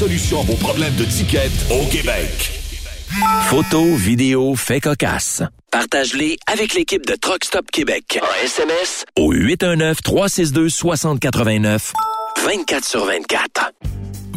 solution à vos problèmes de ticket au Québec. Photos, vidéos, faits cocasse. Partage-les avec l'équipe de Truck Stop Québec. En SMS au 819-362-6089. 24 sur 24.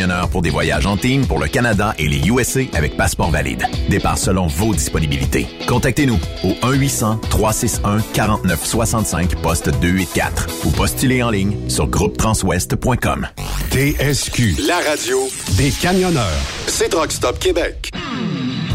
camionneurs pour des voyages en team pour le Canada et les USA avec passeport valide. Départ selon vos disponibilités. Contactez-nous au 1-800-361-4965 poste 284 ou postulez en ligne sur groupetranswest.com. TSQ, la radio des camionneurs. C'est Rock Stop Québec.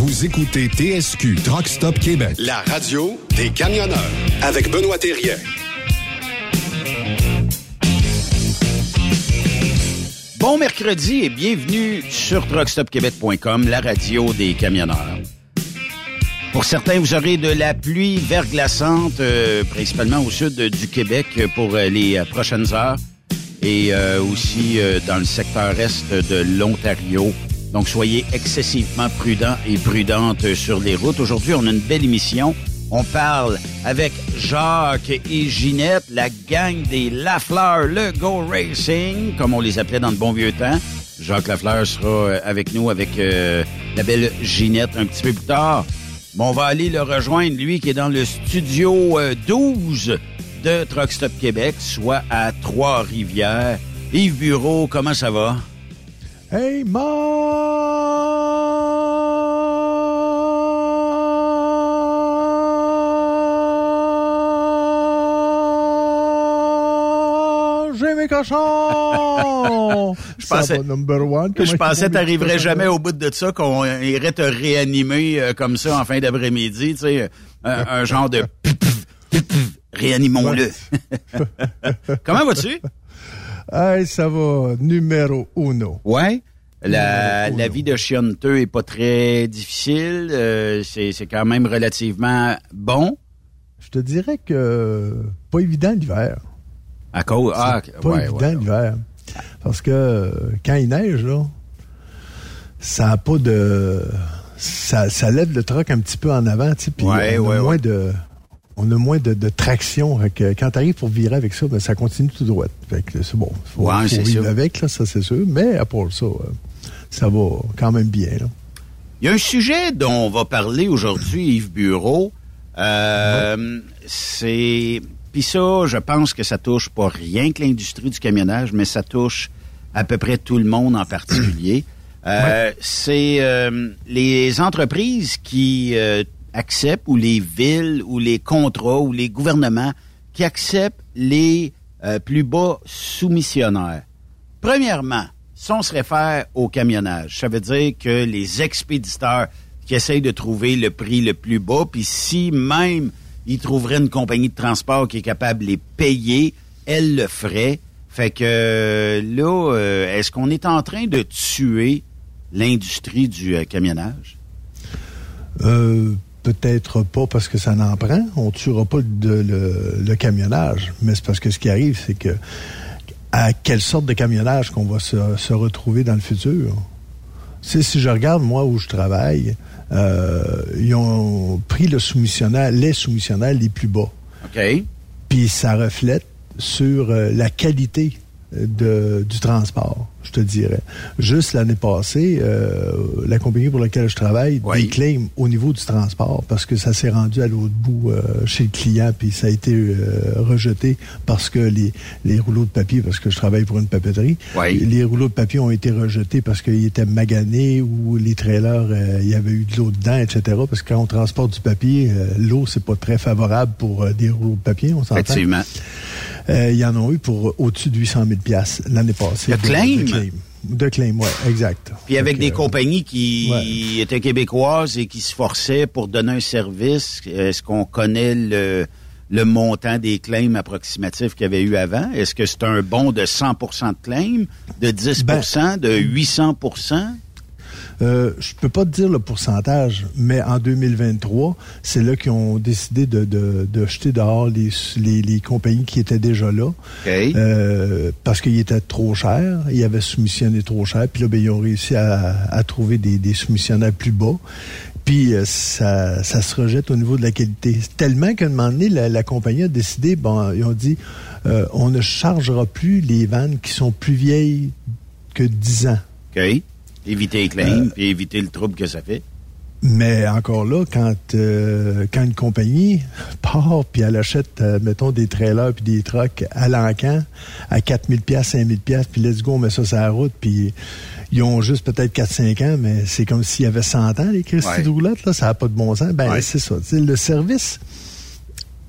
Vous écoutez TSQ Truck Stop Québec. La radio des camionneurs avec Benoît Thérien. Bon mercredi et bienvenue sur truckstopquebec.com, la radio des camionneurs. Pour certains, vous aurez de la pluie verglaçante, euh, principalement au sud du Québec pour euh, les euh, prochaines heures et euh, aussi euh, dans le secteur est de l'Ontario. Donc, soyez excessivement prudents et prudentes sur les routes. Aujourd'hui, on a une belle émission. On parle avec Jacques et Ginette, la gang des Lafleur, le Go Racing, comme on les appelait dans le bon vieux temps. Jacques Lafleur sera euh, avec nous, avec euh, la belle Ginette un petit peu plus tard. Bon, on va aller le rejoindre, lui qui est dans le studio euh, 12 de Truck Stop Québec, soit à Trois-Rivières. Yves Bureau, comment ça va? Hey, J'ai mes cochons! Je pensais, number one. je pensais t'arriverais jamais au bout de ça, qu'on irait te réanimer euh, comme ça en fin d'après-midi, tu sais, un, un genre de réanimons-le. Comment vas-tu? Hey, ça va, numéro uno. Ouais. La, la vie de chionneteux est pas très difficile. euh, c'est c'est quand même relativement bon. Je te dirais que pas évident l'hiver. À cause. Ah, pas ouais, évident ouais. l'hiver. Parce que quand il neige, là, ça a pas de. Ça, ça lève le truck un petit peu en avant, tu sais, puis moins de. On a moins de, de traction. Que quand tu arrives pour virer avec ça, ben, ça continue tout droit. C'est bon. Faut, Ouais, faut vivre avec, là, ça c'est sûr. Mais à part ça, euh, ça va quand même bien. Là. Il y a un sujet dont on va parler aujourd'hui, Yves Bureau. Euh, C'est. Puis ça, je pense que ça touche pas rien que l'industrie du camionnage, mais ça touche à peu près tout le monde en particulier. Euh, C'est euh, les entreprises qui ou les villes, ou les contrats, ou les gouvernements qui acceptent les euh, plus bas soumissionnaires. Premièrement, si on se réfère au camionnage, ça veut dire que les expéditeurs qui essayent de trouver le prix le plus bas, puis si même ils trouveraient une compagnie de transport qui est capable de les payer, elle le ferait. Fait que là, euh, est-ce qu'on est en train de tuer l'industrie du euh, camionnage? Peut-être pas parce que ça n'en prend. On tuera pas de- le, le camionnage. Mais c'est parce que ce qui arrive, c'est que à quelle sorte de camionnage qu'on va se, se retrouver dans le futur? Si je regarde, moi, où je travaille, euh, ils ont pris le soumissionnaire, les soumissionnaires les plus bas. OK? Puis ça reflète sur euh, la qualité de, du transport, je te dirais. Juste l'année passée, euh, la compagnie pour laquelle je travaille Oui. déclame au niveau du transport parce que ça s'est rendu à l'autre bout euh, chez le client, puis ça a été euh, rejeté parce que les, les rouleaux de papier, parce que je travaille pour une papeterie, Oui. les rouleaux de papier ont été rejetés parce qu'ils étaient maganés ou les trailers, euh, il y avait eu de l'eau dedans, etc. Parce que quand on transporte du papier, euh, l'eau, c'est pas très favorable pour euh, des rouleaux de papier, on s'entend. Effectivement. Euh, il y en ont eu pour au-dessus de 800 000 piastres l'année passée. De claim? De claim, De claim, oui, exact. Puis avec des que, compagnies qui ouais. étaient québécoises et qui se forçaient pour donner un service, est-ce qu'on connaît le, le montant des claims approximatifs qu'il y avait eu avant? Est-ce que c'est un bon de 100% de claims, de 10% Ben, de 800 Euh, je peux pas te dire le pourcentage, mais en 2023, c'est là qu'ils ont décidé de, de, de jeter dehors les, les, les compagnies qui étaient déjà là. Euh, parce qu'ils étaient trop chers. Ils avaient soumissionné trop cher. Puis là, ben, ils ont réussi à, à trouver des, des soumissionnaires plus bas. Puis euh, ça, ça se rejette au niveau de la qualité. Tellement qu'à un moment donné, la, la compagnie a décidé, bon, ils ont dit, euh, on ne chargera plus les vannes qui sont plus vieilles que 10 ans. OK. Éviter les claims, puis éviter le trouble que ça fait. Mais encore là, quand, euh, quand une compagnie part puis elle achète, euh, mettons, des trailers puis des trucks à l'encan à 4000 pièces, 5000 pièces, puis let's go, on met ça sur la route, puis ils ont juste peut-être 4-5 ans, mais c'est comme s'il y avait 100 ans, les Christy Ouais. de roulotte, là, ça n'a pas de bon sens. Ben, Ouais. c'est ça. Le service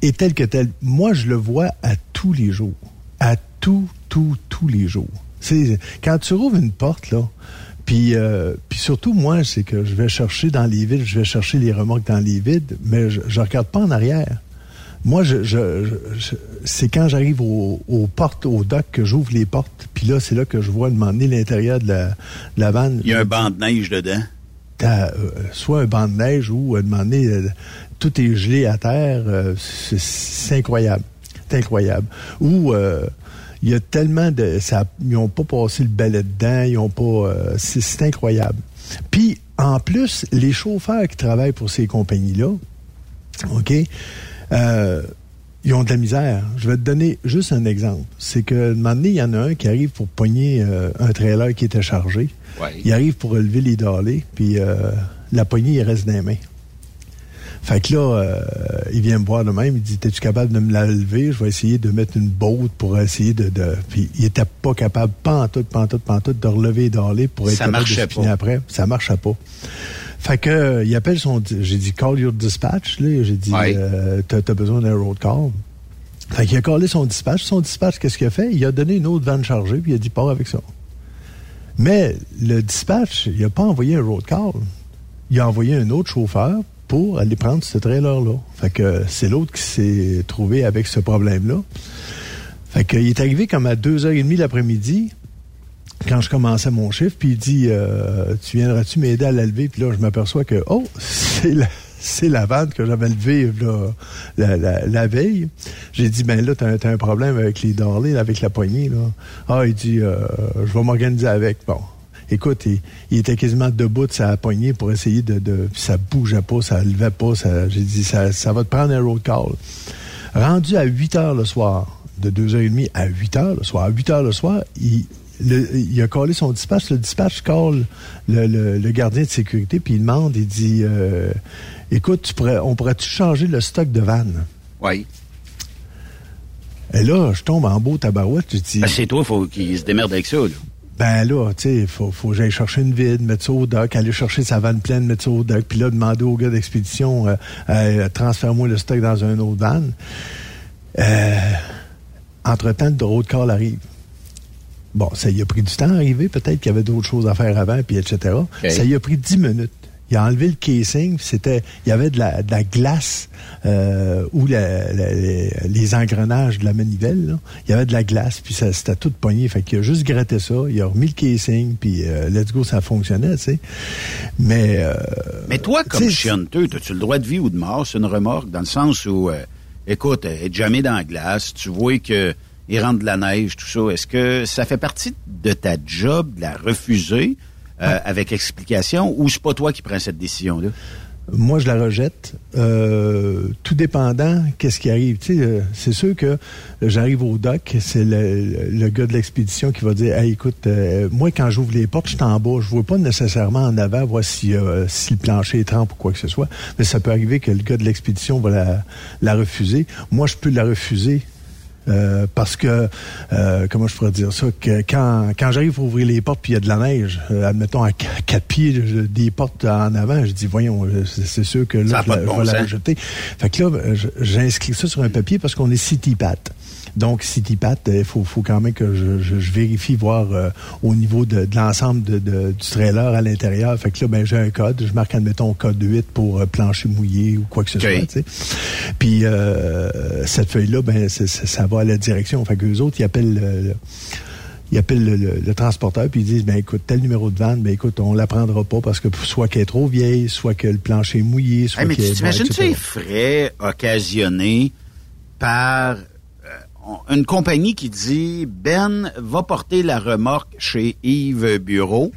est tel que tel. Moi, je le vois à tous les jours. À tous, tous, tous les jours. C'est quand tu rouvres une porte, là, Puis, euh, puis surtout, moi, c'est que je vais chercher dans les vides, je vais chercher les remorques dans les vides, mais je ne regarde pas en arrière. Moi, je, je, c'est quand j'arrive aux, portes, au dock, que j'ouvre les portes. Puis là, c'est là que je vois demander l'intérieur de la, de la vanne. Il y a un banc de neige dedans. Euh, soit un banc de neige ou euh, demander euh, tout est gelé à terre. c'est incroyable. C'est incroyable. Ou il y a tellement de. Ça, ils n'ont pas passé le balai dedans, ils ont pas. Euh, c'est incroyable. Puis, en plus, les chauffeurs qui travaillent pour ces compagnies-là, OK, euh, ils ont de la misère. Je vais te donner juste un exemple. C'est que, un moment donné, il y en a un qui arrive pour pogner euh, un trailer qui était chargé. Il arrive pour relever les dalés, puis la poignée, il reste dans les mains. Fait que là, euh, il vient me voir de même, il dit T'es-tu capable de me la lever? Je vais essayer de mettre une botte pour essayer de. Puis il était pas capable, pas en tout, pas en tout, pas en tout, de relever et d'aller pour être ça capable de pas. après. Ça marchait pas. Fait que euh, il appelle son. J'ai dit Call your dispatch, là. J'ai dit euh, T'as as besoin d'un road call. Fait qu'il a callé son dispatch. Son dispatch, qu'est-ce qu'il a fait? Il a donné une autre vanne chargée, puis il a dit pars avec ça. Mais le dispatch, il a pas envoyé un road call. Il a envoyé un autre chauffeur pour aller prendre ce trailer-là. Fait que c'est l'autre qui s'est trouvé avec ce problème-là. Fait qu'il est arrivé comme à 2h30 l'après-midi, quand je commençais mon chiffre, puis il dit euh, Tu viendras-tu m'aider à la lever? Puis là, je m'aperçois que Oh, c'est la, c'est la vanne que j'avais levée là, la, veille. J'ai dit, ben là, t'as, as un problème avec les dorlés, avec la poignée. Là. Ah, il dit, euh, je vais m'organiser avec. Bon, écoute, il, était quasiment debout de sa poignée pour essayer de, de ça bougeait pas, ça levait pas. j'ai dit, ça, ça va te prendre un road call. Rendu à 8 heures le soir, de 2h30 à 8 heures le soir, à 8 heures le soir, il, il a collé son dispatch. Le dispatch colle le, gardien de sécurité, puis il demande, il dit, euh, écoute, tu pourrais, on pourrait-tu changer le stock de vannes? Oui. Et là, je tombe en beau tabarouette. Je dis. Ben, c'est toi, faut qu'il se démerde avec ça, là ben là, tu sais, il faut, faut que j'aille chercher une vide, mettre ça au dock, aller chercher sa vanne pleine, mettre ça au dock, puis là, demander au gars d'expédition, euh, euh, transfère-moi le stock dans un autre van. Euh, entre-temps, le road call arrive. Bon, ça y a pris du temps à arriver, peut-être qu'il y avait d'autres choses à faire avant, puis etc. Ça y a pris dix minutes il a enlevé le casing, c'était, il y avait de la, de la glace euh, ou les engrenages de la manivelle. Il y avait de la glace, puis ça, c'était tout pogné. Fait qu'il a juste gratté ça, il a remis le casing, puis euh, let's go, ça fonctionnait, tu sais. Mais euh, mais toi, comme chionteux, as-tu le droit de vie ou de mort? Sur une remorque, dans le sens où, euh, écoute, être jamais dans la glace, tu vois que il rentre de la neige, tout ça. Est-ce que ça fait partie de ta job de la refuser? Euh, avec explication, ou c'est pas toi qui prends cette décision-là? Moi, je la rejette. Euh, tout dépendant, qu'est-ce qui arrive. Euh, c'est sûr que j'arrive au dock, c'est le, gars de l'expédition qui va dire hey, écoute, moi, quand j'ouvre les portes, je suis en bas. Je vois pas nécessairement en avant voir si, si le plancher est trempe ou quoi que ce soit. Mais ça peut arriver que le gars de l'expédition va la, la refuser. Moi, je peux la refuser euh, parce que, euh, comment je pourrais dire ça, que quand, quand j'arrive pour ouvrir les portes puis il y a de la neige, euh, admettons à quatre pieds des portes en avant, je dis, voyons, c'est sûr que là, je, vais la rejeter. Fait que là, j'inscris ça sur un papier parce qu'on est CityPat. Donc, CityPat, il faut, faut quand même que je, je, vérifie, voir au niveau de, de l'ensemble de, de, du trailer à l'intérieur. Fait que là, ben, j'ai un code. Je marque, admettons, code 8 pour plancher mouillé ou quoi que ce soit. Puis, cette feuille-là, ben, ça va à la direction. Fait qu'eux autres, ils appellent le, ils appellent le, transporteur puis ils disent ben écoute tel numéro de vanne ben écoute on la prendra pas parce que soit qu'elle est trop vieille soit que le plancher est mouillé soit mais tu t'imagines-tu les frais occasionnés par euh, une compagnie qui dit Ben va porter la remorque chez Yves Bureau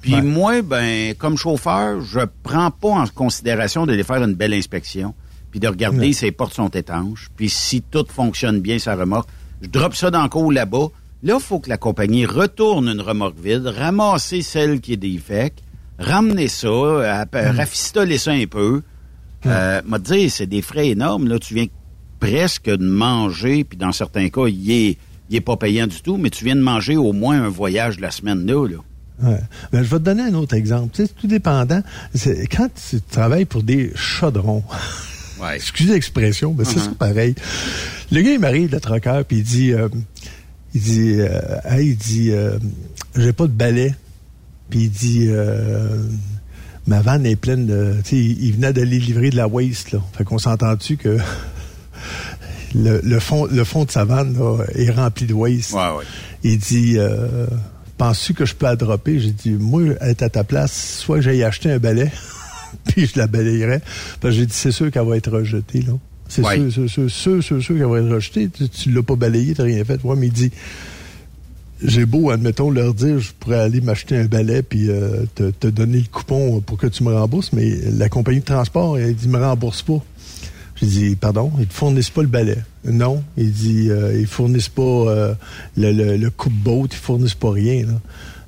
puis moi ben comme chauffeur je prends pas en considération de les faire une belle inspection puis de regarder si les portes sont étanches, puis si tout fonctionne bien, sa remorque. Je drop ça dans le cours là-bas. Là, il faut que la compagnie retourne une remorque vide, ramasser celle qui est défecte, ramener ça, euh, mm. rafistoler ça un peu. Euh, m'a dit, c'est des frais énormes. Là, tu viens presque de manger, puis dans certains cas, il est, il est pas payant du tout, mais tu viens de manger au moins un voyage de la semaine là. là. Ouais. Ben, je vais te donner un autre exemple. Tu sais, tout dépendant. Quand tu travailles pour des chaudrons, Excusez l'expression, mais c'est uh-huh. ça pareil. Le gars, il m'arrive, le troqueur, puis il dit, euh, il dit, euh, hey, il dit, euh, j'ai pas de balai. Puis il dit, euh, ma vanne est pleine de... Tu sais, il venait d'aller livrer de la waste, là. Fait qu'on s'entend-tu que le, fond, le fond de sa vanne est rempli de waste. Ouais, ouais. Il dit, euh, penses-tu que je peux la dropper? J'ai dit, moi, être à ta place, soit j'aille acheter un balai, puis je la balayerais. Parce que j'ai dit, c'est sûr qu'elle va être rejetée, là. C'est sûr, c'est sûr, sûr, sûr, sûr qu'elle va être rejetée. Tu, ne l'as pas balayée, tu n'as rien fait. Ouais, mais il dit, j'ai beau, admettons, leur dire, je pourrais aller m'acheter un balai puis euh, te, donner le coupon pour que tu me rembourses, mais la compagnie de transport, elle dit, me rembourse pas. J'ai dit, pardon, ils ne fournissent pas le balai. Non, il dit, euh, ils fournissent pas euh, le, le, le coupe-boat, ils fournissent pas rien.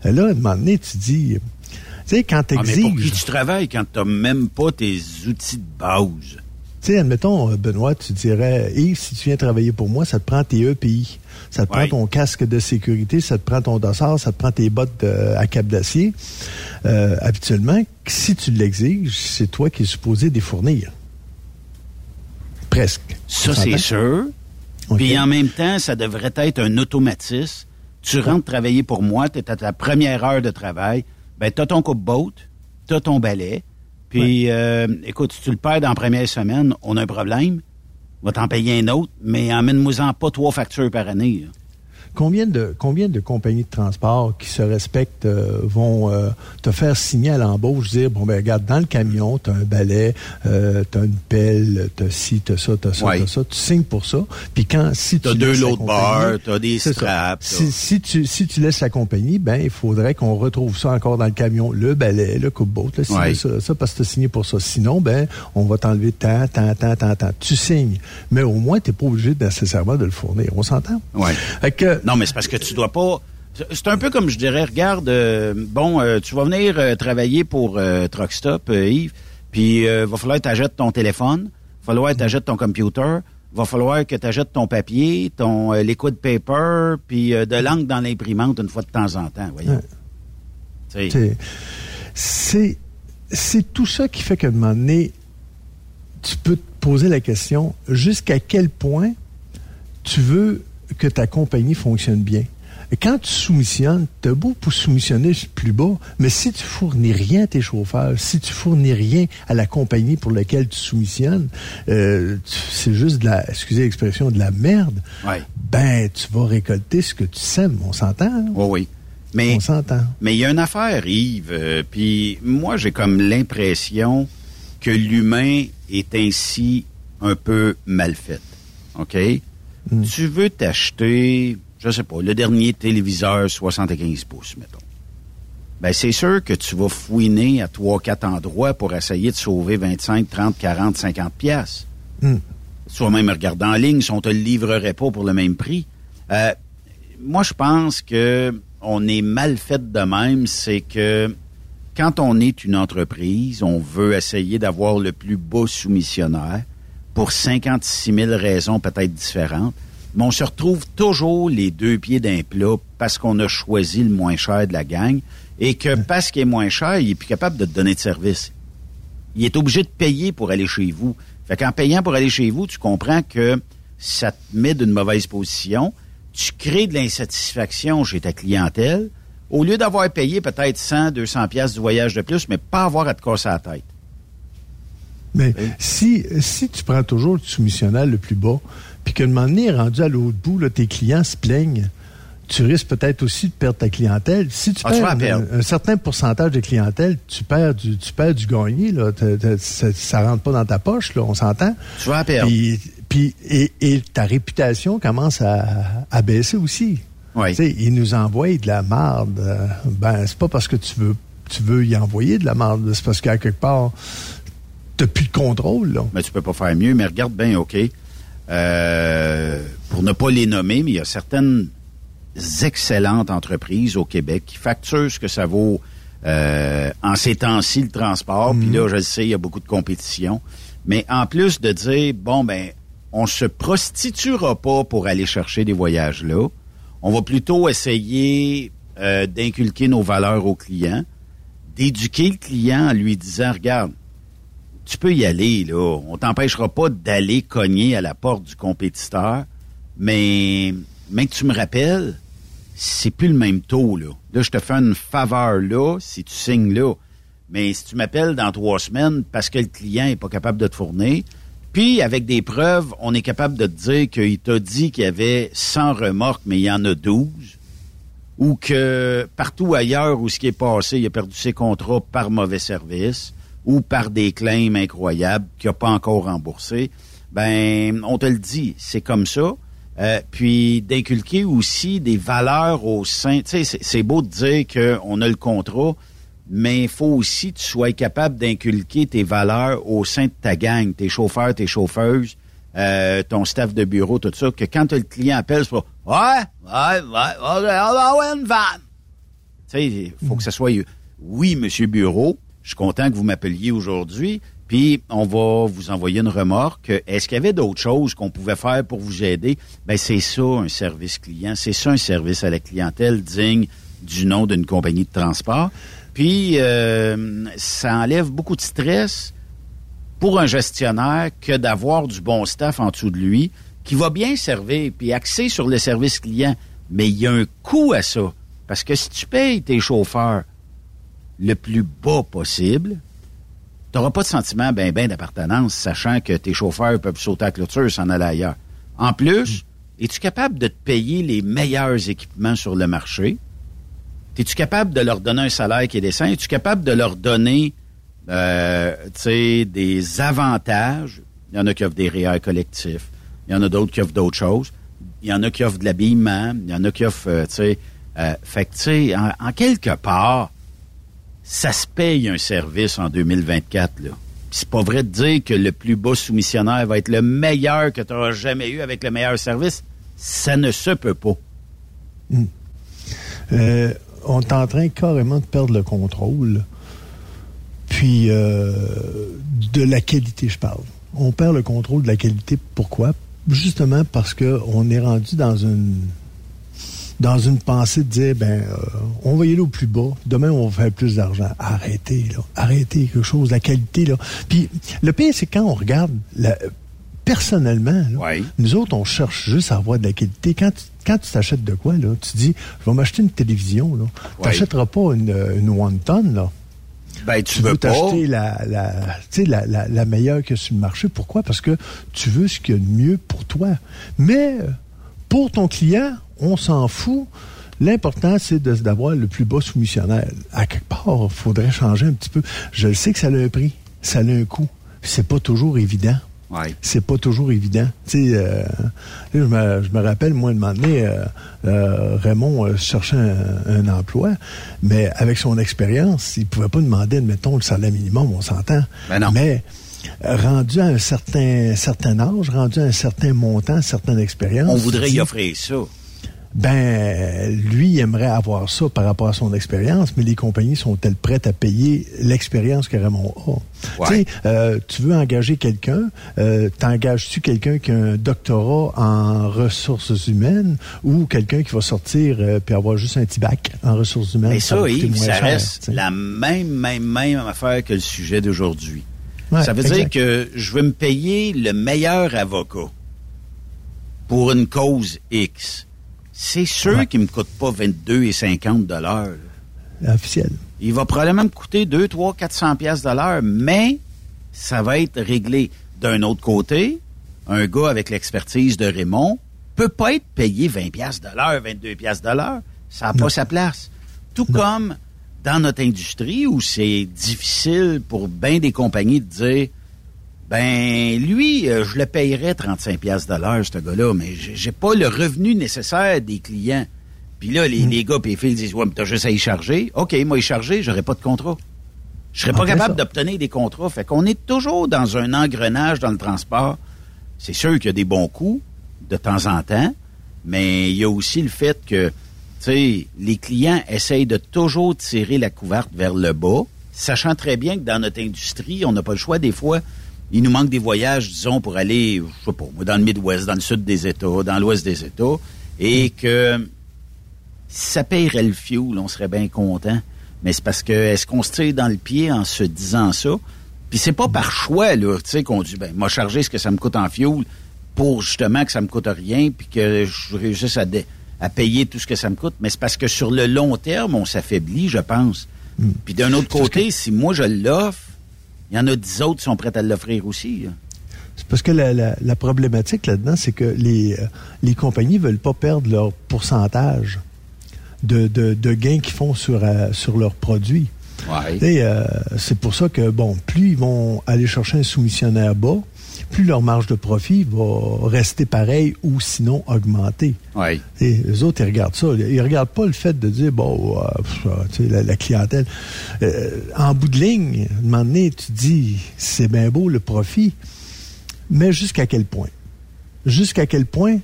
Là, là à un moment donné, tu dis, tu sais, quand tu exiges... Ah, mais pour qui tu travailles quand tu n'as même pas tes outils de base? Tu sais, admettons, euh, Benoît, tu dirais, Yves, si tu viens travailler pour moi, ça te prend tes EPI. Ça te prend ton casque de sécurité, ça te prend ton dossard, ça te prend tes bottes à cap d'acier. Euh, habituellement, si tu l'exiges, c'est toi qui es supposé les fournir. Presque. Ça, c'est sûr. Puis en même temps, ça devrait être un automatisme. Tu rentres travailler pour moi, tu es à ta première heure de travail, ben tu as ton coupe-boat, tu as ton balai, puis, euh, écoute, si tu le perds dans la première semaine, on a un problème. On va t'en payer un autre, mais emmène-moi-en pas trois factures par année. Combien de, combien de compagnies de transport qui se respectent euh, vont euh, te faire signer à l'embauche, dire, bon, ben regarde, dans le camion, tu as un balai, euh, tu as une pelle, tu as ci, tu as ça, tu as ça, tu as ça, tu signes pour ça. Puis quand, si tu... as deux lots de tu as des straps. Si, si, tu, si tu laisses la compagnie, ben il faudrait qu'on retrouve ça encore dans le camion, le balai, le coupe-boat, ça, ça, parce que tu as signé pour ça. Sinon, ben on va t'enlever tant, tant, tant, tant, tant. Tu signes. Mais au moins, tu n'es pas obligé nécessairement de le fournir. On s'entend? Oui. Non, mais c'est parce que tu dois pas. C'est un peu comme je dirais, regarde, euh, bon, euh, tu vas venir euh, travailler pour Truckstop, Yves, puis va falloir que tu achètes ton téléphone, va falloir que tu achètes ton computer, va falloir que tu achètes ton papier, ton liquid paper, puis de l'encre dans l'imprimante une fois de temps en temps, voyons. C'est c'est tout ça qui fait qu'à un moment donné, tu peux te poser la question jusqu'à quel point tu veux que ta compagnie fonctionne bien. Quand tu soumissionnes, t'as beau pour soumissionner plus bas, mais si tu fournis rien à tes chauffeurs, si tu fournis rien à la compagnie pour laquelle tu soumissionnes, euh, c'est juste de la, excusez l'expression, de la merde. Ben, tu vas récolter ce que tu sèmes. On s'entend? Hein? Oui, oui. Mais, on s'entend. Mais il y a une affaire, Yves. Euh, Puis moi, j'ai comme l'impression que l'humain est ainsi un peu mal fait. OK? Hmm. Tu veux t'acheter, je sais pas, le dernier téléviseur 75 pouces, mettons. Ben, c'est sûr que tu vas fouiner à trois, quatre endroits pour essayer de sauver 25, 30, 40, 50 pièces. Mm. Soit même regarder en ligne si on te le livrerait pas pour le même prix. Euh, moi, je pense que on est mal fait de même, c'est que quand on est une entreprise, on veut essayer d'avoir le plus beau soumissionnaire pour 56 000 raisons peut-être différentes. Mais on se retrouve toujours les deux pieds d'un plat parce qu'on a choisi le moins cher de la gang et que parce qu'il est moins cher, il est plus capable de te donner de service. Il est obligé de payer pour aller chez vous. Fait qu'en payant pour aller chez vous, tu comprends que ça te met d'une mauvaise position. Tu crées de l'insatisfaction chez ta clientèle au lieu d'avoir payé peut-être 100, 200 pièces du voyage de plus, mais pas avoir à te casser la tête. Mais si, si tu prends toujours le soumissionnel le plus bas, puis que le moment donné, rendu à l'autre bout, là, tes clients se plaignent, tu risques peut-être aussi de perdre ta clientèle. Si tu ah, perds un, certain pourcentage de clientèle, tu perds du, tu perds du gagné. Là. ça, rentre pas dans ta poche, là, on s'entend. Tu vas perdre. Puis, et, ta réputation commence à, baisser aussi. Oui. ils nous envoient de la marde. Ben, c'est pas parce que tu veux tu veux y envoyer de la marde, c'est parce qu'à quelque part, n'as plus de contrôle. Là. Mais tu peux pas faire mieux, mais regarde bien, OK? Euh, pour ne pas les nommer, mais il y a certaines excellentes entreprises au Québec qui facturent ce que ça vaut euh, en ces temps-ci le transport. Puis là, mhm. je le sais, il y a beaucoup de compétition. Mais en plus de dire, bon, ben, on se prostituera pas pour aller chercher des voyages là. On va plutôt essayer euh, d'inculquer nos valeurs au client, d'éduquer le client en lui disant, regarde, tu peux y aller, là. On t'empêchera pas d'aller cogner à la porte du compétiteur, mais, mais que tu me rappelles, c'est plus le même taux, là. Là, je te fais une faveur là, si tu signes là. Mais si tu m'appelles dans trois semaines parce que le client est pas capable de te fournir, puis avec des preuves, on est capable de te dire qu'il t'a dit qu'il y avait 100 remorques, mais il y en a 12, ou que partout ailleurs où ce qui est passé, il a perdu ses contrats par mauvais service, ou par des claims incroyables qu'il n'a pas encore remboursés, ben on te le dit, c'est comme ça. Euh, puis d'inculquer aussi des valeurs au sein. Tu sais, c'est beau de dire qu'on a le contrat, mais il faut aussi que tu sois capable d'inculquer tes valeurs au sein de ta gang, tes chauffeurs, tes chauffeuses, euh, ton staff de bureau, tout ça, que quand le client appelle, c'est pas Ouais, ouais, ouais, on va une vanne. Tu sais, il faut que ça soit Oui, monsieur Bureau, je suis content que vous m'appeliez aujourd'hui. Puis on va vous envoyer une remorque. Est-ce qu'il y avait d'autres choses qu'on pouvait faire pour vous aider? Ben c'est ça un service client, c'est ça un service à la clientèle digne du nom d'une compagnie de transport. Puis euh, ça enlève beaucoup de stress pour un gestionnaire que d'avoir du bon staff en dessous de lui qui va bien servir puis axer sur le service client. Mais il y a un coût à ça. Parce que si tu payes tes chauffeurs le plus bas possible, tu n'auras pas de sentiment ben ben d'appartenance, sachant que tes chauffeurs peuvent sauter à la clôture s'en aller ailleurs. En plus, es-tu capable de te payer les meilleurs équipements sur le marché? Es-tu capable de leur donner un salaire qui est décent? Es-tu capable de leur donner euh, des avantages? Il y en a qui offrent des réels collectifs. Il y en a d'autres qui offrent d'autres choses. Il y en a qui offrent de l'habillement. Il y en a qui offrent, euh. Euh, fait que, tu sais, en quelque part, ça se paye un service en 2024. Là. C'est pas vrai de dire que le plus bas soumissionnaire va être le meilleur que tu auras jamais eu avec le meilleur service. Ça ne se peut pas. Hmm. Euh, on est en train carrément de perdre le contrôle. Puis euh, de la qualité, je parle. On perd le contrôle de la qualité. Pourquoi? Justement parce qu'on est rendu dans une dans une pensée de dire, ben, euh, on va y aller au plus bas. Demain, on va faire plus d'argent. Arrêtez, là. Arrêtez quelque chose. La qualité, là. Puis, le pire, c'est quand on regarde, la, personnellement, nous autres, on cherche juste à avoir de la qualité. Quand tu, quand tu t'achètes de quoi, là, tu dis, je vais m'acheter une télévision, là. Tu n'achèteras pas une, une one ton, là. Ben, tu, veux, t'acheter la, la, la, la, la meilleure que sur le marché. Pourquoi? Parce que tu veux ce qu'il y a de mieux pour toi. Mais pour ton client, on s'en fout. L'important, c'est d'avoir le plus bas soumissionnaire. À quelque part, il faudrait changer un petit peu. Je le sais que ça a un prix, ça a un coût. C'est pas toujours évident. Ouais. C'est pas toujours évident. Tu sais, euh, je, me, je me rappelle, moi, de moment donné, euh, euh, Raymond cherchait un, emploi, mais avec son expérience, il pouvait pas demander, mettons, le salaire minimum, on s'entend. Ben non. Mais rendu à un certain, certain âge, rendu à un certain montant, certaine expérience. On voudrait y offrir ça ben lui il aimerait avoir ça par rapport à son expérience, mais les compagnies sont-elles prêtes à payer l'expérience que Raymond a? Tu sais, euh, tu veux engager quelqu'un, euh, t'engages-tu quelqu'un qui a un doctorat en ressources humaines ou quelqu'un qui va sortir euh, puis avoir juste un petit bac en ressources humaines? Mais ça, Yves, ça reste la même, même, même affaire que le sujet d'aujourd'hui. ça veut dire que je veux me payer le meilleur avocat pour une cause X c'est sûr qu'il ne me coûte pas 22,50 dollars. Officiel. Il va probablement me coûter 2, 3, 400 pièces de l'heure, mais ça va être réglé. D'un autre côté, un gars avec l'expertise de Raymond peut pas être payé 20 pièces de l'heure, 22 pièces de l'heure. Ça n'a pas sa place. Tout comme dans notre industrie où c'est difficile pour bien des compagnies de dire ben lui, euh, je le payerais 35 pièces de l'heure, ce gars-là, mais j'ai pas le revenu nécessaire des clients. Puis là, les, mm. les gars puis les filles disent Ouais, mais t'as juste à y charger. OK, moi y charger, j'aurais pas de contrat. Je serais pas capable d'obtenir des contrats. Fait qu'on est toujours dans un engrenage dans le transport. C'est sûr qu'il y a des bons coups de temps en temps, mais il y a aussi le fait que tu sais, les clients essayent de toujours tirer la couverte vers le bas, sachant très bien que dans notre industrie, on n'a pas le choix des fois il nous manque des voyages, disons, pour aller, je sais pas, dans le Midwest, dans le sud des États, dans l'ouest des États, et que si ça payerait le fuel, on serait bien content. Mais c'est parce que est-ce qu'on se tire dans le pied en se disant ça? Puis c'est pas par choix, là, tu sais, qu'on dit, ben, m'a chargé ce que ça me coûte en fuel pour justement que ça me coûte rien, puis que je réussisse à payer tout ce que ça me coûte, mais c'est parce que sur le long terme, on s'affaiblit, je pense. Hmm. Puis d'un autre côté, si moi je l'offre, il y en a dix autres qui sont prêts à l'offrir aussi. là. C'est parce que la, la- la problématique là-dedans, c'est que les, euh, les compagnies veulent pas perdre leur pourcentage de, de, de gains qu'ils font sur, euh, sur leurs produits. Ouais. Euh, c'est pour ça que, bon, plus ils vont aller chercher un soumissionnaire bas, plus leur marge de profit va rester pareille ou sinon augmenter. Ouais. Et les autres, ils regardent ça. Ils regardent pas le fait de dire, bon, euh, pff, euh, tu sais, la, la clientèle. Euh, en bout de ligne, à un moment donné, tu dis, c'est bien beau le profit, mais jusqu'à quel point? Jusqu'à quel point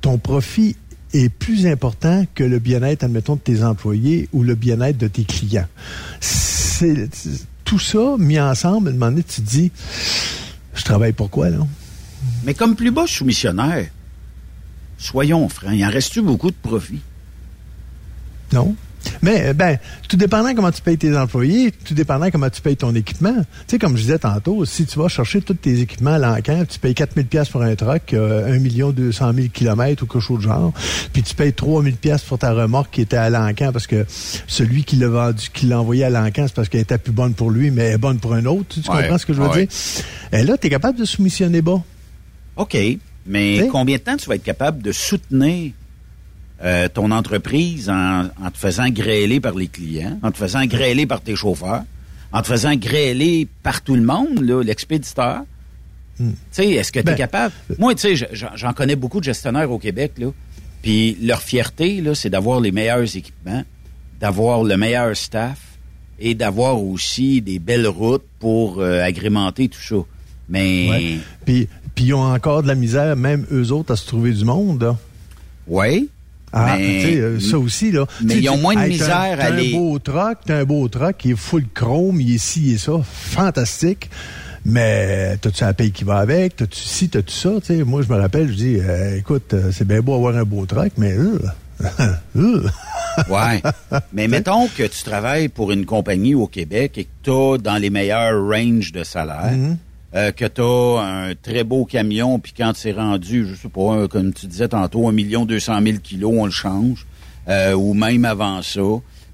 ton profit est plus important que le bien-être, admettons, de tes employés ou le bien-être de tes clients? C'est c'est- tout ça mis ensemble, à un moment donné, tu te dis, je travaille pour quoi, là? Mais comme plus bas soumissionnaire, soyons francs, il en reste-tu beaucoup de profit? Non. Mais, euh, ben, tout dépendant comment tu payes tes employés, tout dépendant comment tu payes ton équipement. Tu sais, comme je disais tantôt, si tu vas chercher tous tes équipements à l'encan, tu payes 4000 pièces pour un truck, euh, 1 million 200 000 kilomètres ou quelque chose de genre, puis tu payes 3000 pièces pour ta remorque qui était à l'encan parce que celui qui l'a vendu, qui l'a envoyé à l'encan, c'est parce qu'elle était plus bonne pour lui, mais elle est bonne pour un autre. Tu, tu Ouais, comprends ce que je veux ouais. dire? Et là, tu es capable de soumissionner bas. OK. Mais T'sais? combien de temps tu vas être capable de soutenir euh, ton entreprise en, en te faisant grêler par les clients, en te faisant grêler par tes chauffeurs, en te faisant grêler par tout le monde, l'expéditeur? Tu sais, est-ce que tu es Ben, capable? Moi, tu sais, je- j'en j'en connais beaucoup de gestionnaires au Québec, là. Puis leur fierté, là, c'est d'avoir les meilleurs équipements, d'avoir le meilleur staff et d'avoir aussi des belles routes pour euh, agrémenter tout ça. Mais Ouais. Puis, puis ils ont encore de la misère, même eux autres, à se trouver du monde. là. Oui. Ah, mais, euh, ça aussi, là. Mais ils ont moins de hey, misère à t'as un les- beau truck, t'as un beau truck qui est full chrome, il est ci et ça, fantastique. Mais t'as-tu la paye qui va avec? T'as-tu ci, t'as-tu ça? Tu sais, moi, je me rappelle, je dis, euh, écoute, euh, c'est bien beau avoir un beau truck, mais... euh. Ouais. Mais mettons que tu travailles pour une compagnie au Québec et que tu as dans les meilleurs ranges de salaire, Mhm. Euh, que tu as un très beau camion, puis quand c'est rendu, je sais pas, un- comme tu disais tantôt, un million deux cent mille kilos, on le change, euh, ou même avant ça,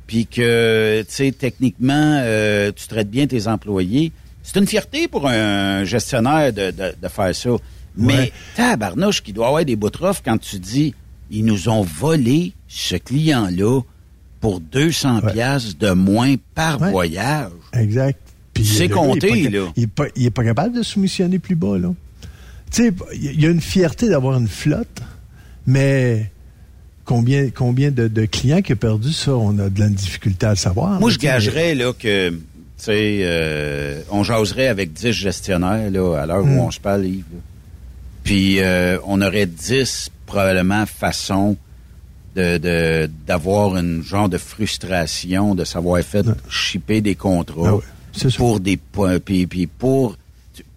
puis que, tu sais, techniquement, euh, tu traites bien tes employés. C'est une fierté pour un gestionnaire de, de, de faire ça. Mais Ouais. tabarnouche qui doit avoir des rough quand tu dis ils nous ont volé ce client-là pour 200 piastres de moins par Ouais. voyage. Exact. C'est gars, compté, il est pas, là. Il est pas, pas capable de soumissionner plus bas, là. Tu sais, il y a une fierté d'avoir une flotte, mais combien, combien de, de clients qui ont perdu ça, on a de la difficulté à le savoir. Moi, là, je gagerais là, que, tu sais, euh, on jaserait avec 10 gestionnaires là, à l'heure Hmm. où on se parle, Yves. Puis euh, on aurait 10 probablement façons de de- d'avoir une genre de frustration de savoir fait shipper des contrats Ah ouais. Pour des points puis, puis pour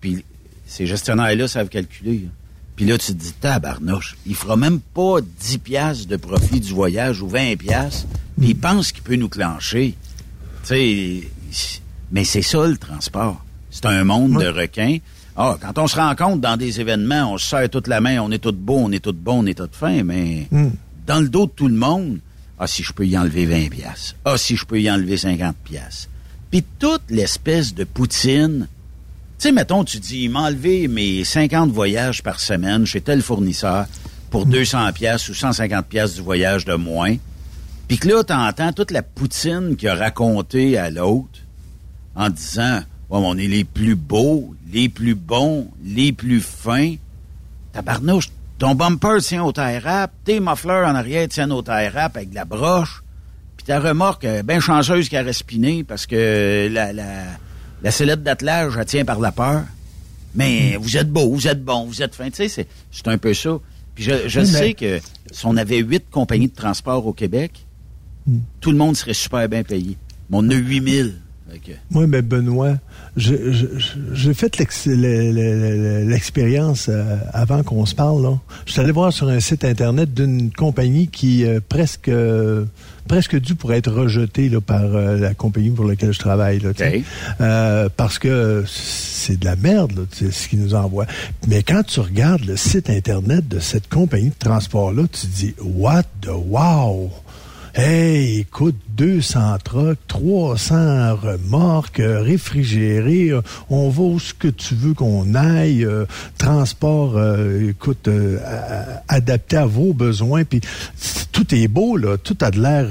puis ces gestionnaires là savent calculer. là. Puis là tu te dis tabarnouche, il fera même pas 10 piastres de profit du voyage ou 20 piastres, puis il pense qu'il peut nous clencher. Tu sais, mais c'est ça le transport. C'est un monde de requins. Ah, quand on se rencontre dans des événements, on se serre toute la main, on est tout beau, on est tout bon, on est tout fin, mais Hmm. dans le dos de tout le monde, ah, si je peux y enlever 20 piastres. Ah, si je peux y enlever 50 piastres. Puis toute l'espèce de poutine, tu sais, mettons, tu dis, il m'a enlevé mes 50 voyages par semaine chez tel fournisseur pour 200 piastres ou 150 piastres du voyage de moins. Puis que là, t'entends toute la poutine qu'il a raconté à l'autre en disant, mais on est les plus beaux, les plus bons, les plus fins. Tabarnouche, ton bumper tient au tie wrap, tes mufflers en arrière tiennent au tie wrap avec de la broche, puis ta remorque, euh, bien chanceuse qu'elle a respiné parce que la, la, la sellette d'attelage, elle tient par la peur. Mais vous êtes beau, vous êtes bon, vous êtes fin. Tu sais, c'est, c'est un peu ça. Puis je, je Oui, mais- sais que si on avait huit compagnies de transport au Québec, tout le monde serait super bien payé. Mais on a 8000. Moi, mais Benoît, j'ai fait l'expérience euh, avant qu'on se parle. Là. Je suis allé voir sur un site internet d'une compagnie qui euh, presque euh, presque dû pour être rejetée là, par la compagnie pour laquelle je travaille. Là, parce que c'est de la merde, là, ce qu'ils nous envoient. Mais quand tu regardes le site internet de cette compagnie de transport-là, tu te dis What the wow! Hey, écoute, 200 trucks, 300 remorques, euh, réfrigérées, euh, on va où ce que tu veux qu'on aille, euh, transport, écoute, adapté à vos besoins, puis tout est beau, là, tout a de l'air,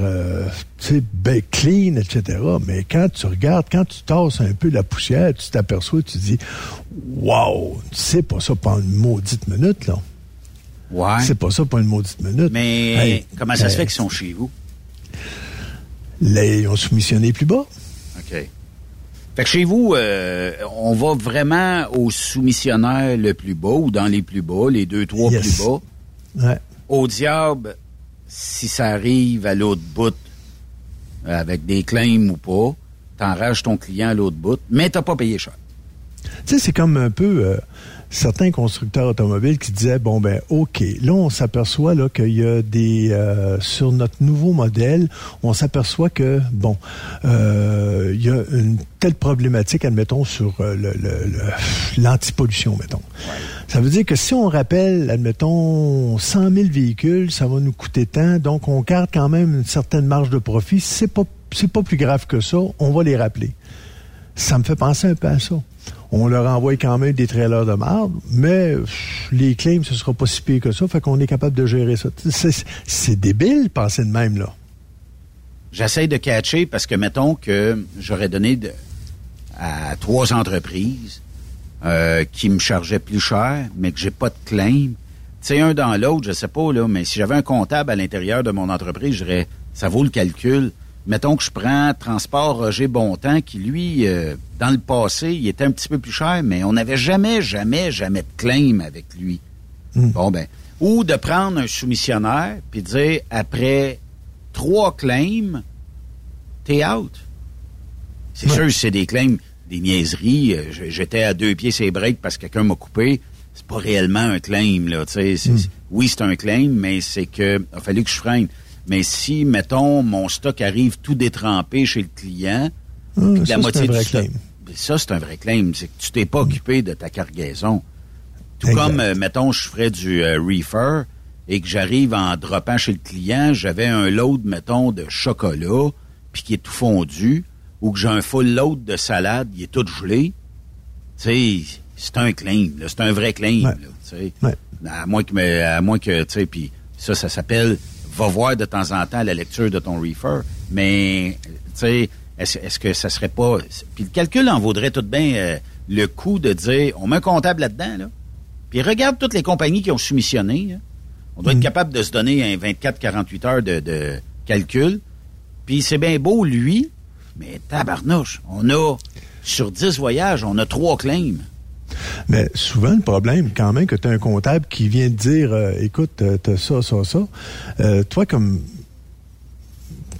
tu sais, ben, clean, etc. Mais quand tu regardes, quand tu tasses un peu la poussière, tu t'aperçois, tu dis, wow, c'est pas ça pendant une maudite minute, là. Ouais. C'est pas ça pour une maudite minute. Mais comment ça se fait qu'ils sont chez vous? Ils ont soumissionné plus bas. OK. Fait que chez vous, euh, on va vraiment au soumissionnaire le plus bas ou dans les plus bas, les deux, trois plus bas? Ouais. Au diable, si ça arrive à l'autre bout, euh, avec des claims ou pas, t'enrages ton client à l'autre bout, mais t'as pas payé cher. Tu sais, c'est comme un peu... Euh, certains constructeurs automobiles qui disaient bon ben ok là on s'aperçoit là qu'il y a des euh, sur notre nouveau modèle on s'aperçoit que bon euh, il y a une telle problématique admettons sur euh, le, l'antipollution mettons. Ça veut dire que si on rappelle admettons 100 000 véhicules ça va nous coûter tant donc on garde quand même une certaine marge de profit. C'est pas c'est pas plus grave que ça on va les rappeler. Ça me fait penser un peu à ça on leur envoie quand même des trailers de marbre, mais les claims, ce sera pas si pire que ça, fait qu'on est capable de gérer ça. C'est débile, penser de même, là. J'essaie de catcher parce que, mettons que j'aurais donné à trois entreprises euh, qui me chargeaient plus cher, mais que j'ai pas de claim. Tu un dans l'autre, je sais pas, là, mais si j'avais un comptable à l'intérieur de mon entreprise, je dirais, ça vaut le calcul mettons que je prends Transport Roger Bontemps, qui lui, euh, dans le passé, il était un petit peu plus cher, mais on n'avait jamais, jamais, jamais de claim avec lui. Hmm. Bon, ben. Ou de prendre un soumissionnaire, puis dire, après trois claims, t'es out. C'est sûr, c'est des claims, des niaiseries. Euh, j'étais à deux pieds ses breaks parce que quelqu'un m'a coupé. C'est pas réellement un claim, là. Hmm. Oui, c'est un claim, mais c'est que a fallu que je freine. Mais si, mettons, mon stock arrive tout détrempé chez le client, ah, la moitié du stock. Ça, c'est un vrai claim. C'est que tu t'es pas occupé de ta cargaison. Tout comme, euh, mettons, je ferais du euh, reefer et que j'arrive en droppant chez le client, j'avais un load, mettons, de chocolat, puis qui est tout fondu, ou que j'ai un full load de salade, il est tout gelé. Tu sais, c'est un claim. C'est un vrai claim. À moins que, à moins que, tu sais, puis ça, ça s'appelle va voir de temps en temps la lecture de ton reefer. Mais, tu sais, est-ce, que ça serait pas... Puis le calcul en vaudrait tout bien euh, le coup de dire, on met un comptable là-dedans, là. Puis regarde toutes les compagnies qui ont soumissionné. On doit être mm. capable de se donner un 24-48 heures de, calcul. Puis c'est bien beau, lui, mais tabarnouche, on a, sur 10 voyages, on a trois claims. Mais souvent, le problème, quand même, que tu as un comptable qui vient te dire euh, écoute, euh, tu as ça, ça, ça. Euh, toi, comme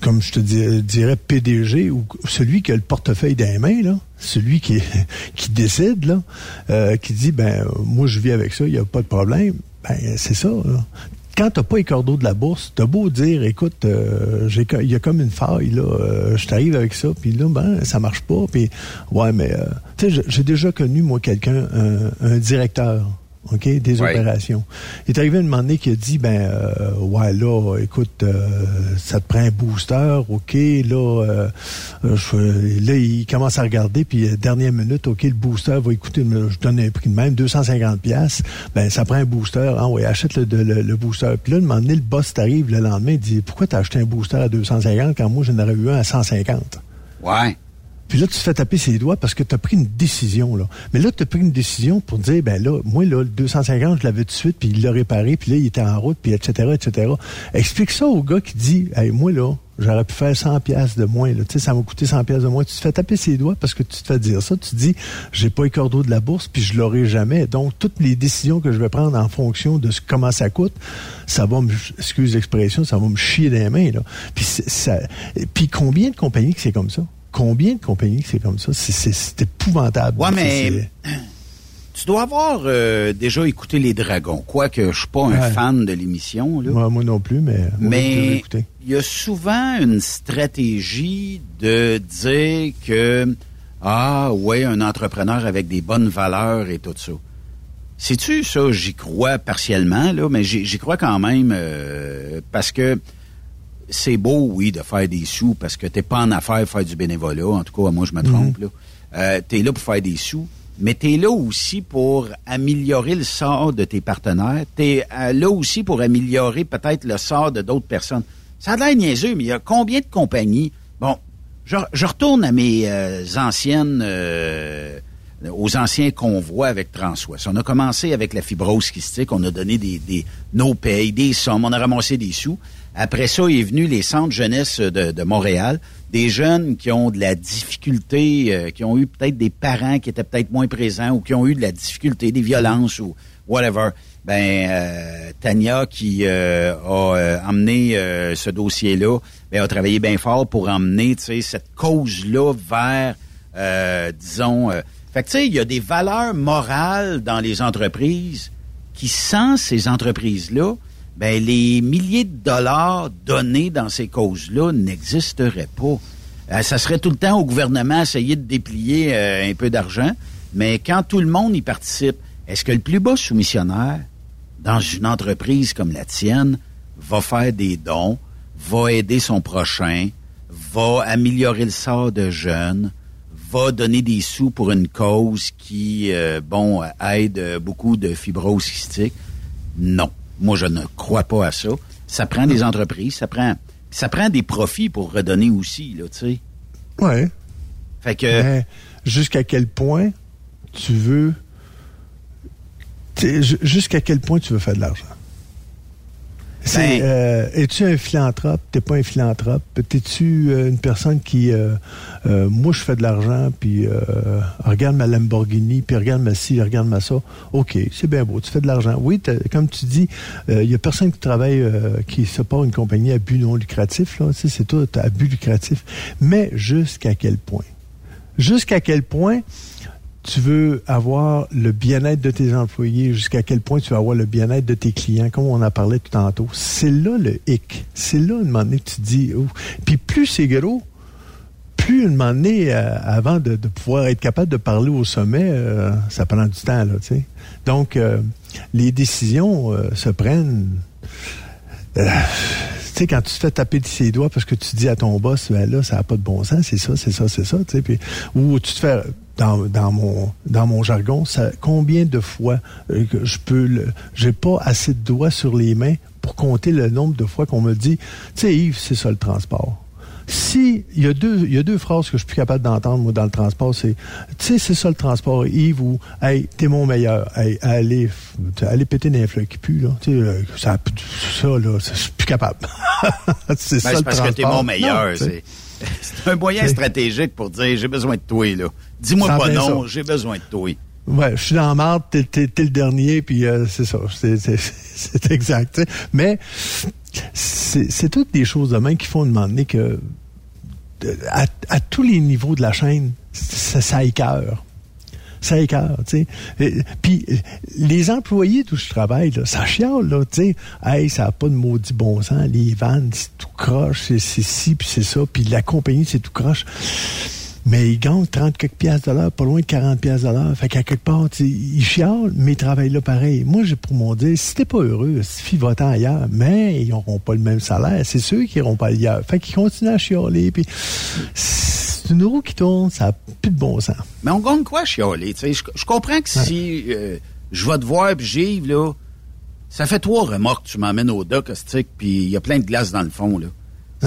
comme je te dirais PDG ou celui qui a le portefeuille dans les mains, là, celui qui, qui décide, là, qui dit ben moi je vis avec ça, il n'y a pas de problème, ben c'est ça. Quand t'as pas les cordeaux de la bourse, t'as beau dire, écoute, euh, il y a comme une faille là, euh, je t'arrive avec ça, puis là, ben ça marche pas, puis ouais, mais euh, tu sais, j'ai déjà connu moi quelqu'un, un directeur OK, des opérations. Il est arrivé un moment donné qui a dit, ben, euh, ouais, là, écoute, euh, ça te prend un booster, OK, là, euh, là, il commence à regarder, puis dernière minute, OK, le booster va écouter, je donne un prix de même, 250 pièces ben, ça prend un booster, ah ouais, achète le, le, booster. Puis là, un moment donné, le boss t'arrive le lendemain, il dit, pourquoi t'as acheté un booster à 250 quand moi, j'en aurais eu un à 150? Ouais. Puis là, tu te fais taper ses doigts parce que tu as pris une décision. Là. Mais là, tu as pris une décision pour dire, ben là, moi, là, le 250, je l'avais tout de suite, puis il l'a réparé, puis là, il était en route, puis etc., etc. Explique ça au gars qui dit, hey, moi, là, j'aurais pu faire 100 pièces de moins. Là. Tu sais, ça m'a coûté 100 pièces de moins. Tu te fais taper ses doigts parce que tu te fais dire ça. Tu te dis, j'ai pas les cordeaux de la bourse, puis je l'aurai jamais. Donc, toutes les décisions que je vais prendre en fonction de comment ça coûte, ça va me, excuse l'expression, ça va me chier les mains. Là. Puis, ça, puis combien de compagnies que c'est comme ça? Combien de compagnies c'est comme ça? C'est épouvantable. Ouais, mais tu dois avoir euh, déjà écouté Les Dragons. Quoique je suis pas un fan de l'émission. Moi, moi non plus, mais... Mais il y a souvent une stratégie de dire que ah ouais, un entrepreneur avec des bonnes valeurs et tout ça. Sais-tu ça? J'y crois partiellement, là, mais j'y crois quand même euh, parce que c'est beau, oui, de faire des sous parce que t'es pas en affaire faire du bénévolat. En tout cas, moi, je me trompe. Mhm. là. Euh, t'es là pour faire des sous, mais t'es là aussi pour améliorer le sort de tes partenaires. T'es euh, là aussi pour améliorer peut-être le sort de d'autres personnes. Ça a l'air niaiseux, mais il y a combien de compagnies? Bon, je, retourne à mes euh, anciennes, aux anciens convois avec Transwest. On a commencé avec la fibrose kystique, on a donné des, des nos payes, des sommes, on a ramassé des sous. Après ça, est venu les centres jeunesse de, de Montréal, des jeunes qui ont de la difficulté, euh, qui ont eu peut-être des parents qui étaient peut-être moins présents ou qui ont eu de la difficulté, des violences ou whatever. Ben, Tania qui a emmené ce dossier-là ben, a travaillé bien fort pour emmener cette cause-là vers, euh, disons... Euh, fait que, tu sais, il y a des valeurs morales dans les entreprises qui, sans ces entreprises-là, ben, les milliers de dollars donnés dans ces causes-là n'existeraient pas. Euh, ça serait tout le temps au gouvernement essayer de déplier un peu d'argent, mais quand tout le monde y participe, est-ce que le plus bas soumissionnaire dans une entreprise comme la tienne va faire des dons, va aider son prochain, va améliorer le sort de jeunes, va donner des sous pour une cause qui, euh, bon, aide beaucoup de fibrose cystique? Non. Moi, je ne crois pas à ça. Ça prend des entreprises, ça prend, ça prend des profits pour redonner aussi, là, tu sais. Ouais. Fait que. jusqu'à quel point tu veux. Jusqu'à quel point tu veux faire de l'argent? C'est, ben- euh, es-tu un philanthrope? T'es pas un philanthrope? T'es-tu euh, une personne qui, euh, moi, je fais de l'argent, puis regarde ma Lamborghini, puis regarde ma ci, regarde ma ça? OK, c'est bien beau, tu fais de l'argent. Oui, comme tu dis, il y a personne qui travaille, qui se une compagnie à but non lucratif, là. c'est tout à but lucratif. Mais jusqu'à quel point? Jusqu'à quel point tu veux avoir le bien-être de tes employés, jusqu'à quel point tu veux avoir le bien-être de tes clients, comme on en parlait tout tantôt. C'est là le hic. C'est là, un moment donné, tu dis... Oh. Puis plus c'est gros, plus, un moment donné, euh, avant de, pouvoir être capable de parler au sommet, euh, ça prend du temps, là, tu sais. Donc, euh, les décisions se prennent... tu sais, quand tu te fais taper de ses doigts parce que tu dis à ton boss, ben là, ça n'a pas de bon sens, c'est ça, c'est ça, c'est ça, tu sais, puis, ou tu te fais dans, dans, mon dans mon jargon, ça, combien de fois euh, je peux le, j'ai pas assez de doigts sur les mains pour compter le nombre de fois qu'on me dit, tu sais Yves, c'est ça le transport. Si il y a deux il y a deux phrases que je suis plus capable d'entendre moi dans le transport, c'est tu sais c'est ça le transport Yves ou hey t'es mon meilleur, hey allez allez péter les fleurs qui puent là, tu sais euh, ça ça là, je suis plus capable. c'est ben, ça le parce que t'es mon meilleur, c'est c'est un moyen stratégique pour dire j'ai besoin de toi là. Dis-moi pas non, j'ai besoin de toi. Ouais, je suis dans la marde, t'es, le dernier, puis euh, c'est ça, c'est, exact. Mais c'est, toutes des choses de même qui font demander que à, tous les niveaux de la chaîne, ça, ça écœure. Ça écœure, tu sais. Puis les employés d'où je travaille, là, ça chiale, là, tu sais. Hey, ça n'a pas de maudit bon sens. Les vannes, c'est tout croche, c'est, c'est ci, puis c'est ça. Puis la compagnie, c'est tout croche mais ils gagnent 30 quelques piastres de l'heure, pas loin de 40 piastres de l'heure. Fait qu'à quelque part, ils chialent, mais ils travaillent là pareil. Moi, j'ai pour mon dire, si t'es pas heureux, suffit va-t'en ailleurs, mais ils n'auront pas le même salaire. C'est ceux qui n'iront pas ailleurs. Fait qu'ils continuent à chialer, puis c'est une roue qui tourne, ça n'a plus de bon sens. Mais on gagne quoi chialer? Je, je comprends que si euh, je vais te voir puis j'y là, ça fait trois remorques, tu m'emmènes au dock, puis il y a plein de glace dans le fond, là.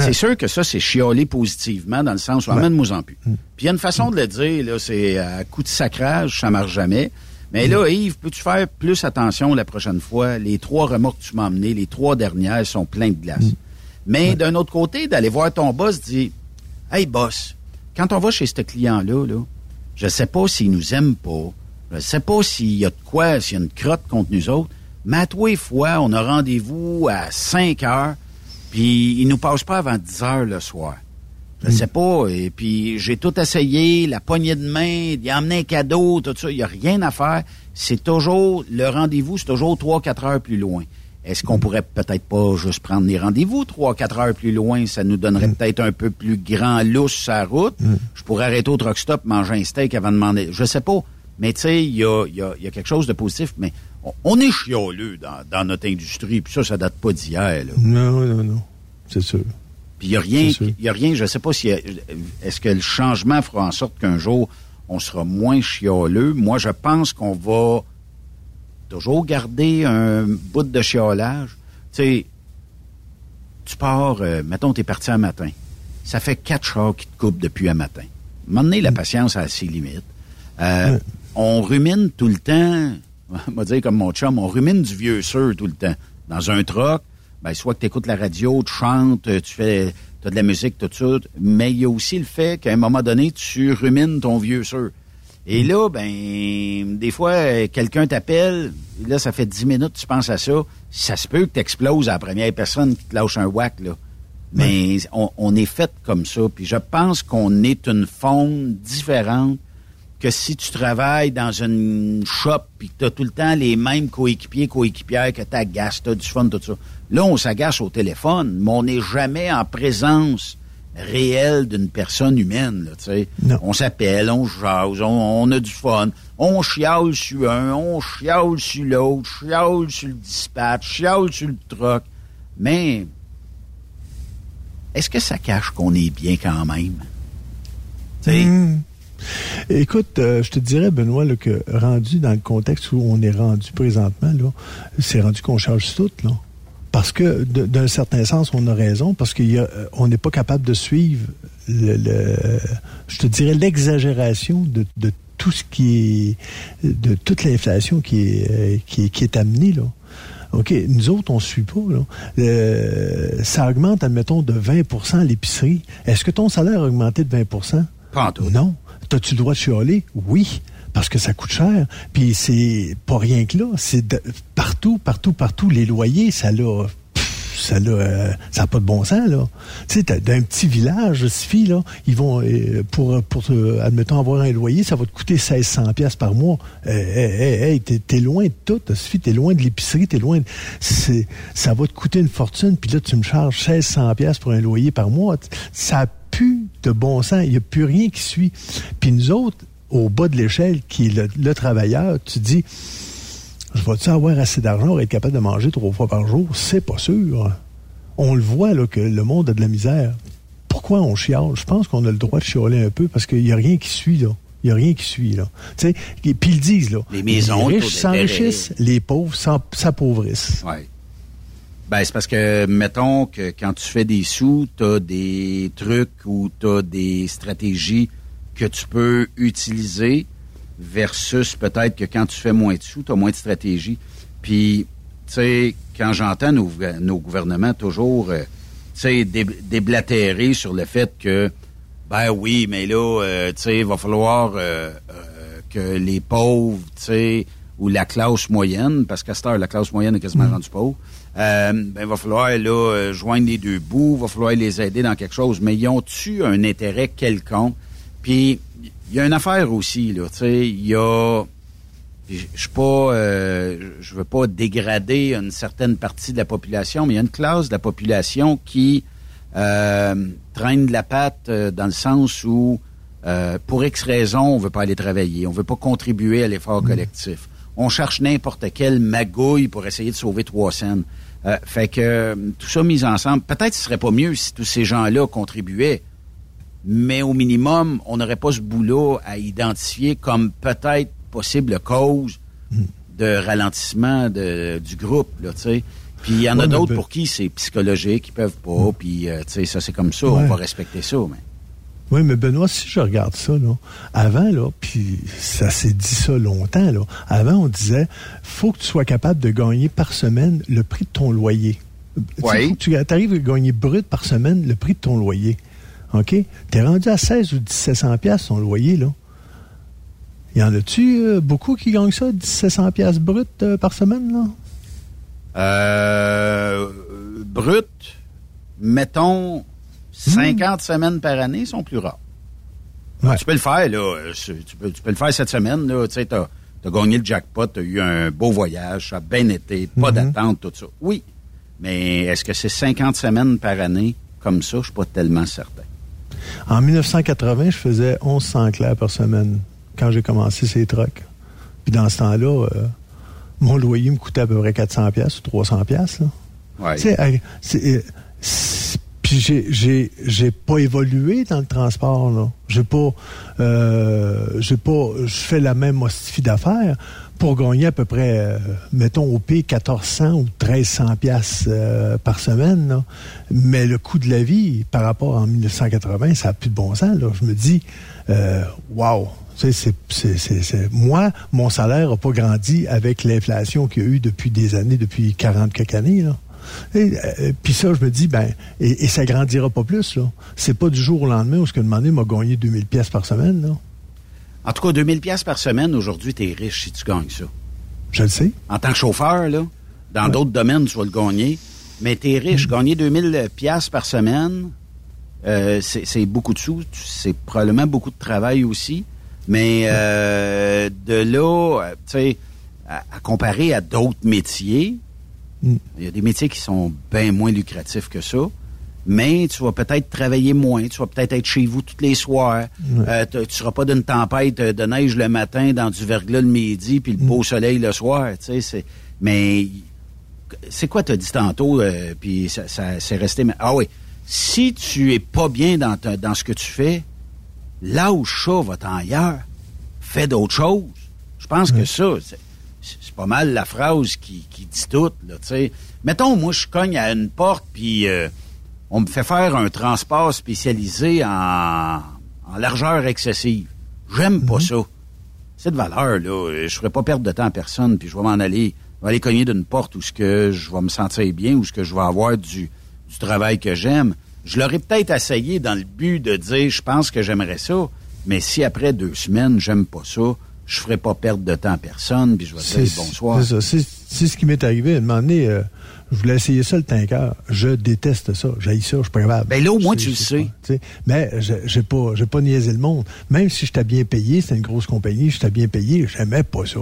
C'est sûr que ça, c'est chialer positivement dans le sens où amène-moi en plus. Mm. Puis il y a une façon de le dire, là, c'est à coup de sacrage, ça marche jamais. Mais là, mm. Yves, peux-tu faire plus attention la prochaine fois? Les trois remorques que tu m'as emmenées, les trois dernières sont pleines de glace. Mm. Mais d'un autre côté, d'aller voir ton boss, dire Hey boss, quand on va chez ce client-là, là, je sais pas s'il nous aime pas. Je sais pas s'il y a de quoi, s'il y a une crotte contre nous autres. Mais à trois fois, on a rendez-vous à 5 heures puis il nous passe pas avant 10 heures le soir. Je sais pas. Et puis, j'ai tout essayé, la poignée de main, d'y emmener un cadeau, tout ça. Il n'y a rien à faire. C'est toujours, le rendez-vous, c'est toujours trois, quatre heures plus loin. Est-ce qu'on pourrait peut-être pas juste prendre des rendez-vous trois, quatre heures plus loin? Ça nous donnerait peut-être un peu plus grand lousse sa route. Je pourrais arrêter au truck stop, manger un steak avant de demander. Je sais pas. Mais tu sais, il y a, y, a, y a, quelque chose de positif. Mais on, est chialeux dans, dans notre industrie. Puis ça, ça date pas d'hier. Non, non, non. C'est sûr. Puis il n'y a rien, il a rien, je sais pas si est-ce que le changement fera en sorte qu'un jour on sera moins chialeux? Moi, je pense qu'on va toujours garder un bout de chiolage. Tu sais, tu pars, euh, mettons, tu es parti un matin. Ça fait quatre chars qui te coupent depuis un matin. À un moment donné, la patience a ses limites. Euh, on rumine tout le temps, on va dire comme mon chum, on rumine du vieux sûr tout le temps. Dans un truck, ben, soit que tu écoutes la radio, tu chantes, tu fais as de la musique, tout ça, mais il y a aussi le fait qu'à un moment donné, tu rumines ton vieux sûr. Et là, ben, des fois, quelqu'un t'appelle, là, ça fait dix minutes, tu penses à ça. Ça se peut que tu exploses à la première personne qui te lâche un whack, là. Mais on, on, est fait comme ça. Puis je pense qu'on est une faune différente que si tu travailles dans une shop puis que tu as tout le temps les mêmes coéquipiers, coéquipières, que tu agaces, tu as du fun, tout ça. Là, on s'agace au téléphone, mais on n'est jamais en présence réelle d'une personne humaine. Là, on s'appelle, on jase, on, on, a du fun. On chiale sur un, on chiale sur l'autre, chiale sur le dispatch, chiale sur le truck. Mais est-ce que ça cache qu'on est bien quand même? Mmh. Écoute, euh, je te dirais, Benoît, là, que rendu dans le contexte où on est rendu présentement, là, c'est rendu qu'on charge tout, là. Parce que, d'un certain sens, on a raison, parce qu'on n'est pas capable de suivre, le, le je te dirais, l'exagération de, de, tout ce qui est, de toute l'inflation qui est, qui, qui est amenée, là. OK, nous autres, on ne suit pas. Là. Euh, ça augmente, admettons, de 20% l'épicerie. Est-ce que ton salaire a augmenté de 20 Pas en tout. Non. T'as-tu le droit de chialer? Oui. Parce que ça coûte cher. Puis c'est pas rien que là. C'est partout, partout, partout. Les loyers, ça l'a ça n'a euh, ça pas de bon sens là. Tu sais, d'un petit village, suffit là, ils vont euh, pour pour admettons avoir un loyer, ça va te coûter 1600 pièces par mois. Hey, hey, hey t'es, es loin de tout, suffit, t'es loin de l'épicerie, t'es loin. De, ça va te coûter une fortune, puis là tu me charges 1600 pièces pour un loyer par mois. Ça a plus de bon sens, il y a plus rien qui suit. Puis nous autres, au bas de l'échelle, qui est le, le travailleur, tu dis je vais-tu avoir assez d'argent pour être capable de manger trois fois par jour? C'est pas sûr. On le voit, là, que le monde a de la misère. Pourquoi on chiale? Je pense qu'on a le droit de chialer un peu parce qu'il n'y a rien qui suit, là. Il n'y a rien qui suit, là. Tu sais, puis ils disent, là. Les maisons, les riches s'enrichissent, les pauvres s'appauvrissent. Oui. Ben, c'est parce que, mettons que quand tu fais des sous, tu as des trucs ou tu as des stratégies que tu peux utiliser versus peut-être que quand tu fais moins de sous, tu as moins de stratégie. Puis, tu sais, quand j'entends nos, nos, gouvernements toujours, euh, tu sais, déblatérer sur le fait que, ben oui, mais là, euh, tu sais, il va falloir euh, que les pauvres, tu sais, ou la classe moyenne, parce qu'à cette heure, la classe moyenne est quasiment mmh. rendue pauvre, ben, il va falloir, là, joindre les deux bouts, il va falloir les aider dans quelque chose. Mais ils ont-tu un intérêt quelconque? Puis, il y a une affaire aussi, là, tu sais, il y a... Je suis pas, euh, je veux pas dégrader une certaine partie de la population, mais il y a une classe de la population qui euh, traîne de la patte euh, dans le sens où, euh, pour X raisons, on veut pas aller travailler, on veut pas contribuer à l'effort mmh. collectif. On cherche n'importe quelle magouille pour essayer de sauver trois scènes. Euh, fait que tout ça mis ensemble, peut-être ce serait pas mieux si tous ces gens-là contribuaient mais au minimum, on n'aurait pas ce boulot à identifier comme peut-être possible cause de ralentissement de, du groupe, là, tu sais. Puis il y en a d'autres pour qui c'est psychologique, ils peuvent pas, puis euh, tu sais, ça c'est comme ça, ouais. on va respecter ça, mais... Oui, mais Benoît, si je regarde ça, là, avant, là, puis ça s'est dit ça longtemps, là, avant, on disait, faut que tu sois capable de gagner par semaine le prix de ton loyer. Oui. Tu arrives à gagner brut par semaine le prix de ton loyer. OK? T'es rendu à 16 ou 1700 pièces son loyer, là. Y en a-tu euh, beaucoup qui gagnent ça, 1700 pièces brut euh, par semaine, là? Euh, brut, mettons, 50 semaines par année sont plus rares. Tu peux le faire, là. Tu peux, tu peux le faire cette semaine, là. Tu sais, t'as as gagné le jackpot, t'as eu un beau voyage, ça a bien été, pas d'attente, tout ça. Oui. Mais est-ce que c'est 50 semaines par année comme ça? Je suis pas tellement certain. En 1980, je faisais 1100 clairs par semaine quand j'ai commencé ces trucks. Puis dans ce temps-là, euh, mon loyer me coûtait à peu près 400 pièces ou 300 pièces. Ouais. Euh, puis j'ai, j'ai, j'ai pas évolué dans le transport là. J'ai pas, euh, j'ai pas, je fais la même hostifie d'affaires pour gagner à peu près, euh, mettons au P 1400 ou 1300 pièces euh, par semaine. là. Mais le coût de la vie par rapport en 1980, ça a plus de bon sens. Là. Je me dis, euh, wow. Tu sais, c'est, Moi, mon salaire n'a pas grandi avec l'inflation qu'il y a eu depuis des années, depuis 40 quelques années. Là. Et, Puis ça, je me dis, ben, et, et ça grandira pas plus. là. C'est pas du jour au lendemain où ce que demandé m'a gagné 2000 pièces par semaine. Là. En tout cas, 2000 pièces par semaine, aujourd'hui, t'es riche si tu gagnes ça. Je le sais. En tant que chauffeur, là, dans d'autres domaines, tu vas le gagner. Mais t'es riche. Gagner 2000 pièces par semaine, euh, c'est beaucoup de sous. C'est probablement beaucoup de travail aussi. Mais euh, de là, euh, tu sais, à, à comparer à d'autres métiers, il y a des métiers qui sont bien moins lucratifs que ça. Mais tu vas peut-être travailler moins, tu vas peut-être être chez vous tous les soirs. Euh, tu seras pas d'une tempête de neige le matin, dans du verglas le midi, puis le beau soleil le soir. Tu sais, c'est. Mais c'est quoi t'as dit tantôt, euh, puis ça, ça- c'est resté. Ah oui, si tu es pas bien dans, ta- dans ce que tu fais, là où ça va ailleurs, fais d'autres choses. Je pense que ça, c'est- pas mal la phrase qui, qui dit tout. Là, tu sais. Mettons, moi, je cogne à une porte, puis euh, on me fait faire un transport spécialisé en, en largeur excessive. J'aime pas ça. Cette valeur, là, euh, je ferai pas perdre de temps à personne, puis je vais m'en aller, je vais aller cogner d'une porte où ce que je vais me sentir bien, où ce que je vais avoir du, du travail que j'aime. Je l'aurais peut-être essayé dans le but de dire, je pense que j'aimerais ça, mais si après deux semaines, j'aime pas ça, je ferai pas perdre de temps à personne, puis je vais dire bonsoir. C'est ça. C'est, c'est ce qui m'est arrivé. À un moment donné, euh, je voulais essayer ça, le tanker. Je déteste ça. J'haïs ça. Je suis pas capable. Ben là, au moins, tu le sais. sais. Mais je- j'ai pas, j'ai pas niaisé le monde. Même si j'étais bien payé, c'était une grosse compagnie, j'étais bien payé, j'aimais pas ça.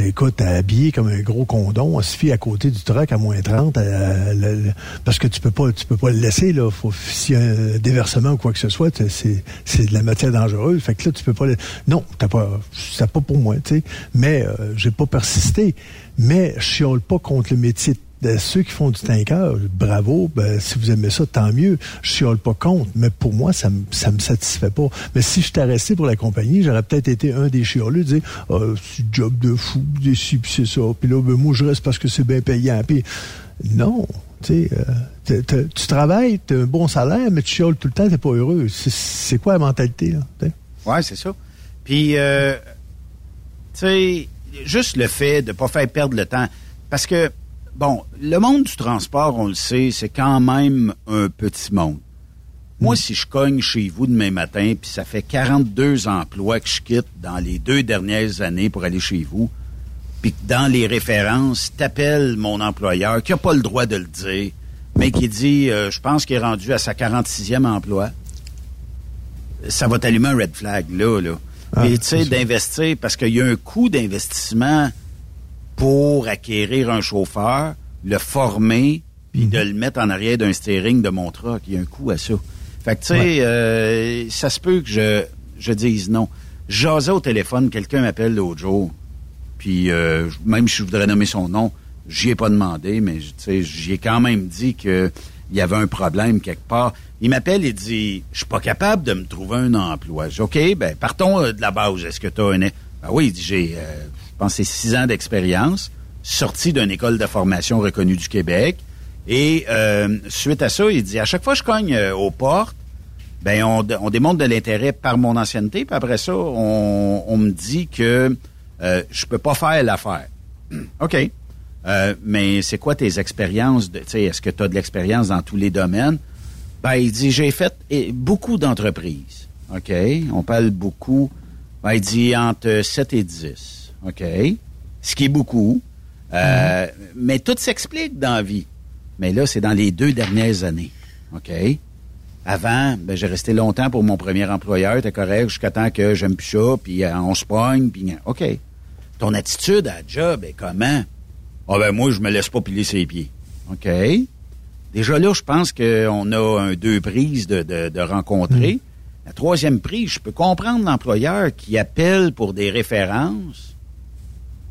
Écoute, habillé comme un gros condom, on se fie à côté du truck à moins 30, euh, le- le- parce que tu peux pas, tu peux pas le laisser, là. Faut, s'il y a un déversement ou quoi que ce soit, c'est- c'est, de la matière dangereuse. Fait que là, tu peux pas le, non, t'as pas, c'est pas pour moi, tu sais. Mais, euh, j'ai pas persisté. Mais je chiale pas contre le métier de ceux qui font du tanker, bravo, ben, si vous aimez ça, tant mieux. Je chiale pas contre, mais pour moi, ça ça me satisfait pas. Mais si je resté pour la compagnie, j'aurais peut-être été un des chialeux, de dire, ah, c'est job de fou, des ci, c'est ça. Puis là, ben, moi, je reste parce que c'est bien payant. Puis, non, tu sais, euh, tu travailles, tu as un bon salaire, mais tu chiales tout le temps, t'es pas heureux. C'est- C'est quoi la mentalité, là? t'sais? Ouais, c'est ça. Puis, euh, tu sais, juste le fait de pas faire perdre le temps. Parce que, bon, le monde du transport, on le sait, c'est quand même un petit monde. Moi, si je cogne chez vous demain matin, puis ça fait 42 emplois que je quitte dans les deux dernières années pour aller chez vous, puis que dans les références, t'appelles mon employeur, qui a pas le droit de le dire, mais qui dit, euh, je pense qu'il est rendu à sa 46e emploi, ça va t'allumer un red flag, là, là. Ah, tu sais, d'investir, parce qu'il y a un coût d'investissement pour acquérir un chauffeur, le former, puis de le mettre en arrière d'un steering de mon truck. Il y a un coût à ça. Fait que, tu sais, euh, ça se peut que je, je dise non. J'osais au téléphone, quelqu'un m'appelle l'autre jour, puis euh, même si je voudrais nommer son nom, j'y ai pas demandé, mais tu sais, j'y ai quand même dit que il y avait un problème quelque part. Il m'appelle et dit Je suis pas capable de me trouver un emploi. Je dis OK, ben partons euh, de la base. Est-ce que tu as un. Ben oui, il dit j'ai euh, je pense que c'est six ans d'expérience, sorti d'une école de formation reconnue du Québec. Et euh, suite à ça, il dit à chaque fois que je cogne euh, aux portes, ben on, on démontre de l'intérêt par mon ancienneté, puis après ça, on, on me dit que euh, je peux pas faire l'affaire. OK. Euh, mais c'est quoi tes expériences? Est-ce que tu as de l'expérience dans tous les domaines? Ben, il dit, j'ai fait beaucoup d'entreprises. OK? On parle beaucoup. Ben, il dit entre 7 et 10. OK? Ce qui est beaucoup. Euh, Mais tout s'explique dans la vie. Mais là, c'est dans les deux dernières années. OK? Avant, ben, j'ai resté longtemps pour mon premier employeur, t'es correct, jusqu'à temps que j'aime plus ça, puis euh, on se pogne, puis OK. Ton attitude à la job est comment? Ah ben moi, je me laisse pas piler ses pieds. OK. Déjà là, je pense qu'on a un deux prises de, de, rencontrer. Hmm. La troisième prise, je peux comprendre l'employeur qui appelle pour des références,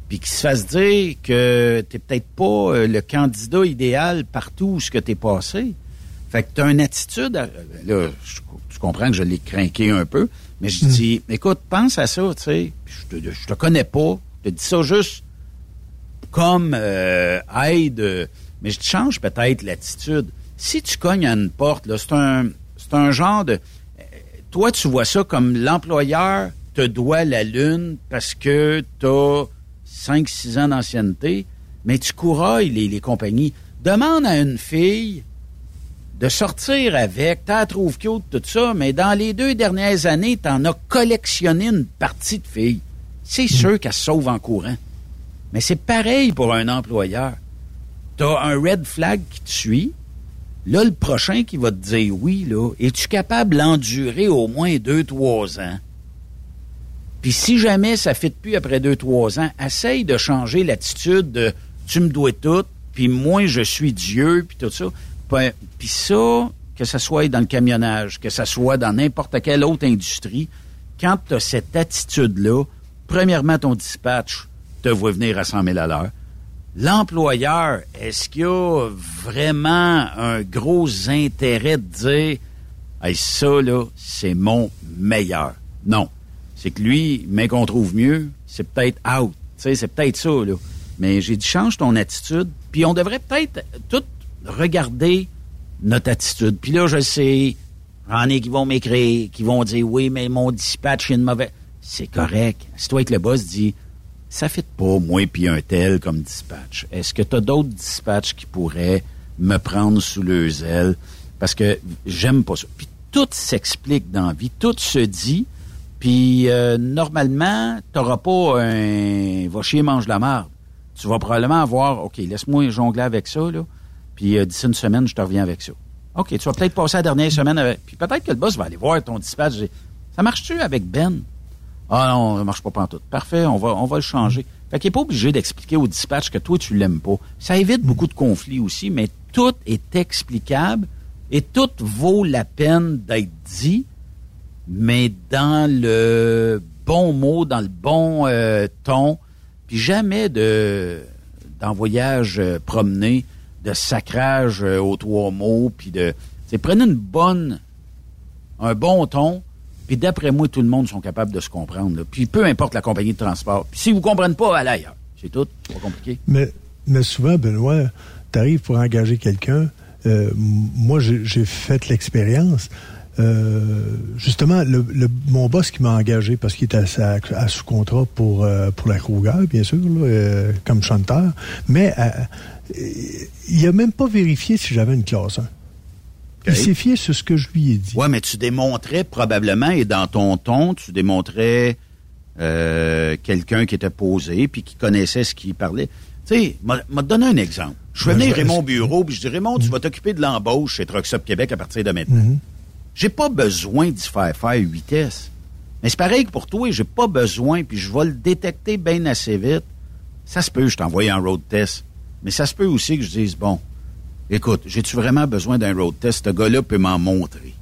puis qui se fasse dire que t'es peut-être pas euh, le candidat idéal partout où ce que t'es passé. Fait que t'as une attitude, là, je, tu comprends que je l'ai craqué un peu, mais je hmm. dis, écoute, pense à ça, tu sais, je te, je te connais pas, je te dis ça juste comme euh, aide, mais je te change peut-être l'attitude. Si tu cognes à une porte, là, c'est un, c'est un genre de, toi, tu vois ça comme l'employeur te doit la lune parce que tu as 5-6 ans d'ancienneté, mais tu courailles les, les compagnies. Demande à une fille de sortir avec, t'as trouve cute, tout ça, mais dans les deux dernières années, t'en as collectionné une partie de filles. C'est hmm. sûr qu'elle se sauve en courant. Mais c'est pareil pour un employeur. T'as un red flag qui te suit, Là, le prochain qui va te dire oui, là, es-tu capable d'endurer au moins deux, trois ans? Puis si jamais ça ne fit plus après deux, trois ans, essaye de changer l'attitude de tu me dois tout, puis moi je suis Dieu, puis tout ça. Puis ça, que ce soit dans le camionnage, que ce soit dans n'importe quelle autre industrie, quand tu as cette attitude-là, premièrement, ton dispatch te voit venir à 100 000 à l'heure l'employeur, est-ce qu'il a vraiment un gros intérêt de dire hey, ça, là, c'est mon meilleur? Non. C'est que lui, mais qu'on trouve mieux, c'est peut-être out. c'est peut-être ça, là. Mais j'ai dit, change ton attitude. Puis on devrait peut-être tout regarder notre attitude. Puis là, je sais, en est qui vont m'écrire, qui vont dire, oui, mais mon dispatch est une mauvaise. C'est correct. Si toi, avec le boss dit, ça fait pas, moi puis un tel comme dispatch. Est-ce que tu as d'autres dispatchs qui pourraient me prendre sous le ailes? Parce que j'aime pas ça. Puis tout s'explique dans la vie, tout se dit. Puis euh, normalement, t'auras pas un va chier mange la marde. Tu vas probablement avoir OK, laisse-moi jongler avec ça là. Puis euh, d'ici une semaine, je te reviens avec ça. OK, tu vas peut-être passer la dernière semaine avec. Puis peut-être que le boss va aller voir ton dispatch. Ça marche-tu avec Ben? Ah non, ça marche pas pantoute. Parfait, on va, on va le changer. Fait qu'il n'est pas obligé d'expliquer au dispatch que toi, tu l'aimes pas. Ça évite beaucoup de conflits aussi, mais tout est explicable et tout vaut la peine d'être dit, mais dans le bon mot, dans le bon euh, ton, puis jamais de d'envoyage euh, promené, de sacrage euh, aux trois mots, puis de... Prenez une bonne, un bon ton, puis d'après moi, tout le monde sont capables de se comprendre. Puis peu importe la compagnie de transport. Si vous ne comprenez pas, allez ailleurs. C'est tout. Pas compliqué. Mais, mais souvent, Benoît, tu arrives pour engager quelqu'un. Euh, moi, j'ai fait l'expérience. Euh, justement, le, mon boss qui m'a engagé parce qu'il était à, sous contrat pour euh, pour la Kruger, bien sûr, comme chanteur, mais il a même pas vérifié si j'avais une classe 1. Il s'est fié sur ce que je lui ai dit. Oui, mais tu démontrais probablement, et dans ton ton, tu démontrais euh, quelqu'un qui était posé puis qui connaissait ce qu'il parlait. Tu sais, m'a donné un exemple. Je vais venir Raymond Bureau, puis je dis Raymond, tu vas t'occuper de l'embauche chez Truckstop Québec à partir de maintenant. Mm-hmm. J'ai pas besoin d'y faire faire vitesses. Mais c'est pareil que pour toi, j'ai pas besoin, puis je vais le détecter bien assez vite. Ça se peut, je t'envoie un road test. Mais ça se peut aussi que je dise, bon, écoute, j'ai-tu vraiment besoin d'un road test? Ce gars-là peut m'en montrer.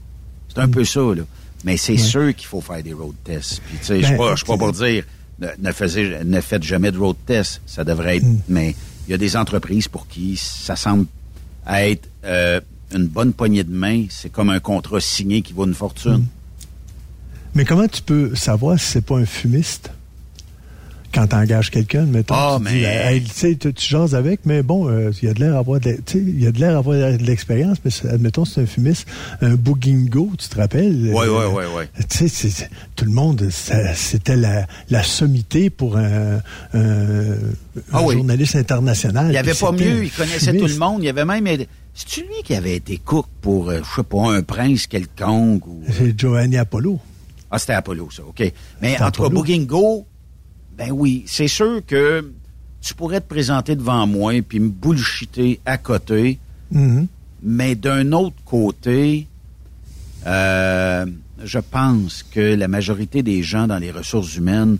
C'est un peu ça, là. Mais c'est sûr qu'il faut faire des road tests. Puis, tu sais, je ne suis pas pour dire, ne, ne, faites jamais de road test. Ça devrait être, mm. mais il y a des entreprises pour qui ça semble être euh, une bonne poignée de main. C'est comme un contrat signé qui vaut une fortune. Mm. Mais comment tu peux savoir si c'est pas un fumiste? quand tu engages quelqu'un, mettons, ah, tu mais... dis, tu jases avec, mais bon, euh, il y a de l'air à avoir de, il y a de l'air avoir de l'expérience, mais admettons, c'est un fumiste, un boogingo, tu te rappelles? Oui, oui, oui, oui. Tu sais, tout le monde, c'était la, la sommité pour un, un, ah journaliste international. Il n'y avait pas mieux, il connaissait tout le monde, il y avait même... C'est-tu lui qui avait été cook pour, euh, je sais pas, un prince quelconque? Ou... C'est Giovanni Apollo. Ah, c'était Apollo, ça, OK. Mais en tout cas, Boogingo, ben oui, c'est sûr que tu pourrais te présenter devant moi puis me bullshiter à côté. Mm-hmm. Mais d'un autre côté, Euh, je pense que la majorité des gens dans les ressources humaines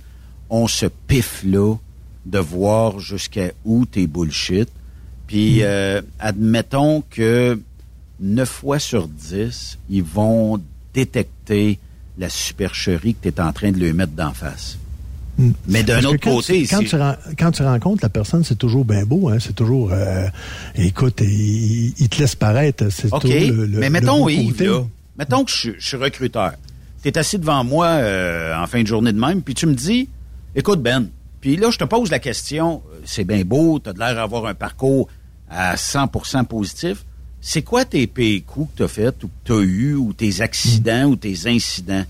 ont ce pif-là de voir jusqu'à où t'es bullshit. Puis, euh, admettons que 9 fois sur 10, ils vont détecter la supercherie que tu es en train de lui mettre d'en face. Hmm. Mais d'un autre côté, tu, quand, tu, quand tu rencontres la personne, c'est toujours bien beau, hein, c'est toujours, euh, écoute, il, il te laisse paraître, c'est OK, toujours le, le- mais le mettons, Yves, là, mettons que je, suis- je suis recruteur. Tu es assis devant moi euh, en fin de journée de même, puis tu me dis, écoute Ben, puis là, je te pose la question, c'est bien beau, tu as l'air d'avoir un parcours à 100% positif. C'est quoi tes pires coups que tu as fait ou que tu as eu, ou tes accidents ou tes incidents?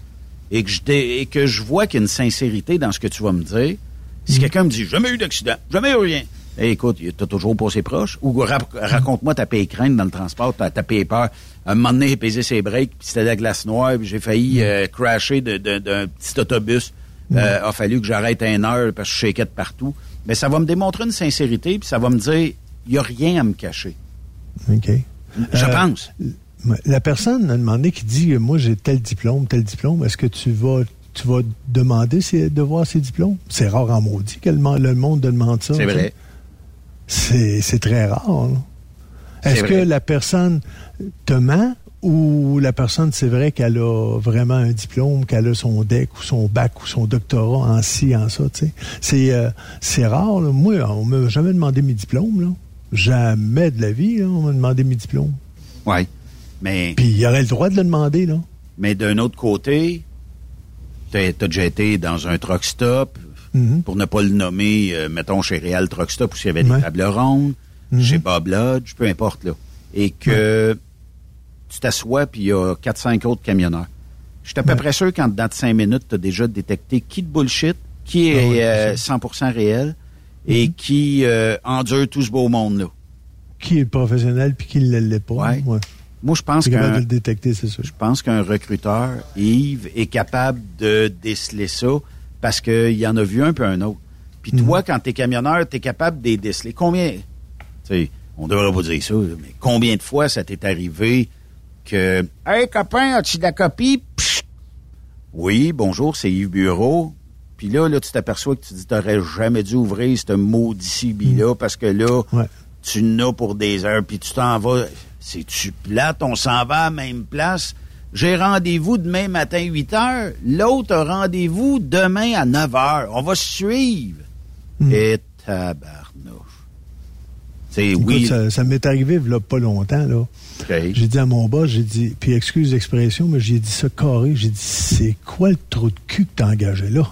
Et que je, et que je vois qu'il y a une sincérité dans ce que tu vas me dire. Si quelqu'un me dit, jamais eu d'accident, jamais eu rien. Eh, écoute, t'as toujours passé proche. Ou raconte-moi ta paix crainte dans le transport, t'as ta paix peur. Un moment donné, j'ai pesé ses breaks, puis c'était de la glace noire, puis j'ai failli euh, crasher d'un petit autobus. Euh, a fallu que j'arrête un heure parce que je shakeais de partout. Mais ça va me démontrer une sincérité, puis ça va me dire, il n'y a rien à me cacher. OK. Je Euh, pense. La personne a demandé qui dit euh, moi j'ai tel diplôme, tel diplôme, est-ce que tu vas tu vas demander de voir ses diplômes? C'est rare en maudit que le, mon- le monde demande ça. C'est vrai. C'est c'est très rare. Est-ce que la personne te ment? Ou la personne, c'est vrai qu'elle a vraiment un diplôme, qu'elle a son DEC ou son bac ou son doctorat en ci, en ça, tu sais. C'est euh, c'est rare. là. Moi, on m'a jamais demandé mes diplômes. Là. Jamais de la vie, là, on m'a demandé mes diplômes. Oui. Mais, Puis il aurait le droit de le demander, là. mais d'un autre côté, t'as as déjà été dans un truck stop, Mhm. pour ne pas le nommer, euh, mettons chez Real Truck Stop, où il y avait Ouais. des tables rondes, Mhm. chez Bob Lodge, peu importe, là. Et que tu t'assois, puis il y a 4-5 autres camionneurs. Je suis à peu Ouais. près sûr qu'en dedans de 5 minutes, tu as déjà détecté qui de bullshit, qui est Ah ouais, euh, 100% réel, et qui euh, endure tout ce beau monde-là. Qui est professionnel puis qui ne l'est pas. Ouais. Ouais. Moi, je pense qu'un détecter, c'est je pense qu'un recruteur, Yves, est capable de déceler ça parce qu'il en a vu un peu un autre. Puis toi, quand t'es camionneur, t'es capable de les déceler. Combien, tu sais, on devrait pas dire ça, mais combien de fois ça t'est arrivé que, hey copain, as-tu de la copie? Psst! Oui, bonjour, c'est Yves Bureau. Puis là, là, tu t'aperçois que tu dis, t'aurais jamais dû ouvrir ce maudit CB-là parce que là, Ouais. tu n'as pour des heures, puis tu t'en vas. C'est-tu plate? On s'en va à la même place. J'ai rendez-vous demain matin 8 heures. L'autre a rendez-vous demain à 9 heures. On va se suivre. Hmm. Et tabarnouche. C'est Écoute, oui. ça, ça m'est arrivé pas longtemps, là. J'ai dit à mon boss, j'ai dit, puis excuse l'expression, mais j'ai dit ça carré. J'ai dit, c'est quoi le trou de cul que t'as engagé là?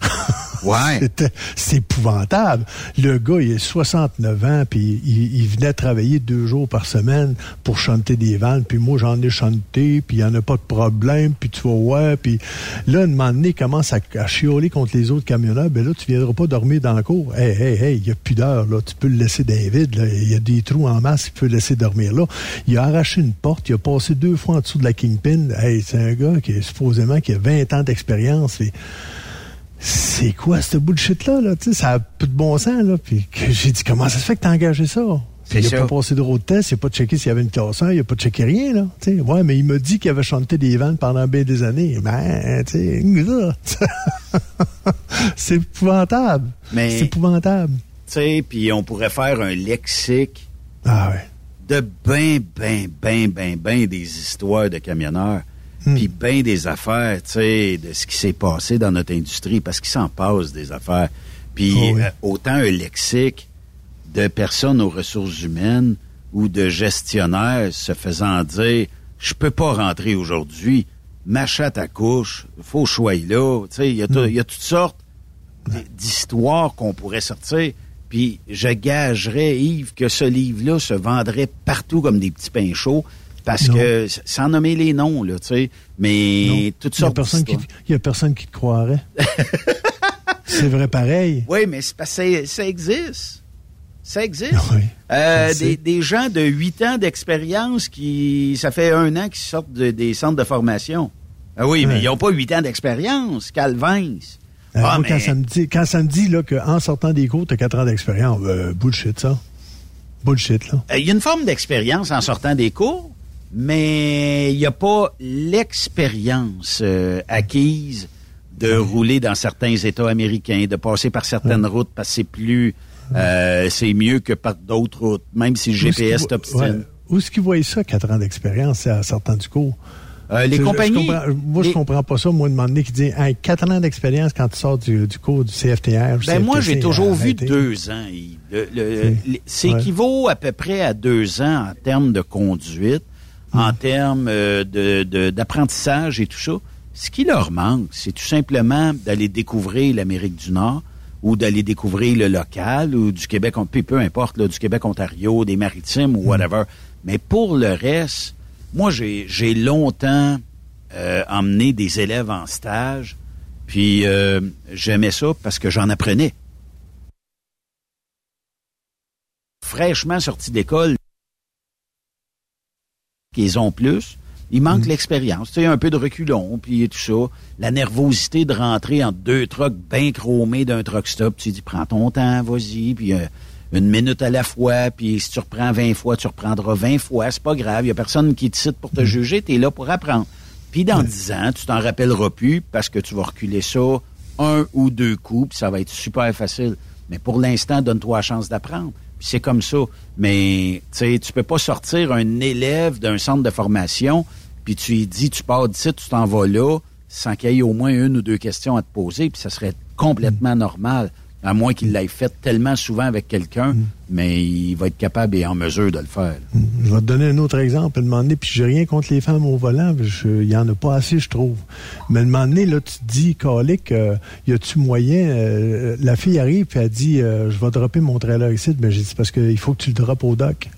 Ouais. C'est épouvantable. Le gars, il est 69 ans, puis il, il venait travailler deux jours par semaine pour chanter des vannes, puis moi, j'en ai chanté, puis il n'y en a pas de problème, puis tu vas voir, puis là, un moment donné, il commence à, chioler contre les autres camionneurs, ben là, tu viendras pas dormir dans le cours. Hey, hey, hey, il y a plus d'heure, là, tu peux le laisser David, là, il y a des trous en masse, il peut le laisser dormir là. Il a arraché une porte, il a passé deux fois en dessous de la Kingpin. Hey, c'est un gars qui est supposément qui a 20 ans d'expérience, c'est quoi ce bullshit-là? Là? Tu sais, ça a plus de bon sens. Là. Puis que j'ai dit, comment ça se fait que t'as engagé ça? Il n'a pas passé de road test, il n'a pas checké s'il y avait une classeur, il n'a pas checké rien. Là. Tu sais, ouais, mais il m'a dit qu'il avait chanté des vannes pendant bien des années. Ben, tu sais, c'est épouvantable. Mais- C'est épouvantable. Tu sais, puis on pourrait faire un lexique Ah ouais. de ben, ben, ben, ben, ben des histoires de camionneurs. Hmm. Puis ben des affaires, tu sais, de ce qui s'est passé dans notre industrie, parce qu'il s'en passe des affaires. Puis Oh oui. euh, autant un lexique de personnes aux ressources humaines ou de gestionnaires se faisant dire je peux pas rentrer aujourd'hui, ma chatte à couche, faut choisir là. Tu sais, il y, a tout- Hmm. il y a toutes sortes d'histoires qu'on pourrait sortir. Puis je gagerais, Yves, que ce livre-là se vendrait partout comme des petits pains chauds. Parce Non. que, sans nommer les noms, là, tu sais, mais Non. toutes Il y a sortes personne qui, d'histoires. il y a personne qui te croirait. c'est vrai pareil. Oui, mais c'est parce que ça, existe. Ça existe. Oui, Euh, des, des gens de 8 ans d'expérience qui, ça fait un an qu'ils sortent de- des centres de formation. Ah oui, mais ils n'ont pas 8 ans d'expérience. Calvins. Euh, Ah, moi, quand, ça me dit, quand ça me dit là, qu'en sortant des cours, tu as 4 ans d'expérience, euh, bullshit, ça. Bullshit, là. Euh, Il y a une forme d'expérience en sortant des cours, mais il n'y a pas l'expérience euh, acquise de rouler dans certains États américains, de passer par certaines routes parce que c'est plus, euh, c'est mieux que par d'autres routes, même si le GPS t'obstine. Où est-ce qu'ils voient ça, quatre ans d'expérience à sortant du cours? Euh, les compagnies. moi, je comprends pas ça, moi, de demander qui dit hey, 4 ans d'expérience quand tu sors du, cours du CFTR. Ben, moi, j'ai toujours vu deux ans. C'est équivaut à peu près à deux ans en termes de conduite, en termes euh, d'apprentissage et tout ça. Ce qui leur manque, c'est tout simplement d'aller découvrir l'Amérique du Nord ou d'aller découvrir le local ou du Québec, peu importe, là, du Québec-Ontario, des maritimes ou hmm. whatever. Mais pour le reste, moi, j'ai longtemps euh, emmené des élèves en stage, puis euh, j'aimais ça parce que j'en apprenais. Fraîchement sortis d'école, qu'ils ont plus, il manque mm. l'expérience. Tu sais, un peu de reculon, puis tout ça. La nervosité de rentrer en deux trucks bien chromés d'un truck stop. Tu dis, prends ton temps, vas-y, puis... Euh, une minute à la fois, puis si tu reprends 20 fois, tu reprendras 20 fois, c'est pas grave, il y a personne qui te cite pour te mm. juger, tu es là pour apprendre. Puis dans 10 ans, tu t'en rappelleras plus parce que tu vas reculer ça un ou deux coups, puis ça va être super facile. Mais pour l'instant, donne-toi la chance d'apprendre. C'est comme ça. Mais tu sais, tu peux pas sortir un élève d'un centre de formation, puis tu lui dis, tu pars d'ici, tu t'en vas là, sans qu'il y ait au moins une ou deux questions à te poser, puis ça serait complètement normal à moins qu'il l'ait fait tellement souvent avec quelqu'un, mm. mais il va être capable et en mesure de le faire. Mm. Je vais te donner un autre exemple. Demander, puis j'ai rien contre les femmes au volant, il y en a pas assez, je trouve. Mais à donné, là, tu te dis, Calic, euh, y a-tu moyen? Euh, la fille arrive, puis elle dit, euh, je vais dropper mon trailer ici. Ben, j'ai dit, parce qu'il faut que tu le droppes au dock.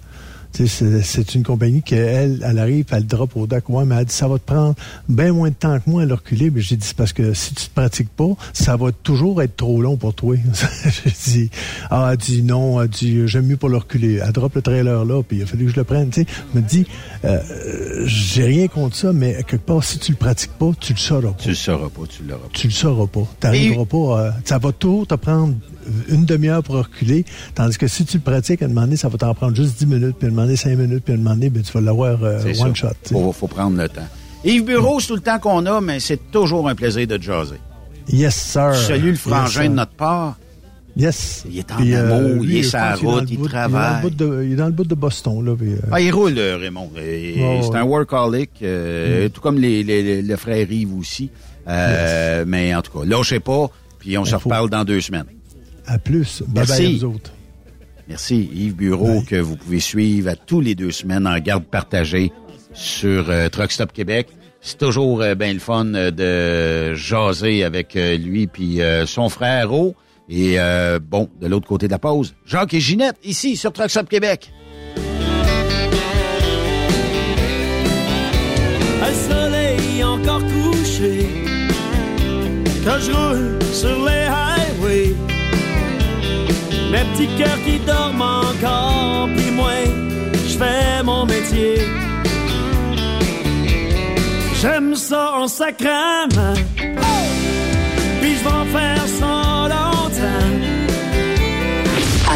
C'est une compagnie qui, elle, elle arrive, elle drop au dock. Ouais, mais elle dit, ça va te prendre bien moins de temps que moi à le reculer. Mais j'ai dit, c'est parce que si tu te pratiques pas, ça va toujours être trop long pour toi. j'ai dit, ah, elle dit non, elle dit, j'aime mieux pas le reculer. Elle drop le trailer là, puis il a fallu que je le prenne. Tu sais, me dit, euh, j'ai rien contre ça, mais quelque part, si tu le pratiques pas, tu le sauras pas. Tu le sauras pas, tu l'auras pas. Tu le sauras pas. T'arriveras pas, euh, ça va toujours te prendre une demi-heure pour reculer. Tandis que si tu le pratiques, à demander, ça va t'en prendre juste 10 minutes, puis à demander 5 minutes, puis à demander, ben, tu vas l'avoir euh, one shot. Il faut, prendre le temps. Yves Bureau, c'est tout le temps qu'on a, mais c'est toujours un plaisir de jaser. Yes, sir. Salut le frangin de notre part. Yes. Il est en amour, euh, il est sur la route, il, travaille. Il est, dans le bout de Boston. Là, euh. ah, il roule, Raymond. c'est un workaholic, mm. tout comme les, les, le frère Yves aussi. Mais en tout cas, lâchez pas, puis on se reparle dans deux semaines. À plus. Bye Merci. bye à vous autres. Merci Yves Bureau que vous pouvez suivre à tous les deux semaines en garde partagée sur euh, Truck Stop Québec. C'est toujours euh, bien le fun euh, de jaser avec lui puis son frère O. Et bon, de l'autre côté de la pause, Jacques et Ginette ici sur Truck Stop Québec. Un soleil encore couché quand je roule sur les mes petits cœurs qui dorment encore, puis moi, je fais mon métier. J'aime ça en sacrament, puis je vais en faire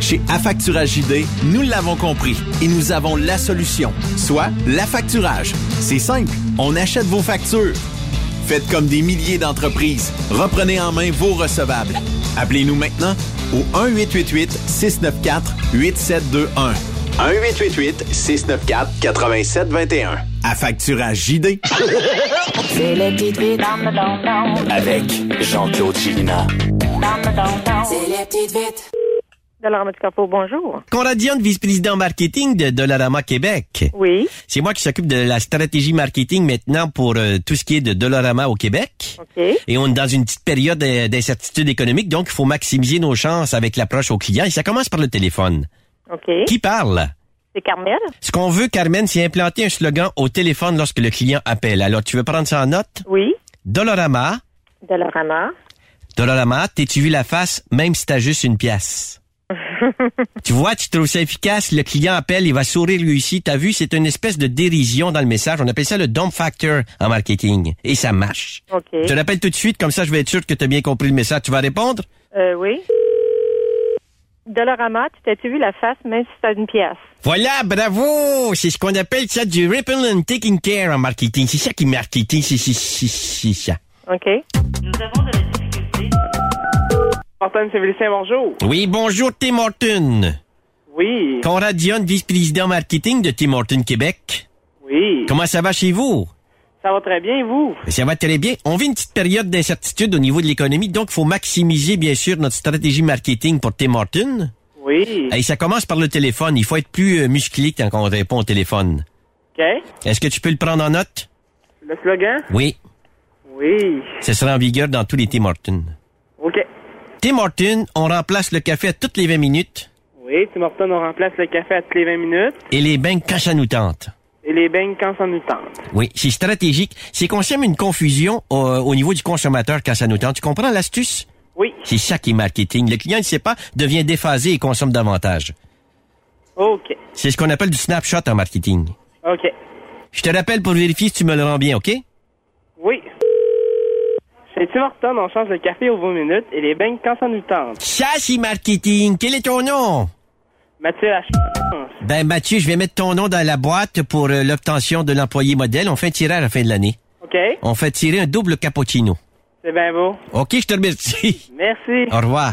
Chez Affacturage JD, nous l'avons compris et nous avons la solution, soit l'affacturage. C'est simple, on achète vos factures. Faites comme des milliers d'entreprises, reprenez en main vos recevables. Appelez-nous maintenant au 1-888-694-8721. 1-888-694-8721. Affacturage JD. C'est le titre Avec Jean-Claude Gilina. C'est les petites vites. Dollarama du Carrefour, bonjour. Conrad vice-président marketing de Dollarama Québec. Oui. C'est moi qui s'occupe de la stratégie marketing maintenant pour euh, tout ce qui est de Dollarama au Québec. OK. Et on est dans une petite période d'incertitude économique, donc il faut maximiser nos chances avec l'approche aux clients. Et ça commence par le téléphone. OK. Qui parle? C'est Carmel? Ce qu'on veut, Carmen, c'est implanter un slogan au téléphone lorsque le client appelle. Alors, tu veux prendre ça en note? Oui. Dollarama. Dollarama. Dollarama, t'es-tu vu la face, même si t'as juste une pièce? Tu vois, tu trouves ça efficace, le client appelle, il va sourire lui aussi. T'as vu, c'est une espèce de dérision dans le message. On appelle ça le dump factor en marketing. Et ça marche. OK. Je te l'appelle tout de suite, comme ça je vais être sûr que tu as bien compris le message. Tu vas répondre? Euh, oui. Dollarama, tu t'es-tu vu la face, même si t'as une pièce? Voilà, bravo! C'est ce qu'on appelle ça du ripple and taking care en marketing. C'est ça qui est marketing, c'est c'est- c'est- c'est ça. OK. Nous avons de. Bonjour. Oui, bonjour Tim Horton. Oui. Conrad Dion, vice-président marketing de Tim Horton Québec. Oui. Comment ça va chez vous? Ça va très bien, et vous? Ça va très bien. On vit une petite période d'incertitude au niveau de l'économie, donc il faut maximiser, bien sûr, notre stratégie marketing pour Tim Horton. Oui. Et ça commence par le téléphone. Il faut être plus euh, musclé quand on répond au téléphone. OK. Est-ce que tu peux le prendre en note? Le slogan? Oui. Oui. Ce sera en vigueur dans tous les Tim Hortons. Tim Hortons, on remplace le café à toutes les 20 minutes Oui, Tim Hortons, on remplace le café à toutes les 20 minutes et les bains quand ça nous tente. et les beignes quand ça nous tente. Oui, c'est stratégique. C'est qu'on sème une confusion au, au niveau du consommateur quand ça nous tente. Tu comprends l'astuce? Oui. C'est ça qui est marketing. Le client, il sait pas, devient déphasé et consomme davantage. OK. C'est ce qu'on appelle du snapshot en marketing. OK. Je te rappelle pour vérifier si tu me le rends bien, OK? Hortons, on change le café aux 20 minutes et les beignes quand ça nous tente. Ça, c'est marketing. Quel est ton nom? Mathieu Lachance. Ben, Mathieu, je vais mettre ton nom dans la boîte pour euh, l'obtention de l'employé modèle. On fait un tirage à la fin de l'année. OK. On fait tirer un double cappuccino. C'est bien beau. OK, je te remercie. Merci. Au revoir.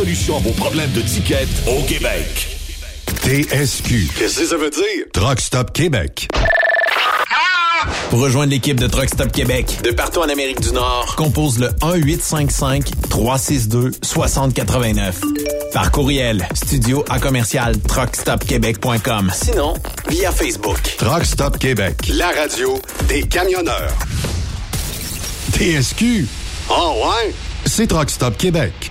à vos problèmes de ticket au Québec. TSQ. Qu'est-ce que ça veut dire? Truck Stop Québec. Pour rejoindre l'équipe de Truck Stop Québec, de partout en Amérique du Nord, compose le 1-855-362-6089. Par courriel, studio à commercial truckstopquebec.com. Sinon, via Facebook. Truck Stop Québec. La radio des camionneurs. TSQ. Oh ouais? C'est Truck Stop Québec.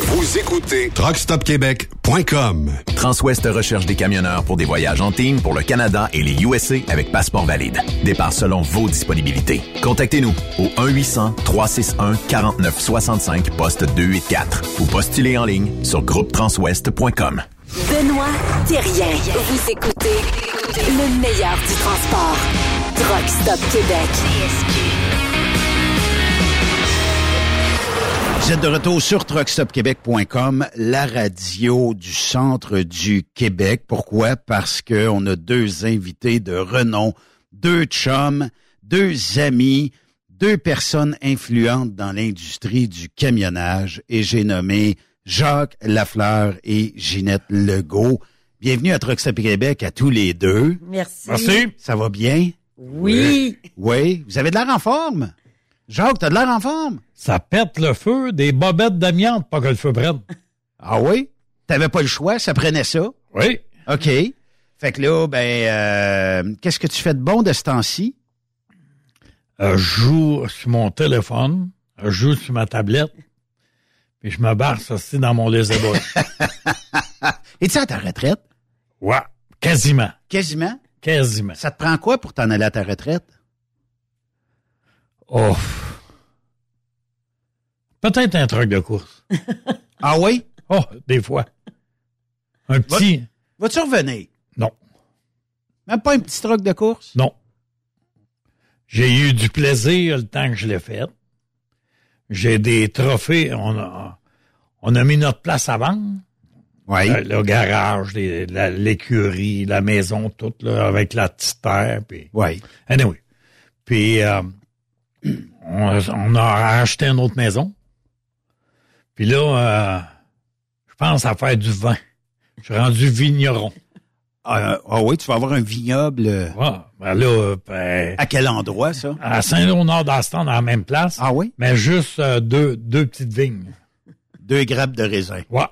Vous écoutez TruckStopQuébec.com. Transwest recherche des camionneurs pour des voyages en team pour le Canada et les USA avec passeport valide. Départ selon vos disponibilités. Contactez-nous au 1-800-361-4965 poste 284 ou postulez en ligne sur groupetranswest.com. Benoît Thérien. Vous écoutez le meilleur du transport. Truck Stop Québec. Vous êtes de retour sur truckstopquebec.com, la radio du centre du Québec. Pourquoi? Parce que on a deux invités de renom, deux chums, deux amis, deux personnes influentes dans l'industrie du camionnage et j'ai nommé Jacques Lafleur et Ginette Legault. Bienvenue à Truckstop Québec à tous les deux. Merci. Ça va bien? Oui. Oui. Vous avez de l'air en forme? Jacques, t'as de l'air en forme? Ça pète le feu, des bobettes d'amiante, pas que le feu prenne. Ah oui? T'avais pas le choix, ça prenait ça? Oui. OK. Fait que là, ben, euh, qu'est-ce que tu fais de bon de ce temps-ci? Euh, je joue sur mon téléphone, je joue sur ma tablette, puis je me barre aussi dans mon laissez Es-tu à ta retraite? Ouais, quasiment. Quasiment? Quasiment. Ça te prend quoi pour t'en aller à ta retraite? Oh. Peut-être un truc de course. ah oui? Oh, des fois. Un petit. Va-tu revenir? Non. Même pas un petit truc de course? Non. J'ai eu du plaisir le temps que je l'ai fait. J'ai des trophées. On a, on a mis notre place à vendre. Oui. Le, le garage, la- l'écurie, la, maison, tout, là, avec la petite terre. Puis, oui. Anyway. Puis, euh, on, on a acheté une autre maison. Puis là, euh, je pense à faire du vin. Je suis rendu vigneron. Ah, ah oui, tu vas avoir un vignoble. euh, Ouais, ben là, ben, À quel endroit, ça? à Saint-Léonard-d'Aston, dans la même place. Ah oui? Mais juste euh, deux, deux petites vignes. Deux grappes de raisin. Ouais.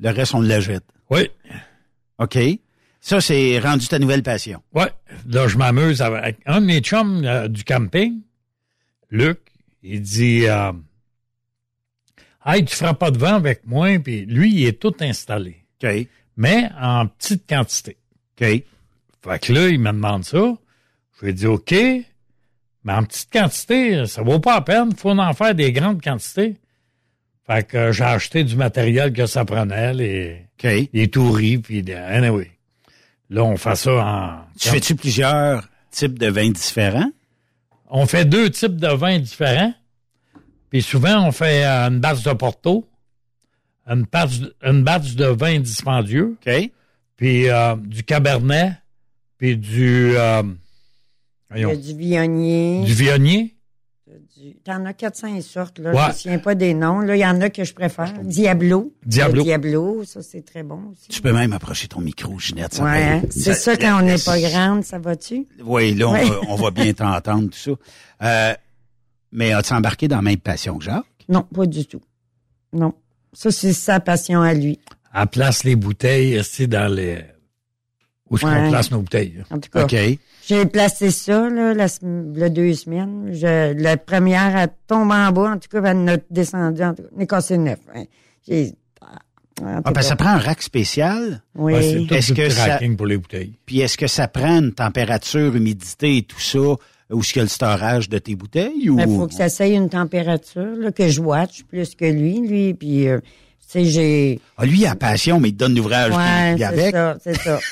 Le reste, on le jette. Oui. OK. Ça, c'est rendu ta nouvelle passion. Ouais. Là, je m'amuse avec un de mes chums euh, du camping, Luc. Il dit, euh, Hey, tu feras pas de vent avec moi. Puis lui, il est tout installé. Mais en petite quantité. OK. Fait que là, il me demande ça. Je lui ai dit, OK. Mais en petite quantité, ça vaut pas la peine. faut en faire des grandes quantités. Fait que euh, j'ai acheté du matériel que ça prenait, les, OK. les touris, puis anyway. Là, on fait ça en... Tu fais-tu plusieurs types de vins différents? On fait deux types de vins différents. Puis souvent, on fait euh, une batch de Porto, une batch, une batch de vin dispendieux, OK. puis euh, du Cabernet, puis du... euh, voyons, du viognier. du Viognier. T'en as 400 sortes, là. Ouais. Je me souviens pas des noms. Là, il y en a que je préfère. Diablo. Diablo. Le Diablo, ça, c'est très bon aussi. Tu peux même approcher ton micro, Ginette. ça Ouais, hein? c'est ça quand on n'est pas grande, ça va-tu? Oui, là, on, Ouais. va, on va bien t'entendre, tout ça. Euh, mais as-tu embarqué dans la même passion que Jacques? Non, pas du tout. Non. Ça, c'est sa passion à lui. Elle place les bouteilles ici dans les... Où est-ce qu'on place nos bouteilles? En tout cas. OK. J'ai placé ça, là, la, le deux semaines. Je, la première, elle tombe en bas, en tout cas, elle a descendu, en tout cas, elle est cassée neuf. hein. J'ai, Ah, ben, ça prend un rack spécial? Oui. Ouais, c'est tout Est-ce que ça- tracking pour les bouteilles. Puis est-ce que ça prend une température, humidité et tout ça, où est-ce qu'il y a le storage de tes bouteilles? Ou... Il faut que ça essaye une température, là, que je watch plus que lui, lui, puis, euh, j'ai... Ah, lui, il a passion, mais il te donne l'ouvrage Ouais, c'est ça, c'est ça.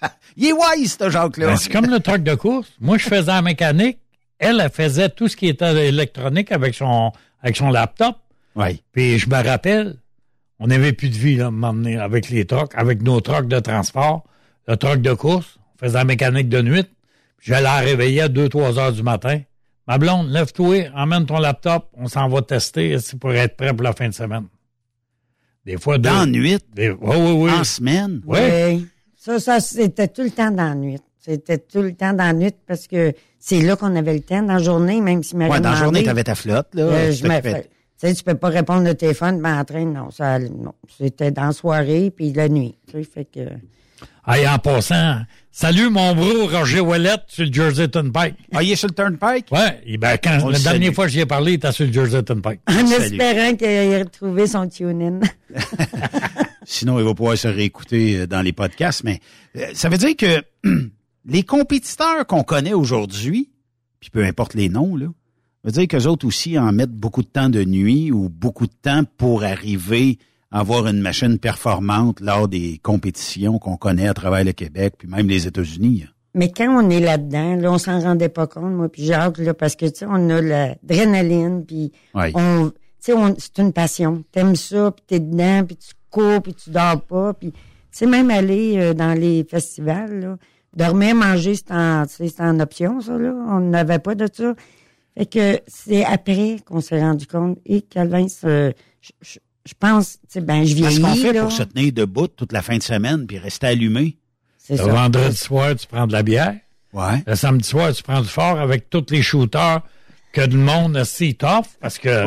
Ah. Il est wise, ce Jacques-là. Ben, c'est comme le truck de course. Moi, je faisais la mécanique. Elle, elle faisait tout ce qui était électronique avec son, avec son laptop. Oui. Puis je me rappelle, on n'avait plus de vie, là, à un moment donné, avec les trucks, avec nos trucks de transport, le truck de course. On faisait la mécanique de nuit. Puis Je la réveillais à 2-3 heures du matin. Ma blonde, lève-toi, emmène ton laptop, on s'en va tester c'est pour être prêt pour la fin de semaine? Des fois, deux- Dans la nuit? Des, oui, oui, oui. En semaine? Oui. Oui. Ça, ça, c'était tout le temps dans la nuit. C'était tout le temps dans la nuit parce que c'est là qu'on avait le temps. Dans la journée, même si Ouais, dans la journée, tu avais ta flotte, là. Euh, Tu je sais, tu peux pas répondre au téléphone, ben, en train, non, ça, non. C'était dans la soirée puis la nuit. Tu sais, fait que. Hey, en passant, salut mon bro Roger Ouellette sur le Jersey Turnpike. Ah, il est sur le Turnpike? Ouais, et ben, quand, On le la dernière salue. fois que j'y ai parlé, il était sur le Jersey Turnpike. En Salut. espérant qu'il ait retrouvé son tune-in. Sinon, il va pouvoir se réécouter euh, dans les podcasts. Mais euh, ça veut dire que les compétiteurs qu'on connaît aujourd'hui, puis peu importe les noms, là, veut dire qu'eux autres aussi en mettent beaucoup de temps de nuit ou beaucoup de temps pour arriver avoir une machine performante lors des compétitions qu'on connaît à travers le Québec, puis même les États-Unis. hein. Mais quand on est là-dedans, là, on s'en rendait pas compte, moi puis Jacques, là, parce que, tu sais, on a l'adrénaline, puis Ouais. on, tu sais, on- c'est une passion. T'aimes ça, puis t'es dedans, puis tu cours, puis tu dors pas, puis, tu sais, même aller euh, dans les festivals, là, dormir, manger, c'est en, en option, ça, là. On n'avait pas de ça. Fait que c'est après qu'on s'est rendu compte, et Calvin, c'est- je, je- je pense, tu sais, ben, je Qu'est-ce vieillis, qu'on fait là. pour se tenir debout toute la fin de semaine puis rester allumé? C'est Le vendredi soir, tu prends de la bière. Ouais. Le samedi soir, tu prends du fort avec tous les shooters que le monde a si tough parce que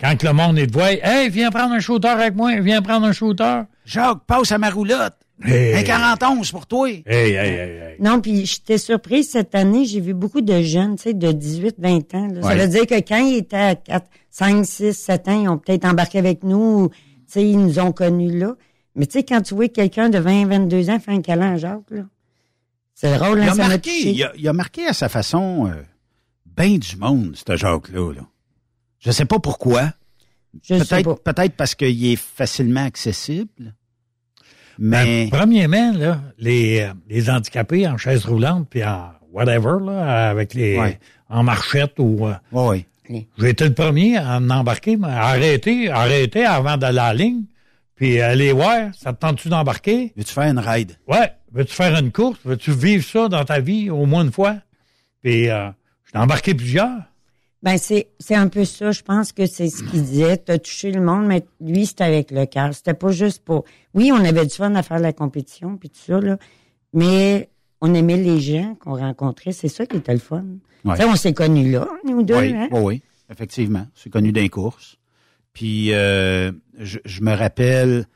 quand que le monde est de voix, hey, viens prendre un shooter avec moi, viens prendre un shooter. Jacques, passe à ma roulotte. Hey. Un 41 pour toi. Hey, hey, hey, hey. Non, puis j'étais surprise cette année, j'ai vu beaucoup de jeunes, tu sais, de 18, 20 ans. là. Ça Ouais. veut dire que quand ils étaient à 4, 5, 6, 7 ans, ils ont peut-être embarqué avec nous, ou, tu sais, ils nous ont connus là. Mais tu sais, quand tu vois quelqu'un de 20, 22 ans faire un câlin à Jacques, là, c'est drôle, Il hein, a, ça m'a marqué, il, a, il a marqué à sa façon euh, bien du monde, ce Jacques-là. Là. Je sais pas pourquoi. Je sais Peut-être peut-être parce qu'il est facilement accessible. Mais Ben, premièrement, là, les, euh, les handicapés en chaise roulante puis en whatever, là, avec les Ouais. en marchette ou. euh, ouais. J'ai été le premier à en embarquer, mais arrêter, arrêter avant d'aller à la ligne, puis aller voir, ça te tente-tu d'embarquer? Veux-tu faire une ride? Ouais. Veux-tu faire une course? Veux-tu vivre ça dans ta vie au moins une fois? Puis euh, j'ai embarqué plusieurs. Ben, c'est, c'est un peu ça. Je pense que c'est ce qu'il disait. T'as touché le monde, mais lui, c'était avec le cœur. C'était pas juste pour... Oui, on avait du fun à faire la compétition, puis tout ça, là. Mais on aimait les gens qu'on rencontrait. C'est ça qui était le fun. Ouais. On s'est connus là, nous deux, oui, hein? oui, oui, effectivement. C'est connu d'un course. Puis euh, je, je me rappelle,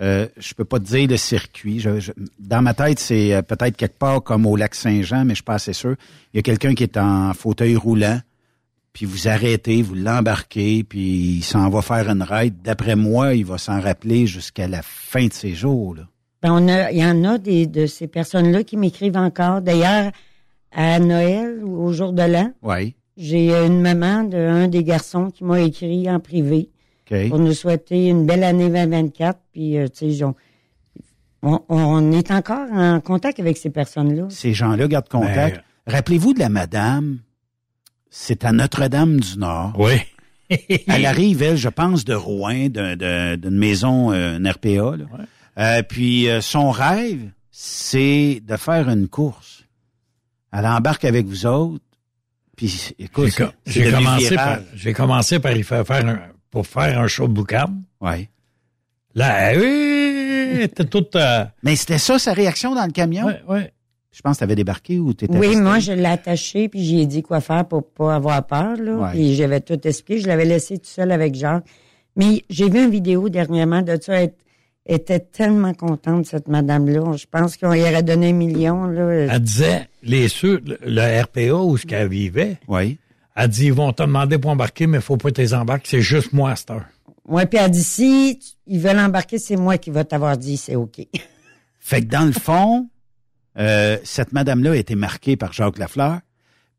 euh, je peux pas te dire le circuit. Je- je- dans ma tête, c'est euh, peut-être quelque part comme au lac Saint-Jean, mais je suis pas assez sûr. Il y a quelqu'un qui est en fauteuil roulant, puis vous arrêtez, vous l'embarquez, puis il s'en va faire une ride. D'après moi, il va s'en rappeler jusqu'à la fin de ses jours. Là. Ben, on a, il y en a des, de ces personnes-là qui m'écrivent encore. D'ailleurs, à Noël ou au jour de l'an, Oui. j'ai une maman d'un des garçons qui m'a écrit en privé pour nous souhaiter une belle année 2024. Puis, euh, tu sais, on, on, on est encore en contact avec ces personnes-là. Ces gens-là gardent contact. Ben, Rappelez-vous de la madame, c'est à Notre-Dame-du-Nord. Oui. Elle arrive, elle, je pense, de Rouen, d'un- d'un- d'une maison, euh, une RPA. là. Euh, puis euh, son rêve, c'est de faire une course. Elle embarque avec vous autres. Puis, écoute, J'ai commencé, par, commencé par y faire, faire un, pour faire un show de boucan. Ouais. Là, oui, était toute... euh, Mais c'était ça, sa réaction dans le camion? Oui, oui. Je pense que tu avais débarqué ou tu étais Oui, moi, je l'ai attaché, puis j'ai dit quoi faire pour pas avoir peur, là. Ouais. Puis j'avais tout expliqué. Je l'avais laissé tout seul avec Jacques. Mais j'ai vu une vidéo dernièrement de ça. Elle était tellement contente, cette madame-là. Je pense qu'on y aurait donné un million, là. Elle disait, les ceux, le, RPA où ce qu'elle vivait, oui. elle dit, ils vont te demander pour embarquer, mais faut pas que tu les embarques, c'est juste moi à cette heure. Ouais, puis elle dit, si ils veulent embarquer, c'est moi qui va t'avoir dit, c'est OK. Fait que dans le fond, euh, cette madame-là a été marquée par Jacques Lafleur.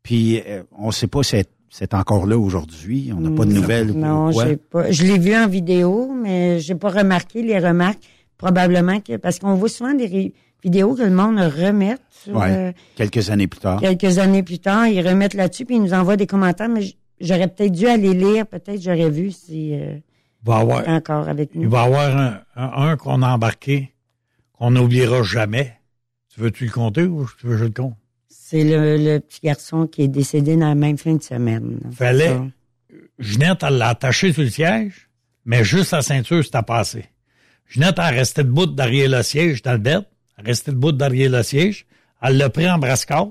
Puis euh, on ne sait pas si elle- c'est encore là aujourd'hui. On n'a pas de nouvelles. ou Non, quoi. j'ai pas. Je l'ai vu en vidéo, mais j'ai pas remarqué les remarques. Probablement que parce qu'on voit souvent des ré- vidéos que le monde remet sur Ouais. euh, Quelques années plus tard. quelques années plus tard, ils remettent là-dessus puis ils nous envoient des commentaires. Mais j'aurais peut-être dû aller lire. Peut-être j'aurais vu si euh, Il va y avoir, c'était encore avec il nous. va y avoir un, un, un qu'on a embarqué, qu'on n'oubliera jamais. Tu veux-tu le compter ou tu veux que je le compte? C'est le, le petit garçon qui est décédé dans la même fin de semaine. Fallait, Ça. Ginette, elle l'a attaché sur le siège, mais juste sa ceinture, c'était passé. Ginette, elle restait debout derrière le siège dans le bed. Elle restait debout derrière le siège. Elle l'a pris en brascade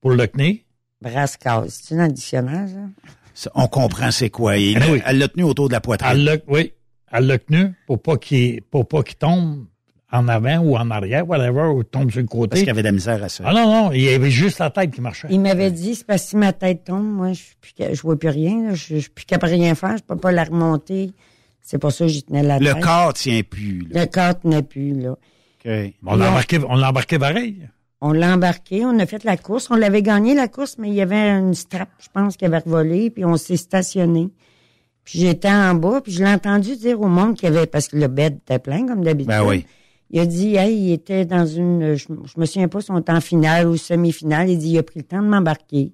pour le tenir. Brascasse. C'est un dictionnaire, ça? Ça, On comprend c'est quoi. Il- oui. Elle l'a tenu autour de la poitrine. Elle oui, elle l'a tenu pour pas qu'il, pour pas qu'il tombe en avant ou en arrière, whatever, ou tombe sur le côté. Parce qu'il y avait de la misère à ça. Ah non, non, il y avait juste la tête qui marchait. Il m'avait dit, c'est parce que si ma tête tombe, moi, je suis plus ca- je vois plus rien, là. je, je suis plus capable de rien faire, je peux pas la remonter. C'est pour ça que j'y tenais la Le tête. corps tient plus. là. Le corps tenait plus, là. OK. On l'a embarqué, on l'a embarqué pareil. On l'a embarqué, on a fait la course, on l'avait gagné la course, mais il y avait une strap, je pense, qui avait revolé, puis on s'est stationné. Puis j'étais en bas, puis je l'ai entendu dire au monde qu'il y avait, parce que le bed était plein, comme d'habitude. Ben oui. Il a dit, hey, il était dans une, je, je me souviens pas son temps final ou semi-finale. Il dit, il a pris le temps de m'embarquer.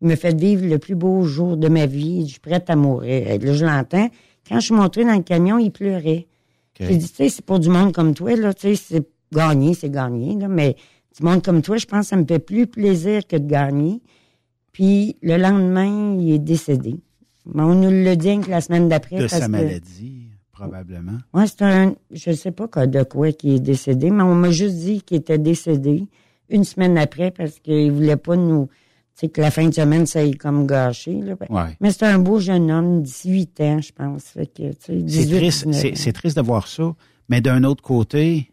Il m'a fait vivre le plus beau jour de ma vie. Je suis prête à mourir. Et là, je l'entends. Quand je suis montré dans le camion, il pleurait. J'ai dit, tu sais, c'est pour du monde comme toi, là, tu sais, c'est gagné, c'est gagné, là, mais du monde comme toi, je pense que ça me fait plus plaisir que de gagner. Puis le lendemain, il est décédé. Mais on nous le dit que la semaine d'après. De parce sa maladie, probablement. Ouais, c'est un, je sais pas quoi, de quoi qui est décédé, mais on m'a juste dit qu'il était décédé une semaine après parce qu'il voulait pas nous, tu sais, que la fin de semaine, ça ait comme gâché, là. Ouais. Mais c'est un beau jeune homme, 18 ans, je pense. C'est 18, triste, 19 c'est, ans. c'est triste de voir ça. Mais d'un autre côté,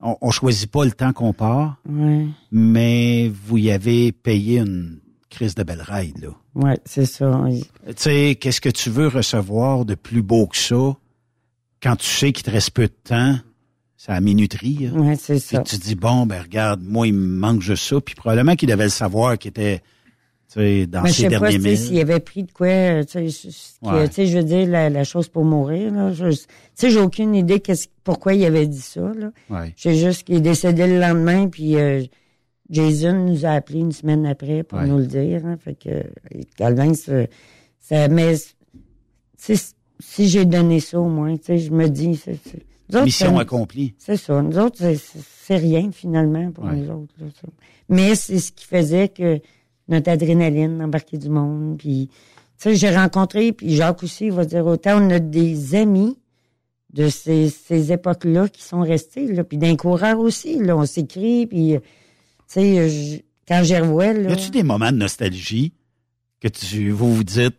on, on choisit pas le temps qu'on part, Ouais. mais vous y avez payé une crise de belle ride, là. Ouais, c'est ça. Tu sais, qu'est-ce que tu veux recevoir de plus beau que ça? Quand tu sais qu'il te reste peu de temps? C'est la minuterie. hein. Ouais, c'est ça. Puis tu dis, bon, ben regarde, moi, il me manque juste ça. Puis probablement qu'il devait le savoir qu'il était tu sais, dans je ses derniers sais, s'il avait pris de quoi, euh, tu sais, je- ce qui- Ouais. tu sais, je veux dire, la, la chose pour mourir, là. Je- Tu sais, j'ai aucune idée qu'est-ce, pourquoi il avait dit ça, là. Ouais. Je sais juste qu'il est décédé le lendemain, puis euh, Jason nous a appelé une semaine après pour Ouais. nous le dire, hein, fait que, et Calvin, ça, ça mais, tu sais, si j'ai donné ça au moins, tu sais, je me dis, autres, Mission accomplie. C'est ça. Nous autres, c'est, rien, finalement, pour Ouais. nous autres, là, ça. Mais c'est ce qui faisait que notre adrénaline embarquait du monde, puis, tu sais, j'ai rencontré, puis Jacques aussi, il va dire autant, on a des amis de ces, ces époques-là qui sont restés, là, puis d'un coureur aussi, là, on s'écrit, puis, euh, tu sais, quand j'y revois, Y là... a-tu des moments de nostalgie que tu, vous vous dites,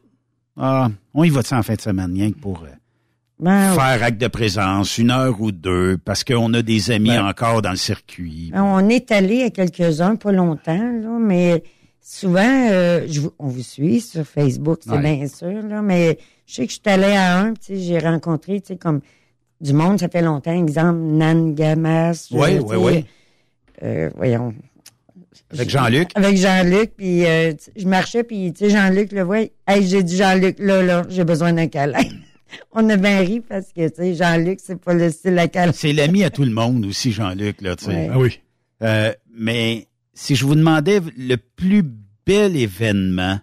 ah, on y va-tu en fin de semaine, rien que pour euh, Ben, faire acte de présence, une heure ou deux, parce qu'on a des amis Ben. encore dans le circuit. On est allé à quelques-uns, pas longtemps, là, mais souvent, euh, je vous- on vous suit sur Facebook, c'est Ouais. bien sûr, là, mais je sais que je suis allé à un, j'ai rencontré, tu sais, comme du monde, ça fait longtemps, exemple, Nan Gamas. Oui, oui, oui. voyons. Avec Jean-Luc. Avec Jean-Luc, puis euh, je marchais, puis tu sais, Jean-Luc le voit, hey, j'ai dit Jean-Luc, là, là, j'ai besoin d'un câlin. on a bien ri parce que, tu sais, Jean-Luc, c'est pas le style à câlin. C'est l'ami à tout le monde aussi, Jean-Luc, là, tu sais. Ouais. Ah oui. Euh, mais si je vous demandais le plus bel événement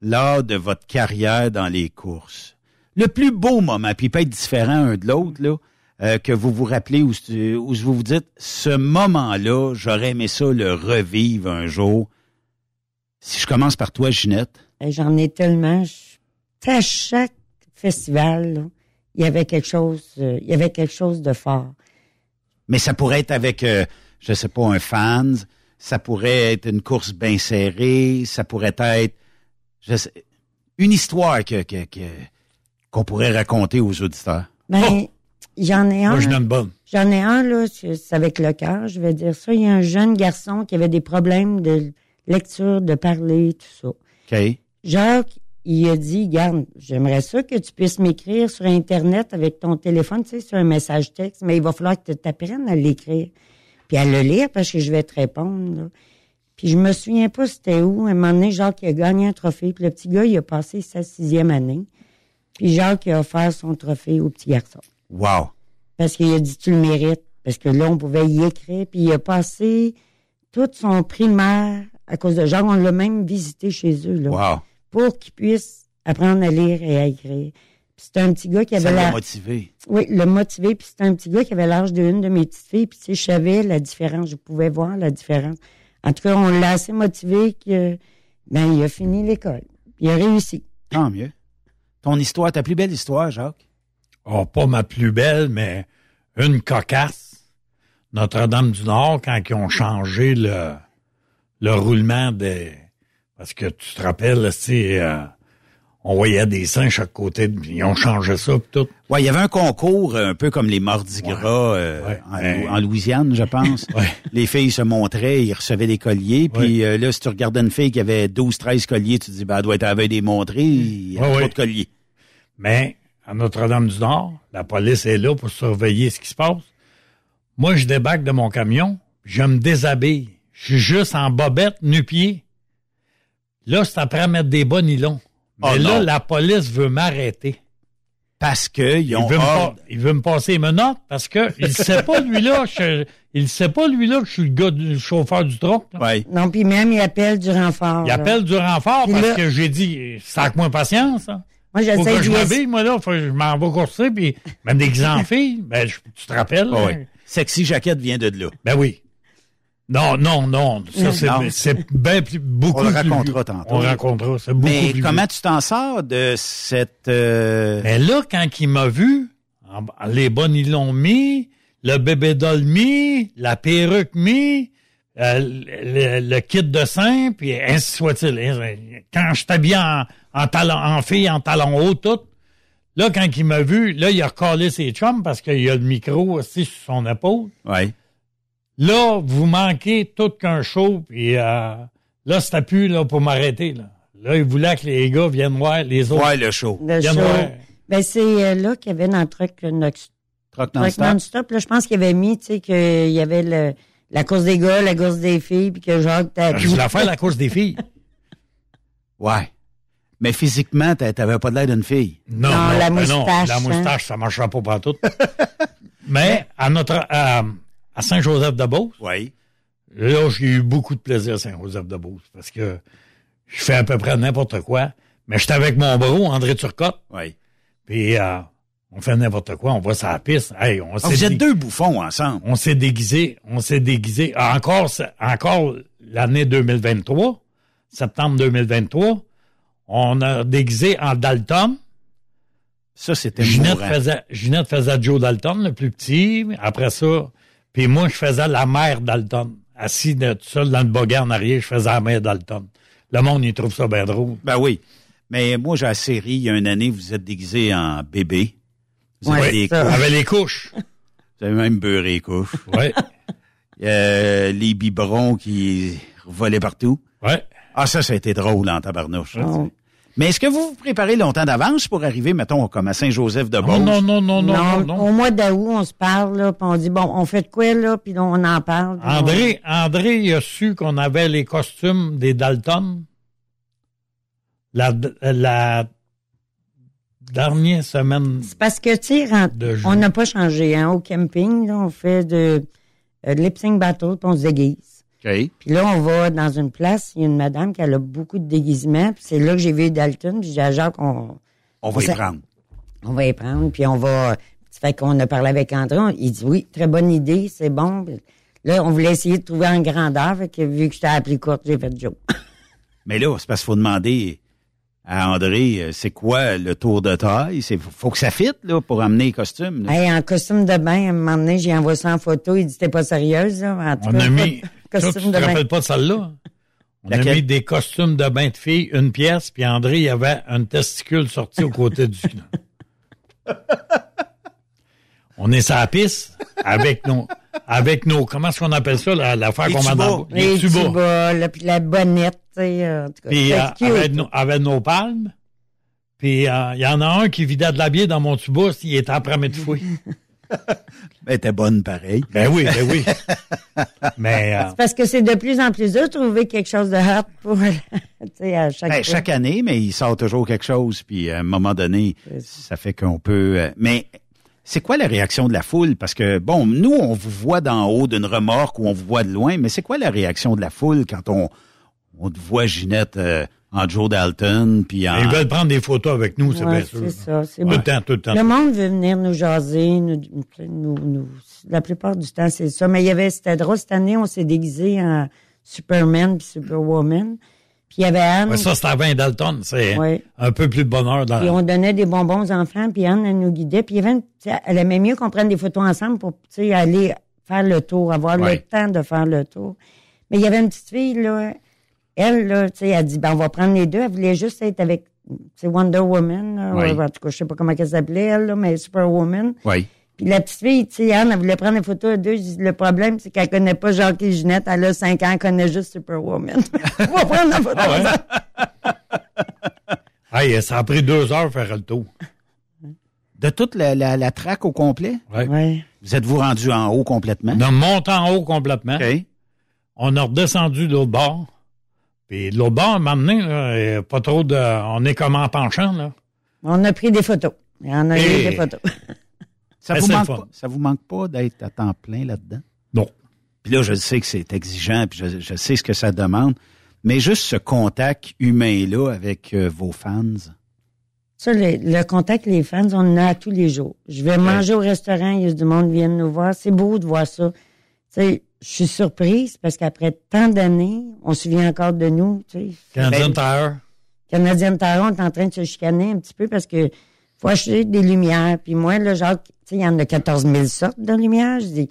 lors de votre carrière dans les courses, le plus beau moment, puis il peut être différent un de l'autre, là, euh, que vous vous rappelez où, c'est- où vous vous dites, ce moment-là, j'aurais aimé ça le revivre un jour. Si je commence par toi, Ginette. Hey, J'en ai tellement. Je- à chaque festival, là, il y avait quelque chose, euh, il y avait quelque chose de fort. Mais ça pourrait être avec, euh, je sais pas, un fans, ça pourrait être une course bien serrée, ça pourrait être je sais, une histoire que, que, que- qu'on pourrait raconter aux auditeurs. Ben, j'en ai un. Moi, je donne bonne. J'en ai un, là, c'est c'est avec le cœur, je vais dire ça. Il y a un jeune garçon qui avait des problèmes de lecture, de parler, tout ça. OK? Jacques, il a dit, garde, j'aimerais ça que tu puisses m'écrire sur Internet avec ton téléphone, tu sais, sur un message texte, mais il va falloir que tu t'apprennes à l'écrire. Puis à le lire parce que je vais te répondre, là. Puis je me souviens pas c'était où. À un moment donné, Jacques il a gagné un trophée. Puis le petit gars, il a passé sa sixième année. Puis Jacques il a offert son trophée au petit garçon. Wow! Parce qu'il a dit, tu le mérites. Parce que là, on pouvait y écrire. Puis il a passé tout son primaire à cause de Jacques. On l'a même visité chez eux, là. Wow! Pour qu'il puisse apprendre à lire et à écrire. Puis c'était un petit gars qui avait la... motivé. Oui, le motivé. Puis c'était un petit gars qui avait l'âge d'une de mes petites filles. Puis tu sais, je savais la différence. Je pouvais voir la différence. En tout cas, on l'a assez motivé que ben il a fini l'école. Puis il a réussi. Tant mieux. Ton histoire, ta plus belle histoire, Jacques? Oh, pas ma plus belle, mais une cocasse. Notre-Dame-du-Nord, quand ils ont changé le, le roulement des... Parce que tu te rappelles, c'est... on voyait des seins chaque côté, ils ont changé ça pis tout. Ouais, il y avait un concours euh, un peu comme les Mardi Gras euh, en, Louisiane, je pense. Les filles se montraient, ils recevaient des colliers, puis euh, là, si tu regardais une fille qui avait 12, 13 colliers, tu te dis, ben, elle doit être à la veille des montrées, il y a trop de colliers. Mais à Notre-Dame-du-Nord, la police est là pour surveiller ce qui se passe. Moi, je débarque de mon camion, je me déshabille. Je suis juste en bobette, nu-pied. Là, c'est après à mettre des bas nylons. Mais Oh là, non. la police veut m'arrêter. Parce que ils Il ont veut, me il veut me passer mes notes parce que il sait pas lui là, je- il sait pas lui là que je suis le gars du chauffeur du truck. Non, puis même, il appelle du renfort. Il là. appelle du renfort Puis parce là- que j'ai dit ça avec moins patience. Hein. Moi, j'essaie je de m'habille, moi là, faut que je m'en vais courser puis me déguiser en fille. Ben je- tu te rappelles Ah oui. Sexy Jaquette vient de là. Ben oui. Non, non, non. Ça, c'est, Non. c'est bien plus, beaucoup On le plus racontera tantôt. On le racontera. C'est beaucoup Mais plus comment vieux. tu t'en sors de cette... euh, Mais là, quand il m'a vu, les bonnes, ils l'ont mis, le bébé doll mis, la perruque mis, euh, le, le kit de sein, puis ainsi soit-il. Quand je t'habille en, en talon, en fille, en talon haut, tout, là, quand il m'a vu, là, il a recalé ses chums parce qu'il y a le micro aussi sur son épaule. Ouais. Là, vous manquez tout qu'un show, puis euh, là, c'était plus là, pour m'arrêter. Là. là, il voulait que les gars viennent voir les autres. Ouais, le show. Le Viennent show. voir. Ben, c'est euh, là qu'il y avait dans le truc Nox- Truck truc non-stop. non-stop. Là, je pense qu'il avait mis, tu sais, qu'il y avait le, la course des gars, la course des filles, puis que Jacques t'a Je voulais faire la course des filles. Ouais. Mais physiquement, t'a- t'avais pas de l'air d'une fille. Non, Non, non, la ben non, moustache, la hein. moustache, ça marchera pas partout. Mais à notre à, à Saint-Joseph-de-Beauce, Oui. là, j'ai eu beaucoup de plaisir à Saint-Joseph-de-Beauce parce que je fais à peu près n'importe quoi. Mais j'étais avec mon bro, André Turcotte, Oui. puis euh, on fait n'importe quoi, on va sur la piste. Hey, on Ah, vous êtes deux bouffons ensemble. on s'est déguisé, on s'est déguisé. Ah, Encore, encore l'année 2023, septembre 2023, on a déguisé en Dalton. Ça, c'était Ginette mourant. faisait, Ginette faisait Joe Dalton, le plus petit. Après ça, puis moi, je faisais la mère Dalton. Assis de, tout seul dans le buggy en arrière, je faisais la mère Dalton. Le monde, il trouve ça bien drôle. Ben oui. Mais moi, j'ai la série, il y a une année, vous êtes déguisé en bébé. Vous avez des ça. couches. Avec les couches. Vous avez même beurré les couches. Ouais. Euh, les biberons qui volaient partout. Ouais. Ah, ça, ça a été drôle en tabarnouche. Oh. Mais est-ce que vous vous préparez longtemps d'avance pour arriver, mettons, comme à Saint-Joseph-de-Beauce? Non, non, non, non, non, non, non. Au mois d'août, on se parle, là, puis on dit, bon, on fait de quoi, là, puis on en parle. André, André, il a su qu'on avait les costumes des Dalton. La, la dernière semaine. C'est parce que, tu sais, on n'a pas changé, hein, au camping, là, on fait de, euh, de lip sync battle, puis on se déguise. Puis là, on va dans une place, il y a une madame qui a beaucoup de déguisements, puis c'est là que j'ai vu Dalton, puis j'ai dit à Jacques, on, On va y prendre. on va y prendre, puis on va... Ça fait qu'on a parlé avec André, on- il dit oui, très bonne idée, c'est bon. Puis Là, on voulait essayer de trouver en grandeur, fait que vu que j'étais à la plus courte, j'ai fait Joe. Mais là, c'est parce qu'il faut demander à André, euh, c'est quoi le tour de taille? C'est, faut que ça fitte, là, pour amener les costumes. là. hey, en costume de bain, à un moment donné, j'ai envoyé ça en photo, il dit t'es pas sérieuse, là. En tout On cas, a mis. Toi, tu costume te de bain. rappelles pas de celle-là? On a mis des costumes de bain de filles, une pièce, puis André, il y avait un testicule sorti au côté du On est sur la piste avec nos, avec nos, comment est-ce qu'on appelle ça, la- l'affaire Les qu'on met tubas. dans le- Les tubas. tubas, là, puis la bonnette, tu sais, euh, en tout cas. Puis euh, avec, nos, avec nos palmes. Puis euh, il y en a un qui vidait de la bière dans mon tuba, il était après mes fouille. Elle était bonne pareil. Ben oui, ben oui. Mais euh, C'est parce que c'est de plus en plus dur de trouver quelque chose de hot pour, tu sais, à chaque Ben, chaque année, mais il sort toujours quelque chose, puis à un moment donné, ça fait qu'on peut. mais c'est quoi la réaction de la foule? Parce que bon, nous, on vous voit d'en haut d'une remorque ou on vous voit de loin, mais c'est quoi la réaction de la foule quand on on te voit Ginette euh, en Joe Dalton, puis en ils veulent prendre des photos avec nous, c'est Ouais, bien sûr. c'est ça, c'est Tout bon. le temps, tout le temps. Le monde veut venir nous jaser, nous, nous, nous- la plupart du temps, c'est ça. Mais il y avait, c'était drôle, cette année, on s'est déguisé en Superman puis Superwoman. Puis il y avait Anne. Ouais, ça, c'est à 20 Dalton. C'est Ouais. un peu plus de bonheur dans Puis on donnait des bonbons aux enfants, puis Anne, elle nous guidait. Puis il y avait une- elle aimait mieux qu'on prenne des photos ensemble pour aller faire le tour, avoir Ouais. le temps de faire le tour. Mais il y avait une petite fille, là, elle, là, tu sais, elle dit, ben, on va prendre les deux. Elle voulait juste être avec, c'est Wonder Woman, là, en tout cas, je sais pas comment elle s'appelait, elle, là, mais Superwoman. Oui. Puis la petite fille, tu sais, Anne, elle voulait prendre des photos à deux. Je dis, le problème, c'est qu'elle connaît pas Jacques et Ginette. Elle a cinq ans, elle connaît juste Superwoman. on va prendre la photo Ah ouais? Hey, ça a pris deux heures faire le tour. De toute la, la, la traque au complet? Ouais. Ouais. Vous êtes-vous rendu en haut complètement? On a monté en haut complètement. OK. On a redescendu de l'autre bord. Puis de l'autre bord, maintenant, pas trop de. On est comme en penchant, là. On a pris des photos. Il y en a eu des photos. Ça vous, manque pas, ça vous manque pas d'être à temps plein là-dedans? Non. Puis là, je sais que c'est exigeant, puis je, je sais ce que ça demande, mais juste ce contact humain-là avec euh, vos fans. Ça, le, le contact les fans, on en a à tous les jours. Je vais manger au restaurant, il y a du monde qui vient nous voir. C'est beau de voir ça. Tu sais, je suis surprise parce qu'après tant d'années, on se souvient encore de nous. Tu sais. Canadian Ben, Tire. Canadien Tire, on est en train de se chicaner un petit peu parce que faut acheter des lumières. Puis moi, là, genre, tu sais, il y en a 14 000 sortes de lumières. Je dis,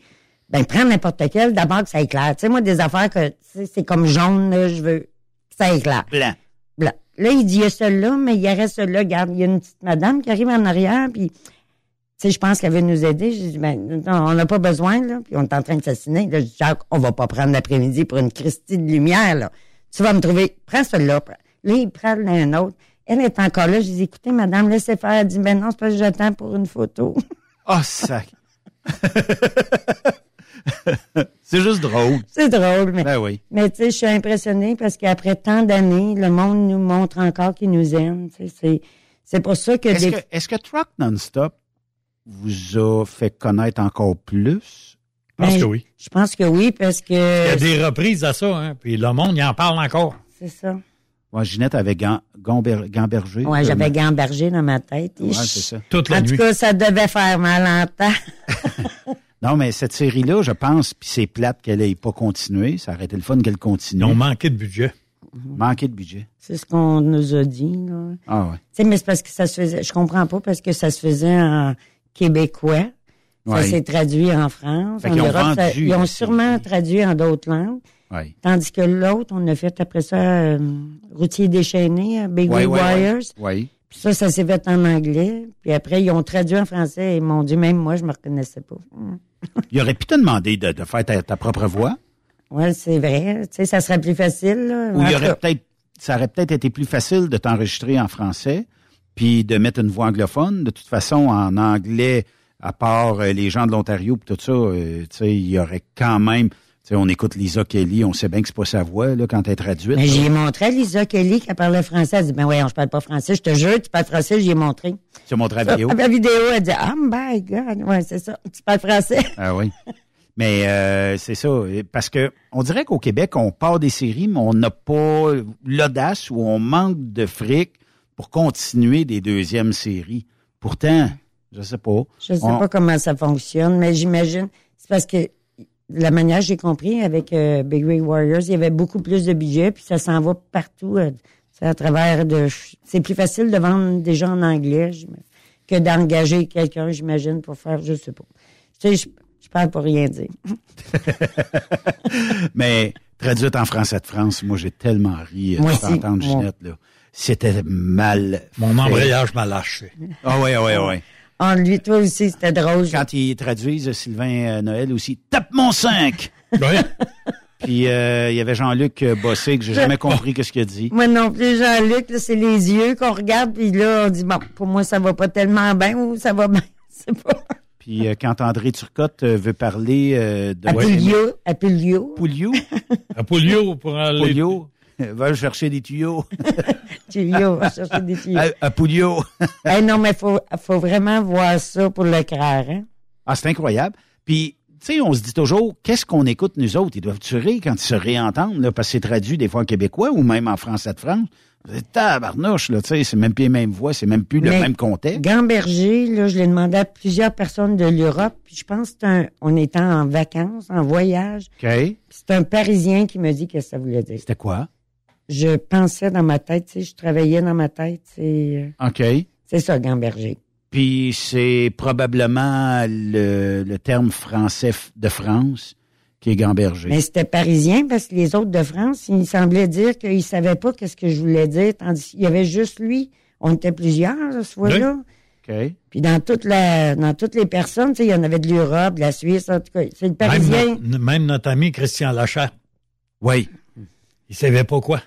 ben, prends n'importe quelle, d'abord que ça éclaire. Tu sais, moi, des affaires que, c'est comme jaune, là, je veux que ça éclaire. Blanc. Blanc. Là, il dit, il y a celle-là, mais il y aurait celle-là. Regarde, il y a une petite madame qui arrive en arrière, puis, tu sais, je pense qu'elle veut nous aider. J'ai dit, ben, non, on n'a pas besoin, là. Puis on est en train de s'assassiner. Là, je dis, Jacques, on va pas prendre l'après-midi pour une Christie de lumière, là. Tu vas me trouver, prends celle-là. Prends. Là, il prend un autre. Elle est encore là. Je dis, écoutez, madame, laissez faire. Elle dit, ben non, c'est parce que j'attends pour une photo. Ah, sac. c'est juste drôle. c'est drôle, mais. Ben oui. Mais tu sais, je suis impressionnée parce qu'après tant d'années, le monde nous montre encore qu'il nous aime. Tu sais, c'est, c'est pour ça que, Est-ce des- que, est-ce que Truck Non-Stop vous a fait connaître encore plus? Je pense Ben, que oui. Je pense que oui, parce que. Il y a des reprises à ça, hein. Puis le monde, il en parle encore. C'est ça. Ouais, Ginette avait Gan, Gamber- Gamberger. Ouais, j'avais Gamberger dans ma tête. Ouais, c'est ça. Toute en tout cas, ça devait faire mal en temps. Non, mais cette série-là, je pense, puis c'est plate qu'elle ait pas continué. Ça aurait été le fun qu'elle continue. Ils ont manqué de budget. Manqué de budget. C'est ce qu'on nous a dit, là. Ah ouais. Tu sais, mais c'est parce que ça se faisait. Je comprends pas parce que ça se faisait en québécois. Ça Ouais. s'est traduit en France. Fait en ont Europe, ça- ils ont la sûrement traduit en d'autres langues. Tandis que l'autre, on a fait après ça euh, Routier déchaîné, à Big ouais. Warriors. Ouais. Puis ça, ça s'est fait en anglais. Puis après, ils ont traduit en français. Et mon Dieu, même moi, je me reconnaissais pas. Mm. Il aurait pu te demander de, de faire ta, ta propre voix. Ouais, c'est vrai. Tu sais, ça serait plus facile. Là. Ou il aurait peut-être, ça aurait peut-être été plus facile de t'enregistrer en français, puis de mettre une voix anglophone. De toute façon, en anglais, à part euh, les gens de l'Ontario tout ça, euh, tu sais, il y aurait quand même. On écoute Lisa Kelly, on sait bien que c'est pas sa voix là quand elle est traduite. Mais là. j'y ai montré à Lisa Kelly qui parlait français. Elle dit, ben voyons, je parle pas français. Je te jure, tu parles français. J'y ai montré. Tu as montré la vidéo? La vidéo, elle dit, oh my God. Ouais, c'est ça. Tu parles français. Ah oui. Mais euh, c'est ça, parce que on dirait qu'au Québec, on part des séries, mais on n'a pas l'audace ou on manque de fric pour continuer des deuxièmes séries. Pourtant, je sais pas. Je sais on- pas comment ça fonctionne, mais j'imagine. C'est parce que la manière j'ai compris avec euh, Big Rig Warriors, il y avait beaucoup plus de budget, puis ça s'en va partout. euh, c'est à travers de. C'est plus facile de vendre des gens en anglais que d'engager quelqu'un, j'imagine, pour faire. Je sais pas. Tu sais, je, je parle pour rien dire. Mais traduite en français de France, moi j'ai tellement ri euh, de aussi. t'entendre. Ginette là. C'était mal. Mon fait. embrayage m'a lâché. Ah ouais, ouais, ouais. En lui, toi aussi, c'était drôle. Quand ils traduisent Sylvain euh, Noël aussi, tape mon 5! Puis euh, il y avait Jean-Luc euh, Bossé que j'ai jamais compris ce qu'il a dit. Moi non plus, Jean-Luc, c'est les yeux qu'on regarde, puis là, on dit, bon, pour moi, ça va pas tellement bien ou ça va bien. C'est pas. Puis euh, quand André Turcotte euh, veut parler euh, de Apulio. Apulio. Pouliou. Apulio pour aller. Pouliou. Va chercher des tuyaux. Tuyau, on va chercher des tuyaux. À, à. Eh non, mais faut, faut vraiment voir ça pour le craire, hein? Ah, c'est incroyable. Puis, tu sais, on se dit toujours, qu'est-ce qu'on écoute nous autres? Ils doivent tuer quand ils se réentendent, là, parce que c'est traduit des fois en québécois ou même en français de France? C'est tabarnouche, là, tu sais, c'est même plus les mêmes voix, c'est même plus le même contexte. Gamberger, là, je l'ai demandé à plusieurs personnes de l'Europe, puis je pense que c'est un, on était en vacances, en voyage. OK. C'est un Parisien qui me dit qu'est-ce que ça voulait dire. C'était quoi? Je pensais dans ma tête, tu sais, je travaillais dans ma tête, c'est, euh, OK. c'est ça, Gamberger. Puis c'est probablement le, le terme français de France qui est gamberger. Mais c'était parisien parce que les autres de France, il semblait dire qu'ils savaient pas qu'est-ce que je voulais dire, tandis qu'il y avait juste lui. On était plusieurs, ce fois-là. OK. Puis dans toute la, dans toutes les personnes, tu sais, il y en avait de l'Europe, de la Suisse, en tout cas. C'est le parisien. Même, no- même notre ami Christian Lachat. Oui. Il savait pas quoi.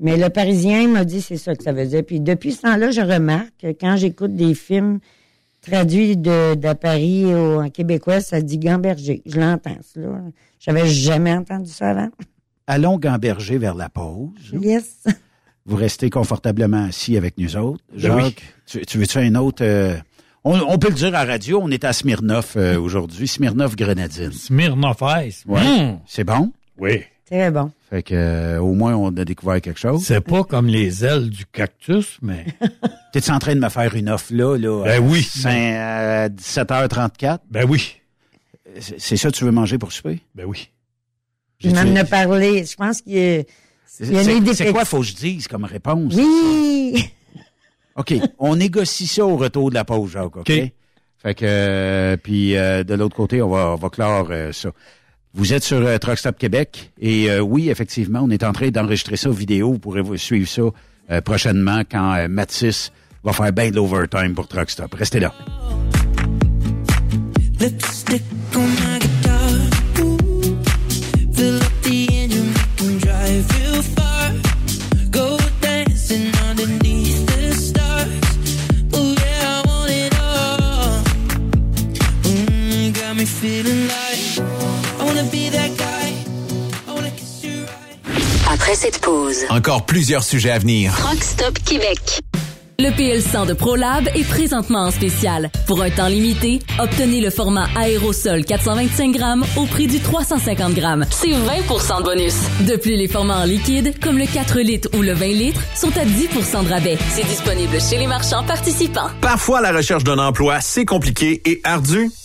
Mais le Parisien m'a dit c'est ça que ça veut dire. Puis depuis ce temps-là, je remarque que quand j'écoute des films traduits de, de Paris au, en québécois, ça dit Gamberger. Je l'entends, ça, là. J'avais jamais entendu ça avant. Allons gamberger vers la pause. Yes. Vous restez confortablement assis avec nous autres. Ben oui. Jacques, tu, tu veux-tu un autre, euh, On, on peut le dire à la radio, on est à Smirnoff euh, aujourd'hui, Smirnoff Grenadine. Smirnoff Ice. Ouais. Mmh. C'est bon? Oui. Très bon. Fait que euh, au moins on a découvert quelque chose. C'est pas comme les ailes du cactus, mais. T'es-tu en train de me faire une offre là, là? Ben à oui. à 17h34? Ben oui. C'est ça que tu veux manger pour souper? Ben oui. Il m'en a parlé. Je pense qu'il y a, C'est il a c'est quoi faut que je dise comme réponse? Oui! OK. On négocie ça au retour de la pause, Jacques, OK? Fait que, euh, puis euh, de l'autre côté, on va, on va clore euh, ça. Vous êtes sur euh, Truck Stop Québec et euh, oui, effectivement, on est en train d'enregistrer ça vidéo. Vous pourrez vous suivre ça euh, prochainement quand euh, Mathis va faire bien de l'overtime pour Truck Stop. Restez là. Après cette pause, Encore plusieurs sujets à venir. Rock Stop Québec. Le PL100 de ProLab est présentement en spécial. Pour un temps limité, obtenez le format aérosol 425 grammes au prix du 350 grammes. C'est 20 de bonus. De plus, les formats en liquide, comme le 4 litres ou le 20 litres, sont à 10 de rabais. C'est disponible chez les marchands participants. Parfois, la recherche d'un emploi, c'est compliqué et ardu.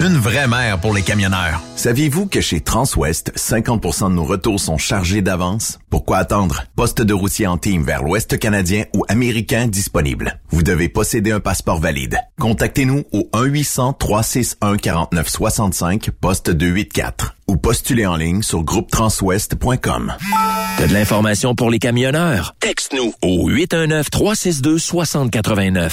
Une vraie mère pour les camionneurs. Saviez-vous que chez Transwest, 50% de nos retours sont chargés d'avance? Pourquoi attendre? Poste de routier en team vers l'Ouest canadien ou américain disponible. Vous devez posséder un passeport valide. Contactez-nous au 1-800-361-4965, poste 284 ou postulez en ligne sur groupetranswest.com. T'as de l'information pour les camionneurs? Texte-nous au 819-362-6089.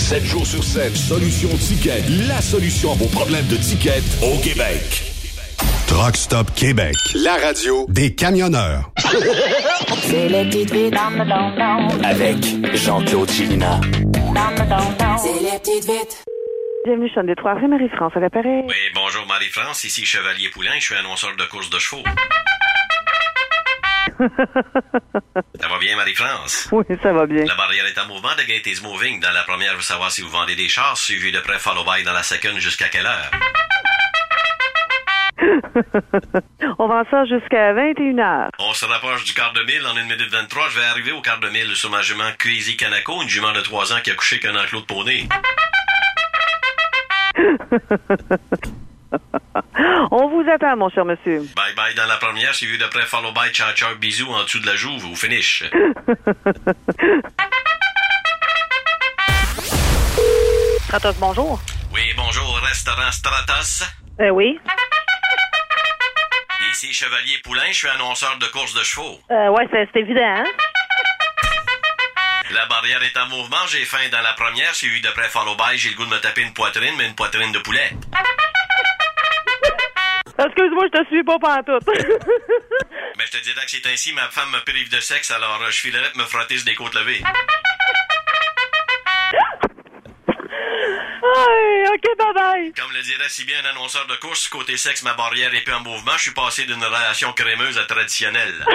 7 jours sur 7. Solution Ticket, la solution à vos problèmes de ticket au Québec. Truck Stop Québec. La radio Des camionneurs. C'est les Avec Jean-Claude Chilina. C'est les petites vites. Bienvenue, Sean de Trois Marie-France, à l'appareil. Oui, bonjour Marie-France, ici Chevalier Poulain, je suis annonceur de course de chevaux. Ça va bien, Marie-France? Oui, ça va bien. La barrière est en mouvement de Gaiety's Moving. Dans la première, je veux savoir si vous vendez des chars, suivi de près follow by dans la seconde jusqu'à quelle heure? On vend ça jusqu'à 21h. On se rapproche du quart de mille. En une minute 23, je vais arriver au quart de mille sur ma jument Crazy Kanako, une jument de 3 ans qui a couché qu'un enclos de poney. On vous attend, mon cher monsieur. Bye bye dans la première, suivi de près follow by ciao ciao bisous en dessous de la jouve au finish. Stratos, bonjour. Oui, bonjour, restaurant Stratos. Euh, oui. Ici Chevalier Poulain, je suis annonceur de courses de chevaux. Euh, ouais, c'est évident, hein? La barrière est en mouvement, j'ai faim dans la première, suivi de près follow by, j'ai le goût de me taper une poitrine, mais une poitrine de poulet. Excuse-moi, je te suis pas pantoute. Mais je te dirais que c'est ainsi, ma femme me prive de sexe, alors euh, je filerais de me frotter sur des côtes levées. Ok, bye bye. Comme le dirait si bien un annonceur de course, côté sexe, ma barrière est plus en mouvement, je suis passé d'une relation crémeuse à traditionnelle.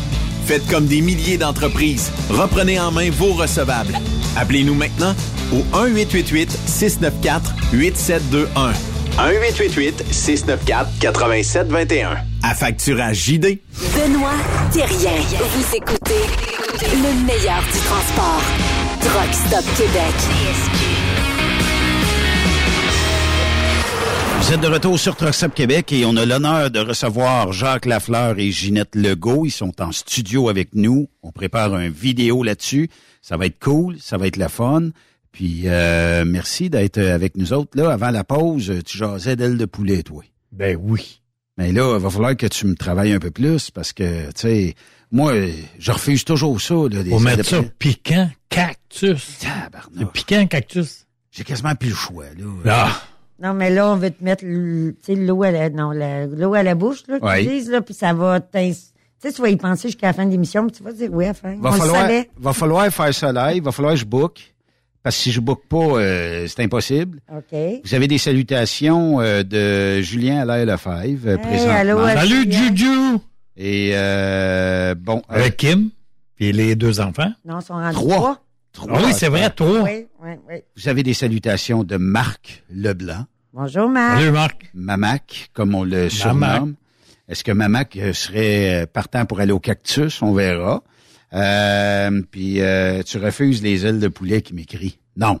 Faites comme des milliers d'entreprises. Reprenez en main vos recevables. Appelez-nous maintenant au 1-888-694-8721. 1-888-694-8721. À facturage JD. Benoît Thérien. Vous écoutez le meilleur du transport. Truck Stop Québec. Vous êtes de retour sur Truckstop Québec et on a l'honneur de recevoir Jacques Lafleur et Ginette Legault. Ils sont en studio avec nous. On prépare un vidéo là-dessus. Ça va être cool, ça va être la fun. Puis euh, merci d'être avec nous autres. Là, avant la pause, tu jasais d'ailes de poulet, toi. Ben oui. Mais là, il va falloir que tu me travailles un peu plus parce que, tu sais, moi, je refuse toujours ça. Là, des mettre de ça piquant cactus. Le piquant cactus. J'ai quasiment plus le choix. Là. Ah. Non, mais là, on veut te mettre tu l'eau à la, non, l'eau à la bouche, là, qu'ils Oui. disent, là, puis ça va t'ins- Tu sais, tu vas y penser jusqu'à la fin de l'émission, puis tu vas dire oui à la fin. Va on le falloir, savait. va falloir faire ça live, va falloir que je book. Parce que si je book pas, euh, c'est impossible. OK. Vous avez des salutations euh, de Julien Allaire Lefebvre, euh, Hey, présentement. allô à Salut, Julien. Juju! Et euh, bon. euh, Avec Kim, puis les deux enfants. Non, ils sont rendus Trois. trois. trois, Ah oui, c'est vrai, toi. Oui, oui, oui. Vous avez des salutations de Marc Leblanc, Bonjour, Marc. Salut, Marc. Mamac, comme on le surnomme. Est-ce que Mamac euh, serait euh, partant pour aller au cactus? On verra. Euh, puis euh, tu refuses les ailes de poulet qui m'écrit. Non,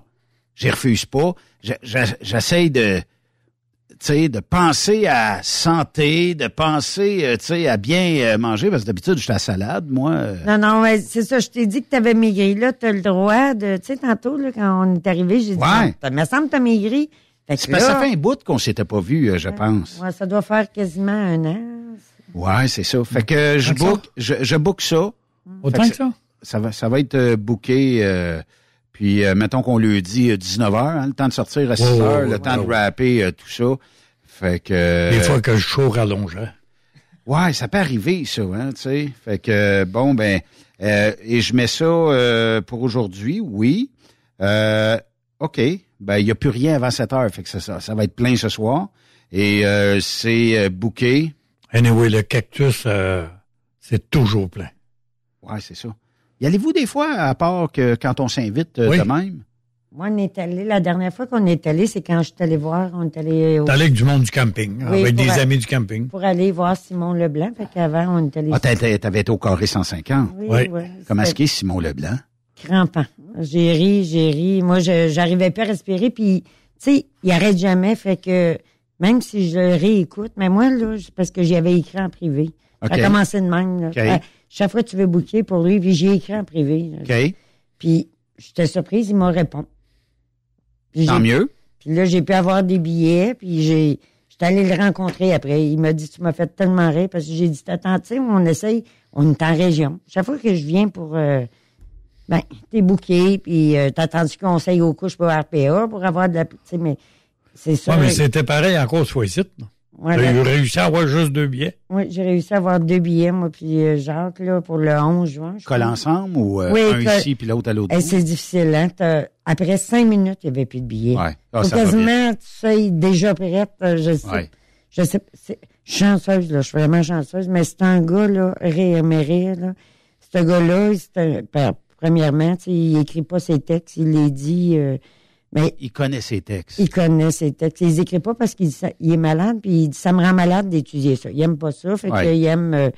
j'y refuse pas. Je- je- J'essaie de, tu sais, de penser à santé, de penser, tu sais, à bien manger, parce que d'habitude, je suis à la salade, moi. Non, non, c'est ça. Je t'ai dit que tu avais maigri. Là, tu as le droit de. Tu sais, tantôt, là, quand on est arrivé, j'ai dit. Ouais. Ça me semble que tu as maigri. Fait que C'est parce que là, ça fait un bout qu'on s'était pas vu, euh, je pense. ouais, ça doit faire quasiment un an. Ouais, c'est ça. Fait que je book, je, je book ça. Autant Fait que ça? Ça va, ça va être euh, booké. euh, puis euh, mettons qu'on lui dit 19 h le temps de sortir à 6 Ouais, h ouais, le ouais, temps ouais. de rapper euh, tout ça. Fait que. euh, Des fois que je chaud rallongeant. Ouais, ça peut arriver, ça, hein, tu sais. Fait que, euh, bon, ben, euh, et je mets ça euh, pour aujourd'hui, oui. Euh, OK. Ben, il n'y a plus rien avant 7 heures, fait que ça, ça, ça va être plein ce soir. Et euh, c'est euh, booké. Anyway, le cactus, euh, c'est toujours plein. Ouais, c'est ça. Y allez-vous des fois, à part que quand on s'invite euh, Oui. de même? Moi, on est allé, la dernière fois qu'on est allé, c'est quand je suis allé voir, on est allé au- T'es allé avec du monde du camping, Oui, avec des aller- amis du camping. pour aller voir Simon Leblanc. Fait qu'avant, on est allé. Ah, t'avais t'avais été au carré 150. Oui, Oui. oui. Comment est-ce qu'il est, Simon Leblanc? Crampant. J'ai ri, j'ai ri. Moi, je j'arrivais pas à respirer. Puis, tu sais, il arrête jamais. Fait que même si je le réécoute, mais moi, là, c'est parce que j'y avais écrit en privé. Ça a commencé de même. là. Euh, chaque fois que tu veux booker pour lui, puis j'ai écrit en privé. là. OK. Puis, j'étais surprise, il m'a répondu. Tant mieux. Puis là, j'ai pu avoir des billets, puis j'ai... suis allé le rencontrer après. Il m'a dit, tu m'as fait tellement rire parce que j'ai dit, attends, tu sais, on essaye, on est en région. Chaque fois que je viens pour, euh, ben, t'es bouqué, puis euh, t'as attendu conseil aux couches pour RPA pour avoir de la, tu sais, mais c'est ça. Ouais, mais c'était pareil encore ce fois-ci. T'as la- réussi à avoir juste deux billets. Oui, j'ai réussi à avoir deux billets, moi, puis euh, Jacques, là, pour le 11 juin. Colle ensemble ou euh, Oui, un que- ici puis l'autre à l'autre Eh, c'est difficile, hein. Après cinq minutes, il n'y avait plus de billets. Ouais. Ah, ça quasiment, tu sais, déjà prête. euh, Je sais. Ouais. Je sais. c'est- Je suis chanceuse, là. Je suis vraiment chanceuse. Mais c'est un gars, là, rire, mais rire, là. Ce gars-là, c'est un- per- premièrement, tu sais, il écrit pas ses textes, il les dit, euh, mais Il connaît ses textes. il connaît ses textes. Il les écrit pas parce qu'il dit ça- il est malade, puis il dit, ça me rend malade d'étudier ça. Il aime pas ça, fait Ouais. qu'il aime, euh,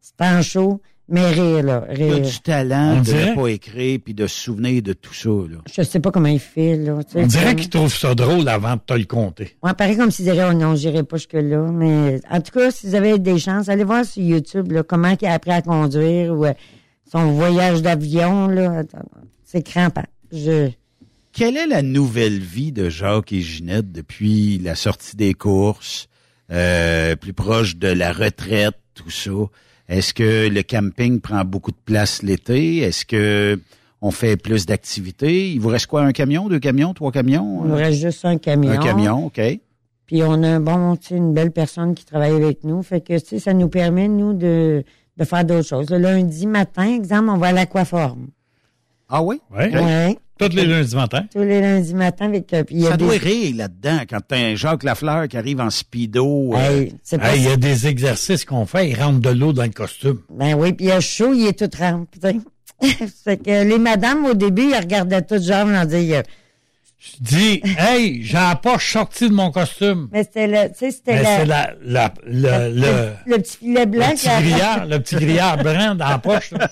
c'est en chaud, mais rire, là. Il a Rire. du talent On de dirait- ne pas écrire puis de se souvenir de tout ça. Là. Je sais pas comment il fait, là. tu sais, On dirait comme- qu'il trouve ça drôle avant de te le compter. Ouais, pareil comme s'ils diraient, oh non, j'irai pas jusque-là. Mais en tout cas, si vous avez des chances, allez voir sur YouTube là, comment il a appris à conduire ou son voyage d'avion. là. C'est crampant. Je... Quelle est la nouvelle vie de Jacques et Ginette depuis la sortie des courses, euh, plus proche de la retraite, tout ça? Est-ce que le camping prend beaucoup de place l'été? Est-ce que on fait plus d'activités? Il vous reste quoi, un camion, deux camions, trois camions? Il nous reste juste un camion. Un camion, OK. Puis on a un bon, une belle personne qui travaille avec nous. Fait que, tu sais, ça nous permet, nous, de, de faire d'autres choses. Le lundi matin, exemple, on va à l'aquaforme. Ah oui? Oui. Ouais. Tous les lundis matin. Tous les lundis matins avec... euh, puis il y a Ça des- doit rire là-dedans quand t'as un Jacques Lafleur qui arrive en speedo. euh, Hey, c'est pas Hey, Il y a des exercices qu'on fait, il rentre de l'eau dans le costume. Ben oui, puis il a chaud, il est tout trempe. fait que les madames, au début, ils regardaient tout genre, ils ont dit... euh, Je dis, hey, j'ai poche sortie de mon costume. mais c'était le... Tu sais, c'était Mais la- c'est la, la, le, le, le, le petit filet blanc. le petit a- grillard, le petit grillard brun dans la poche. là.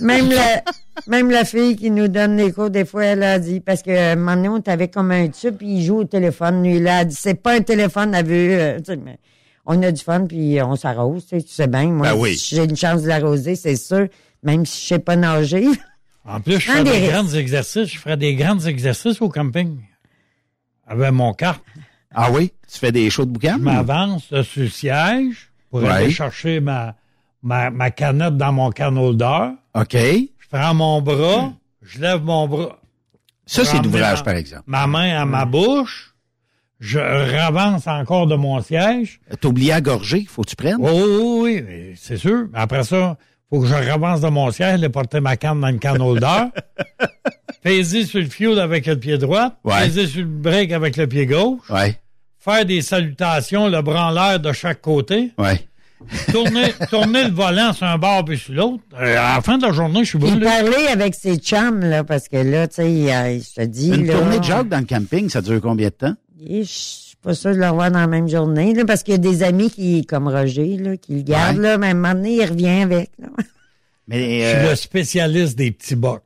même, la, même la fille qui nous donne les cours, des fois, elle a dit... Parce que un moment donné, on avait comme un tube, puis il joue au téléphone. Lui, là, elle dit, c'est pas un téléphone à vue. euh, tu sais, mais on a du fun, puis on s'arrose. Tu sais, tu sais bien, moi, Ben oui. si j'ai une chance de l'arroser, c'est sûr. Même si je sais pas nager. En plus, je ferais des grands exercices. Je ferais des grands exercices au camping. Avec mon carte. Ah oui? Tu fais des shows de boucan? Je m'avance sur le siège pour Ouais. aller chercher ma, ma, ma canette dans mon can holder. OK. Je prends mon bras, je lève mon bras. Ça, c'est d'ouvrage, par exemple. Ma main à ma bouche. Je ravance encore de mon siège. T'as oublié à gorger, faut que tu prennes? Oh, oui, oui, oui, c'est sûr. Après ça, faut que je ravance de mon siège, aller porter ma canne dans le can holder. Peser sur le fuel avec le pied droit. Ouais. Peser sur le break avec le pied gauche. Ouais, Faire des salutations, le bras en l'air de chaque côté. ouais. Tourner, tourner le volant sur un bord puis sur l'autre. Euh, à la fin de la journée, je suis Il brûlé. parlait avec ses chums, là, parce que là, tu sais, il, je te dis, Une là... tournée de Jacques dans le camping, ça dure combien de temps? Et Suis pas sûre de le revoir dans la même journée, là, parce qu'il y a des amis qui, comme Roger, là, qui le gardent, Ouais. là, mais à un moment donné, il revient avec, là. Mais Je suis euh, le spécialiste des petits bocs.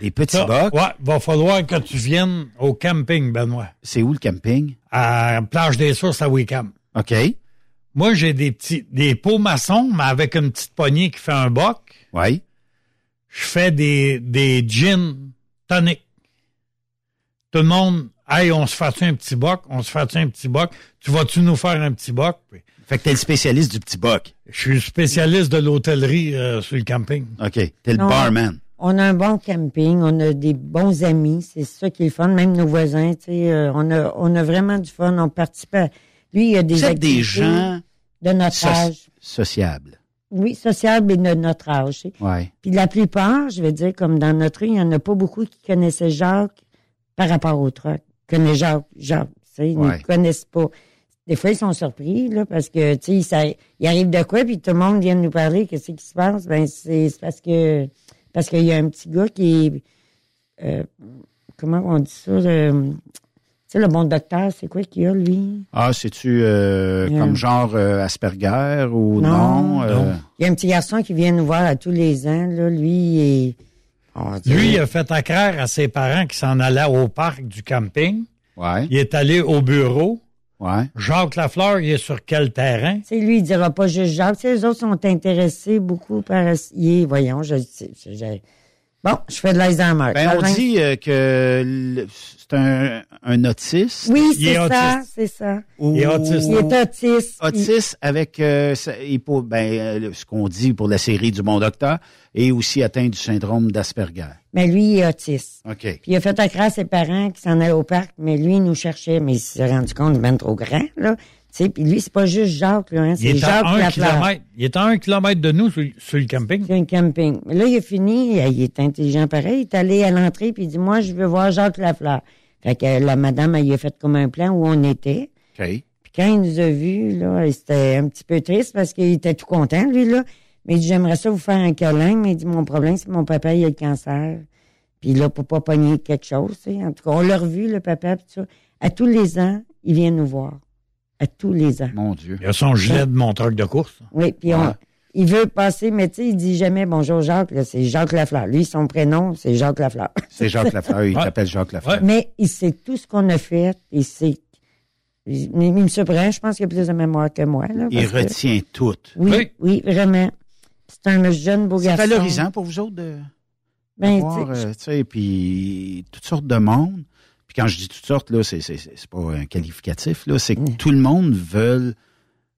des petits Ça, bocs, Ouais, va falloir que tu viennes au camping, Benoît. c'est où le camping? À Plage des Sources à Wickham. OK. Moi, j'ai des petits, des pots maçons, mais avec une petite poignée qui fait un boc. Ouais. Je fais des, des gin tonic. Tout le monde, hey, on se fait un petit boc? On se fait un petit boc? Tu vas-tu nous faire un petit boc? Puis, Fait que t'es le spécialiste du petit boc. Je suis spécialiste de l'hôtellerie euh, sur le camping. OK. T'es le Non. barman. On a un bon camping, on a des bons amis, c'est ça qui est le fun, même nos voisins, tu sais, euh, on a, on a vraiment du fun, on participe à... Lui, il y a des Vous êtes des activités gens de notre so- âge. sociables. Oui, sociable et de notre âge. tu sais. Ouais. Puis la plupart, je veux dire, comme dans notre rue, il n'y en a pas beaucoup qui connaissaient Jacques par rapport au truck. Ils connaissent Jacques, Jacques, ils ne Ouais. connaissent pas. Des fois, ils sont surpris, là, parce que, tu sais, il arrive de quoi, puis tout le monde vient nous parler, qu'est-ce qui se passe? Ben, c'est parce que, parce qu'il y a un petit gars qui est, euh, comment on dit ça, le- tu sais, le bon docteur, c'est quoi qu'il a, lui? Ah, c'est-tu euh, Yeah. comme genre euh, Asperger ou non? Non, euh, Il y a un petit garçon qui vient nous voir à tous les ans, là, lui, et... Lui, il a fait accraire à ses parents qui s'en allaient au parc du camping. Ouais. Il est allé au bureau. Ouais. Jacques Lafleur, il est sur quel terrain? Tu sais, lui, il dira pas juste Jacques. Les autres sont intéressés beaucoup par... Il est- voyons, je, je, je- Bon, je fais de l'Alzheimer. Ben, on dit euh, que c'est un, un autiste. Oui, c'est ça, c'est ça. Ou- Il est autiste. Il est autiste. Autiste avec euh, ça- et pour, ben, euh, ce qu'on dit pour la série du Bon Docteur et aussi atteint du syndrome d'Asperger. Mais lui, il est autiste. OK. Puis il a fait accroire à ses parents qui s'en allaient au parc, mais lui, il nous cherchait, mais il s'est rendu compte qu'il est bien trop grand, là. Tu sais, puis lui, c'est pas juste Jacques, là, hein, c'est est, Jacques à un Lafleur. kilomètre, il est à un kilomètre de nous sur, sur le camping. Sur un camping. Mais là, il a fini, il est intelligent pareil, il est allé à l'entrée, puis il dit, moi, je veux voir Jacques Lafleur. Fait que la madame, elle, il a fait comme un plan où on était. OK. Puis quand il nous a vus, là, il était un petit peu triste parce qu'il était tout content, lui, là. Mais il dit, j'aimerais ça vous faire un câlin, mais il dit, mon problème, c'est que mon papa, il a le cancer. Puis là, pour pas pogner quelque chose, tu sais. En tout cas, on l'a revu, le papa, puis ça. À tous les ans, il vient nous voir. À tous les ans. Mon Dieu. Il a son gilet de mon truck de course. Oui, puis on, il veut passer, mais tu sais, il dit jamais bonjour Jacques, c'est Jacques Lafleur. Lui, son prénom, c'est Jacques Lafleur. C'est Jacques Lafleur. Il Ouais. t'appelle Jacques Lafleur. Mais il sait tout ce qu'on a fait, il sait. Il, il me surprend, je pense qu'il a plus de mémoire que moi. Là, Il que- retient tout. Oui, oui, vraiment. C'est un jeune beau C'est garçon. valorisant pour vous autres de, de Ben, voir, tu sais, euh, tu sais, puis toutes sortes de monde. Puis quand je dis toutes sortes, là, c'est, c'est, c'est c'est pas un qualificatif, là. C'est que Mm. tout le monde veut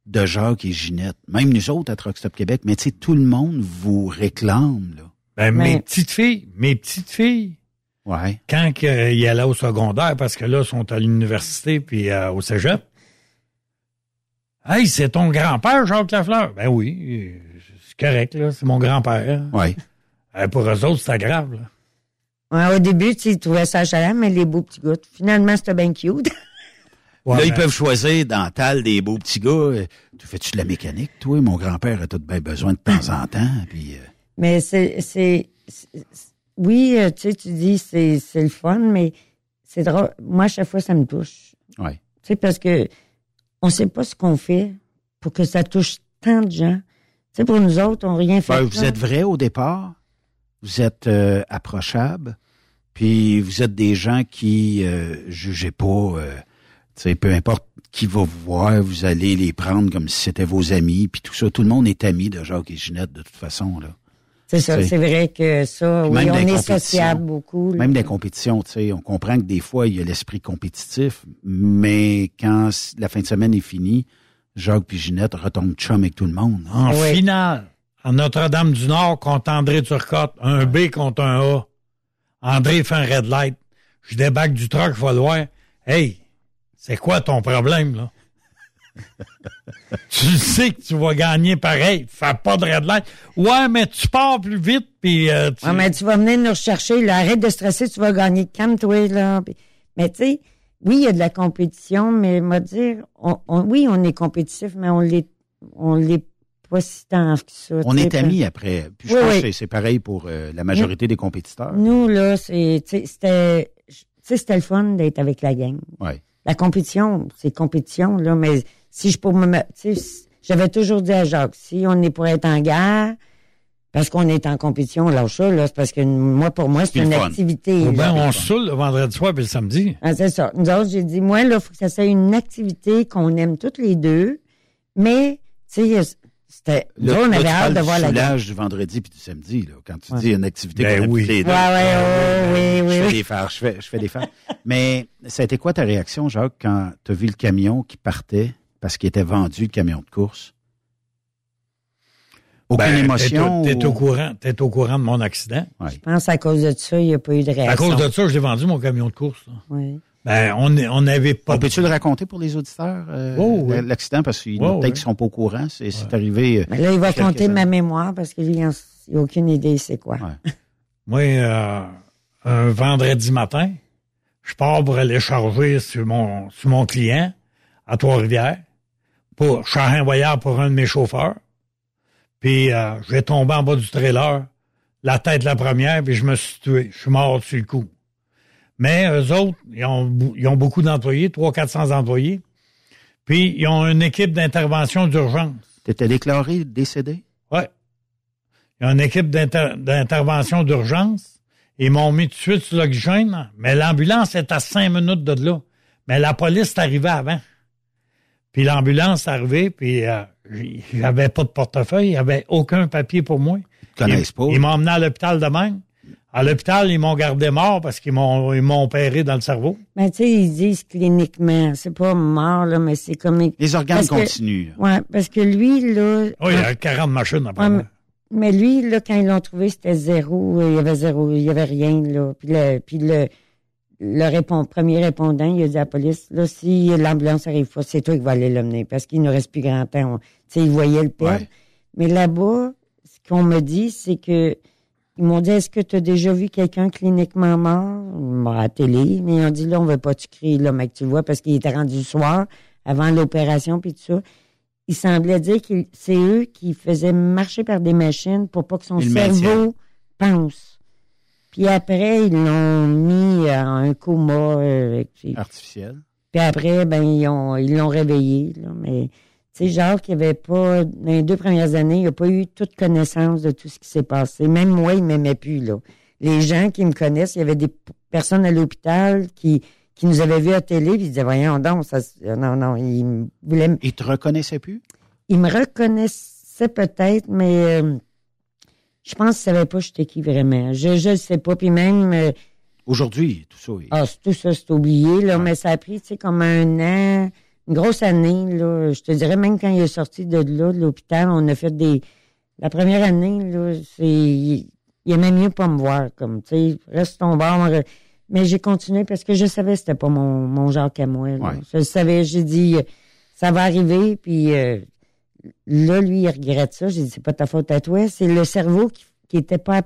de Jacques et Ginette. Même nous autres à Truck Stop Québec. Mais tu sais, tout le monde vous réclame, là. Ben, mes Mais- petites filles, mes petites filles, Ouais. quand que, ils allaient au secondaire, parce que là, ils sont à l'université puis euh, au cégep. Hey, c'est ton grand-père, Jacques Lafleur? Ben oui, euh, c'est correct, là, c'est mon grand-père. Ouais. Euh, pour eux autres, c'était grave, là. Ouais, au début, tu trouvait ça chalant, mais les beaux petits gars. Finalement, c'était bien cute. Ouais, là, ils ben- peuvent choisir dans Tal des beaux petits gars. euh, Tu fais-tu de la mécanique, toi? Mon grand-père a tout bien besoin de temps en temps. Puis, euh, Mais c'est, oui, euh, tu sais, tu dis c'est, c'est le fun, mais c'est drôle. Moi, à chaque fois, ça me touche. ouais. Tu sais, parce que on sait pas ce qu'on fait pour que ça touche tant de gens. Tu sais, pour nous autres, on n'a rien fait. Ben, vous êtes vrai au départ, vous êtes euh, approchable, puis vous êtes des gens qui euh, jugez pas, euh, tu sais, peu importe qui va vous voir, vous allez les prendre comme si c'était vos amis, puis tout ça. Tout le monde est ami de Jacques et Ginette de toute façon là. C'est ça, c'est vrai que ça, Puis oui, on est sociable beaucoup. là. Même des compétitions, tu sais, on comprend que des fois il y a l'esprit compétitif, mais quand la fin de semaine est finie, Jacques puis Ginette retombent chum avec tout le monde. En Oui. finale, en Notre-Dame-du-Nord contre André Turcotte, un B contre un A. André fait un red light. Je débarque du truck, je vais le voir. Hey, c'est quoi ton problème, là? tu sais que tu vas gagner pareil. Fais pas de red light. Ouais, mais tu pars plus vite, puis euh, tu... Ah, mais tu vas venir nous rechercher, là, arrête de stresser, tu vas gagner. Calme-toi, là. Mais tu sais, oui, il y a de la compétition, mais m'a dire, on, on- oui, on est compétitif, mais on l'est, on l'est pas si tant que ça. On est amis après. Puis je Oui, pense oui. que c'est- pareil pour euh, la majorité des compétiteurs. Nous, là, c'était, c'était le fun d'être avec la gang. Ouais. La compétition, c'est compétition, là, mais si je pour me j'avais toujours dit à Jacques, si on est pour être en guerre, parce qu'on est en compétition, lâche ça, là, c'est parce que moi, pour moi, c'est une fun. activité. Ou là. bien on se saoule le vendredi soir puis le samedi. Ah, c'est ça. Nous autres, j'ai dit, moi, là, faut que ça soit une activité qu'on aime toutes les deux, mais, tu sais, c'était, Là, on là, avait tu hâte de du voir la du vendredi puis du samedi, là, quand tu Ouais. dis une activité Ben qu'on oui. toutes les deux. Ouais, ouais, ouais, oui, je oui, fais oui. des farces, je fais, je fais des farces. Mais ça a été quoi ta réaction, Jacques, quand tu as vu le camion qui partait parce qu'il était vendu, le camion de course? Aucune Ben, émotion? T'es, au- t'es ou- au courant, t'es au courant de mon accident. Ouais. Je pense à cause de ça, il n'y a pas eu de réaction. À cause de ça, je l'ai vendu mon camion de course. là. Oui. Ben, on n'avait pas. On peut-tu le raconter pour les auditeurs, euh, Oh, oui. l'accident, parce qu'il Oh, a peut-être oui. sont pas au courant. C'est c'est arrivé. Mais là, il va compter années. ma mémoire parce que lui, il n'a aucune idée c'est quoi. Ouais. Moi, euh, un vendredi matin, je pars pour aller charger sur mon, sur mon client à Trois-Rivières. Pour, je suis un voyage pour un de mes chauffeurs. Puis, euh, j'ai tombé en bas du trailer, la tête la première, puis je me suis tué. Je suis mort sur le coup. Mais eux autres, ils ont, ils ont beaucoup d'employés, 300-400 employés. Puis, ils ont une équipe d'intervention d'urgence. T'étais déclaré décédé? Ouais. Il y a une équipe d'inter- d'intervention d'urgence. Ils m'ont mis tout de suite sur l'oxygène, mais l'ambulance est à cinq minutes de là. Mais la police est arrivée avant. Puis l'ambulance est arrivée, puis euh, j'avais pas de portefeuille, il n'y avait aucun papier pour moi. Ils connaissent Ils- pas? Ils m'ont emmené à l'hôpital de même. À l'hôpital, ils m'ont gardé mort parce qu'ils m'ont ils m'ont opéré dans le cerveau. Ben, tu sais, ils disent cliniquement, c'est pas mort, là, mais c'est comme... Les organes Parce que- continuent. Ouais, parce que lui, là... Oui, il y a 40 machines après Ouais, moi. mais, mais lui, là, quand ils l'ont trouvé, c'était zéro. Il y avait zéro, il y avait rien, là. Puis le, puis le, le répond, premier répondant, il a dit à la police, là, si l'ambulance arrive pas, c'est toi qui vas aller l'emmener parce qu'il ne reste plus grand temps. Tu sais, ils voyaient le. Ouais. Mais là-bas, ce qu'on me dit, c'est que ils m'ont dit, est-ce que tu as déjà vu quelqu'un cliniquement mort? À la télé, mais ils ont dit, là, on veut pas te crier, là, mec, tu le vois, parce qu'il était rendu le soir, avant l'opération, puis tout ça. Il semblait dire que c'est eux qui faisaient marcher par des machines pour pas que son cerveau pense. Puis après, ils l'ont mis en un coma. euh, avec- puis Artificiel. après, ben, ils l'ont réveillé, là. Mais, tu sais, Jacques, il avait pas, dans les deux premières années, il n'a pas eu toute connaissance de tout ce qui s'est passé. Même moi, il m'aimait plus, là. Les gens qui me connaissent, il y avait des personnes à l'hôpital qui, qui nous avaient vus à télé, puis ils disaient, voyons donc, ça, se- non, non, ils me voulaient m- Ils te reconnaissaient plus? il me reconnaissait peut-être, mais euh, je pense qu'il ne savait pas j'étais qui vraiment. Je ne sais pas. Puis même, euh, Aujourd'hui, tout ça. est- ah, tout ça, c'est oublié, là, mais ça a pris, tu sais, comme un an, une grosse année, là. Je te dirais, même quand il est sorti de là, de l'hôpital, on a fait des... La première année, là, c'est... Il, il aimait mieux pas me voir, comme, tu sais, reste ton bord. Mais j'ai continué parce que je savais que c'était pas mon, mon genre qu'à moi. Ouais. Je le savais, j'ai dit, euh, ça va arriver, puis euh, là, lui, il regrette ça. J'ai dit, c'est pas ta faute à toi, c'est le cerveau qui, qui était pas...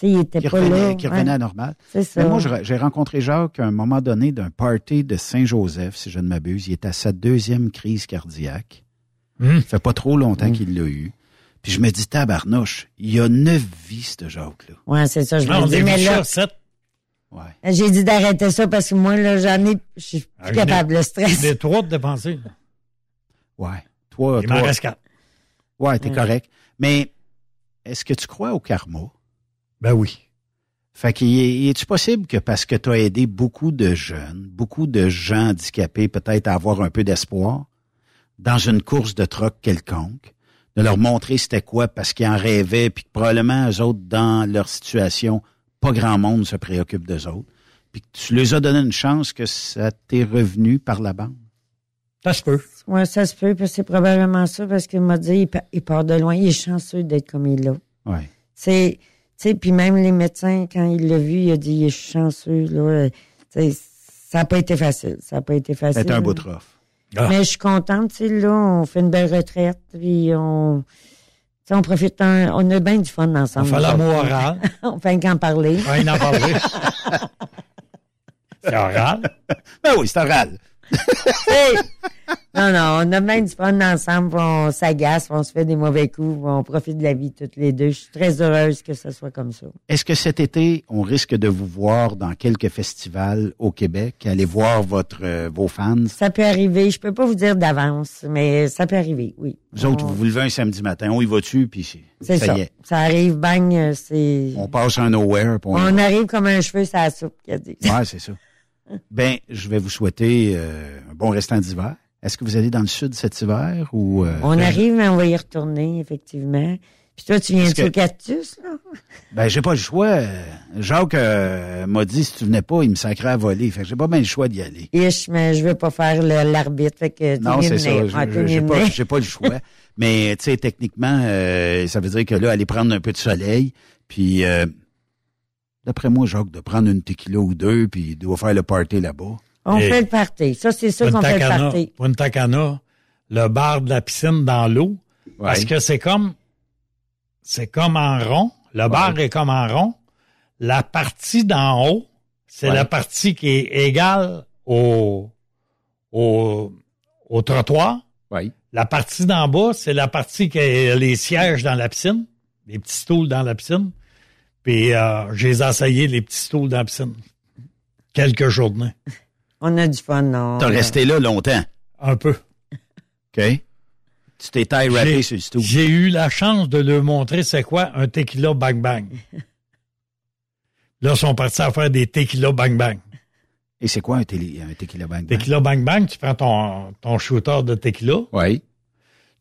Tu sais, il était qui pas revenait, là. qui revenait Ouais. à normal. C'est ça. Mais moi, j'ai rencontré Jacques à un moment donné d'un party de Saint-Joseph, si je ne m'abuse. Il est à sa deuxième crise cardiaque. Hum. Ça fait pas trop longtemps qu'il l'a eu. Puis je me dis, tabarnouche, il y a neuf vies, ce Jacques-là. Ouais, c'est ça, je Non, me dis, mais là, sept. j'ai dit d'arrêter ça parce que moi, là, j'en ai, je suis plus Ah, capable, le stress. Des trois de dépenser. Ouais. Toi, Il toi. m'en reste quatre. Ouais, t'es Ouais. correct. Mais est-ce que tu crois au karma? Ben oui. Fait qu'il est, est-tu possible que parce que tu as aidé beaucoup de jeunes, beaucoup de gens handicapés peut-être à avoir un peu d'espoir, dans une course de troc quelconque, de leur montrer c'était quoi parce qu'ils en rêvaient, puis que probablement eux autres, dans leur situation, pas grand monde se préoccupe d'eux autres, puis que tu leur as donné une chance que ça t'est revenu par la bande? Ça se peut. Ouais, ça se peut, parce que c'est probablement ça, parce qu'il m'a dit, il, pa- il part de loin, il est chanceux d'être comme il est là. Ouais. C'est, sais, puis même les médecins, quand il l'a vu, il a dit, il est chanceux, là. Tu sais, ça n'a pas été facile. Ça n'a pas été facile. C'est un bout de rough. Mais je suis contente, tu sais, là, on fait une belle retraite, puis on, tu sais, on profite, un- on a bien du fun ensemble. On fait l'amour oral. on fait qu'en parler. Il en parlait. C'est oral. Ben oui, c'est oral. Non, non, on a bien du fun ensemble, on s'agace, on se fait des mauvais coups, on profite de la vie toutes les deux. Je suis très heureuse que ce soit comme ça. Est-ce que cet été, on risque de vous voir dans quelques festivals au Québec, aller voir votre euh, vos fans? Ça peut arriver, je peux pas vous dire d'avance, mais ça peut arriver, oui. Vous autres, vous vous levez un samedi matin, on y va dessus, puis c'est- ça, ça. y est. Ça arrive, bang, euh, c'est... On passe un nowhere. puis on On arrive comme un cheveu sur la soupe, qu'il a dit. Ouais, c'est ça. Ben, je vais vous souhaiter euh, un bon restant d'hiver. Est-ce que vous allez dans le sud cet hiver ou euh, On ben, arrive, mais on va y retourner, effectivement. Puis toi, tu viens de que- cactus, là? Ben, j'ai pas le choix. Jacques euh, m'a dit si tu venais pas, il me sacrait à voler. Fait que j'ai pas bien le choix d'y aller. Ish, mais je veux pas faire l'arbitre, fait que Non, c'est ça. J'ai pas, venir. j'ai pas le choix. Mais tu sais, techniquement, euh, ça veut dire que là, aller prendre un peu de soleil, puis euh, d'après moi, Jacques, de prendre une tequila ou deux, puis il doit faire le party là-bas. On Et- fait le party. Ça, c'est sûr qu'on fait le party. Punta Cana, le bar de la piscine dans l'eau. Parce que c'est comme, c'est comme en rond. Le bar est comme en rond. La partie d'en haut, c'est Ouais. la partie qui est égale au, au, au trottoir. Oui. La partie d'en bas, c'est la partie qui a les sièges dans la piscine, les petits stools dans la piscine. Puis euh, j'ai essayé les petits stools dans la piscine. Quelques journées. On a du fun, non? T'as resté là longtemps? Un peu. OK? Tu t'es taille rappé sur le stool. J'ai eu la chance de leur montrer c'est quoi un tequila bang bang. Là, ils sont partis à faire des tequila bang bang. Et c'est quoi un tequila bang bang? Tequila bang bang, tu prends ton, ton shooter de tequila. Oui.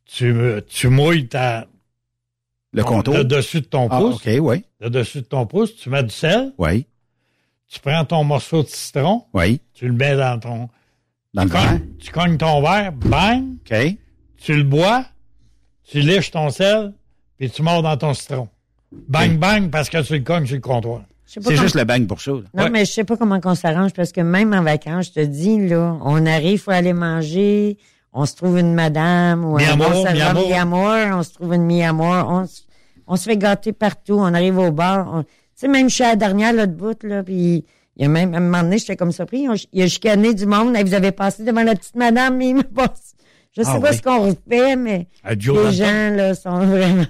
Tu, tu mouilles ta, Le contour? Le dessus de ton Ah, pouce. OK, oui. Le dessus de ton pouce, tu mets du sel. Oui. Tu prends ton morceau de citron. Oui. Tu le mets dans ton. Dans tu le verre? cognes, tu cognes ton verre, bang. OK. Tu le bois. Tu liches ton sel, puis tu mords dans ton citron. Bang, bang, parce que tu le cognes sur le comptoir. sais pas C'est juste le bang pour ça. Non, mais je sais pas comment qu'on s'arrange parce que même en vacances, je te dis, là, on arrive, faut aller manger, on se trouve une madame ou un bon mi-amour, on se trouve une mi-amour, on, se- on se fait gâter partout, on arrive au bar. on- Tu sais, même je suis à la dernière, là, de bout, là, puis il y a même, à un moment donné, j'étais comme surpris, on- il a chicané du monde, Hey, vous avez passé devant la petite madame, mais il me passe. Je sais Ah pas oui. ce qu'on refait, mais les gens, là, sont vraiment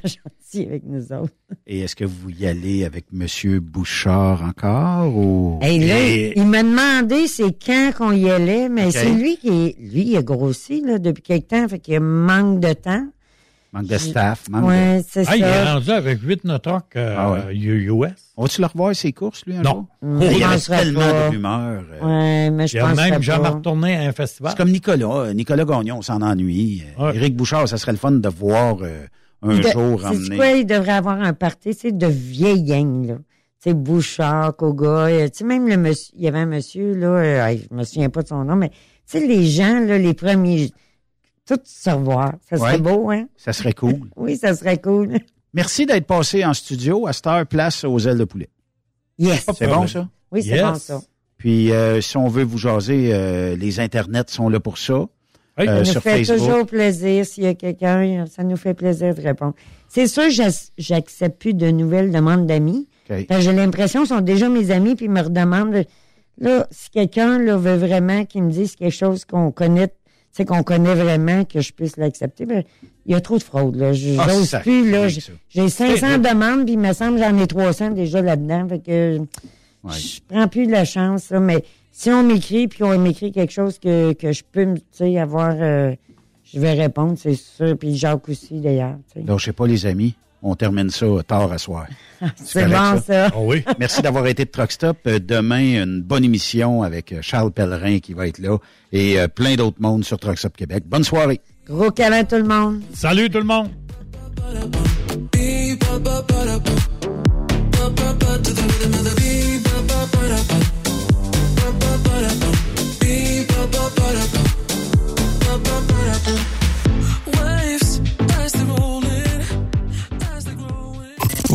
avec nous autres. Et est-ce que vous y allez avec M. Bouchard encore ou... Hey, là, Et- il m'a demandé c'est quand qu'on y allait, mais c'est lui qui est, lui, il a grossi, là, depuis quelque temps, fait qu'il manque de temps. Manque de staff, manque Ouais, de... c'est Ah, il est ça. rendu avec 8 notocs euh, Ah ouais. US. On va-tu le revoir, ses courses, lui, un Non. jour? Mm, il y avait tellement pas. de rumeurs. euh, Ouais, mais je Il a pense même jamais retourné à un festival. C'est comme Nicolas. euh, Nicolas Gagnon, on s'en ennuie. Éric Bouchard, ça serait le fun de voir euh, un de- jour emmener... quoi, il devrait avoir un party, sais, de vieille gang, là. Tu sais, Bouchard, Koga, euh, tu sais, même le monsieur, il y avait un monsieur, là, euh, je me souviens pas de son nom, mais, tu sais, les gens, là, les premiers, tout se revoir. Ça serait Ouais. beau, hein? Ça serait cool. Oui, ça serait cool. Merci d'être passé en studio. À cette heure, place aux ailes de poulet. Yes. C'est bon, ça? Oui, c'est bon, ça. Puis, euh, si on veut vous jaser, euh, les internets sont là pour ça. Euh, ça nous fait toujours plaisir s'il y a quelqu'un, ça nous fait plaisir de répondre. C'est sûr, j'accepte plus de nouvelles demandes d'amis. J'ai l'impression qu'ils sont déjà mes amis puis ils me redemandent. Là, si quelqu'un veut vraiment qu'il me dise quelque chose qu'on connaît, c'est qu'on connaît vraiment, que je puisse l'accepter, ben, il y a trop de fraude. Là. Je- Ah, plus. Là. j'ai 500 demandes puis il me semble que j'en ai 300 déjà là-dedans. Fait que je prends plus de la chance. Là, mais si on m'écrit puis on m'écrit quelque chose que, que je peux tu sais, avoir, euh, je vais répondre, c'est sûr. Puis Jacques aussi, d'ailleurs. Donc, je sais pas, les amis. On termine ça tard à soir. C'est bon, ça. oui. Merci d'avoir été de Truck Stop. Euh, Demain, une bonne émission avec euh, Charles Pellerin qui va être là et euh, plein d'autres mondes sur Truck Stop Québec. Bonne soirée. Gros câlin tout le monde. Salut tout le monde.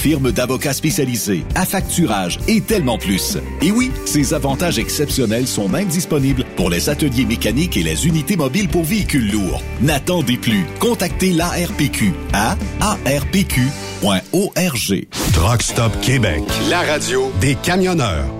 firme d'avocats spécialisés, affacturage et tellement plus. Et oui, ces avantages exceptionnels sont même disponibles pour les ateliers mécaniques et les unités mobiles pour véhicules lourds. N'attendez plus. Contactez l'ARPQ à arpq.org. Truck Stop Québec. La radio des camionneurs.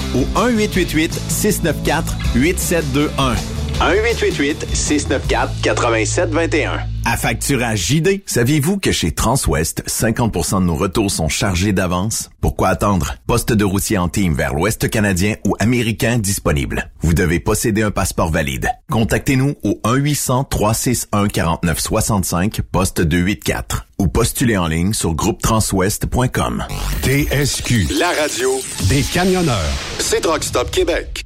au 1-888-694-8721. 1-888-694-8721. À facturage JD. Saviez-vous que chez Transwest, 50% de nos retours sont chargés d'avance? Pourquoi attendre? Poste de routier en team vers l'Ouest canadien ou américain disponible. Vous devez posséder un passeport valide. Contactez-nous au 1-800-361-4965, poste 284 ou postulez en ligne sur groupetranswest.com. TSQ, la radio des camionneurs. C'est Truck Stop Québec.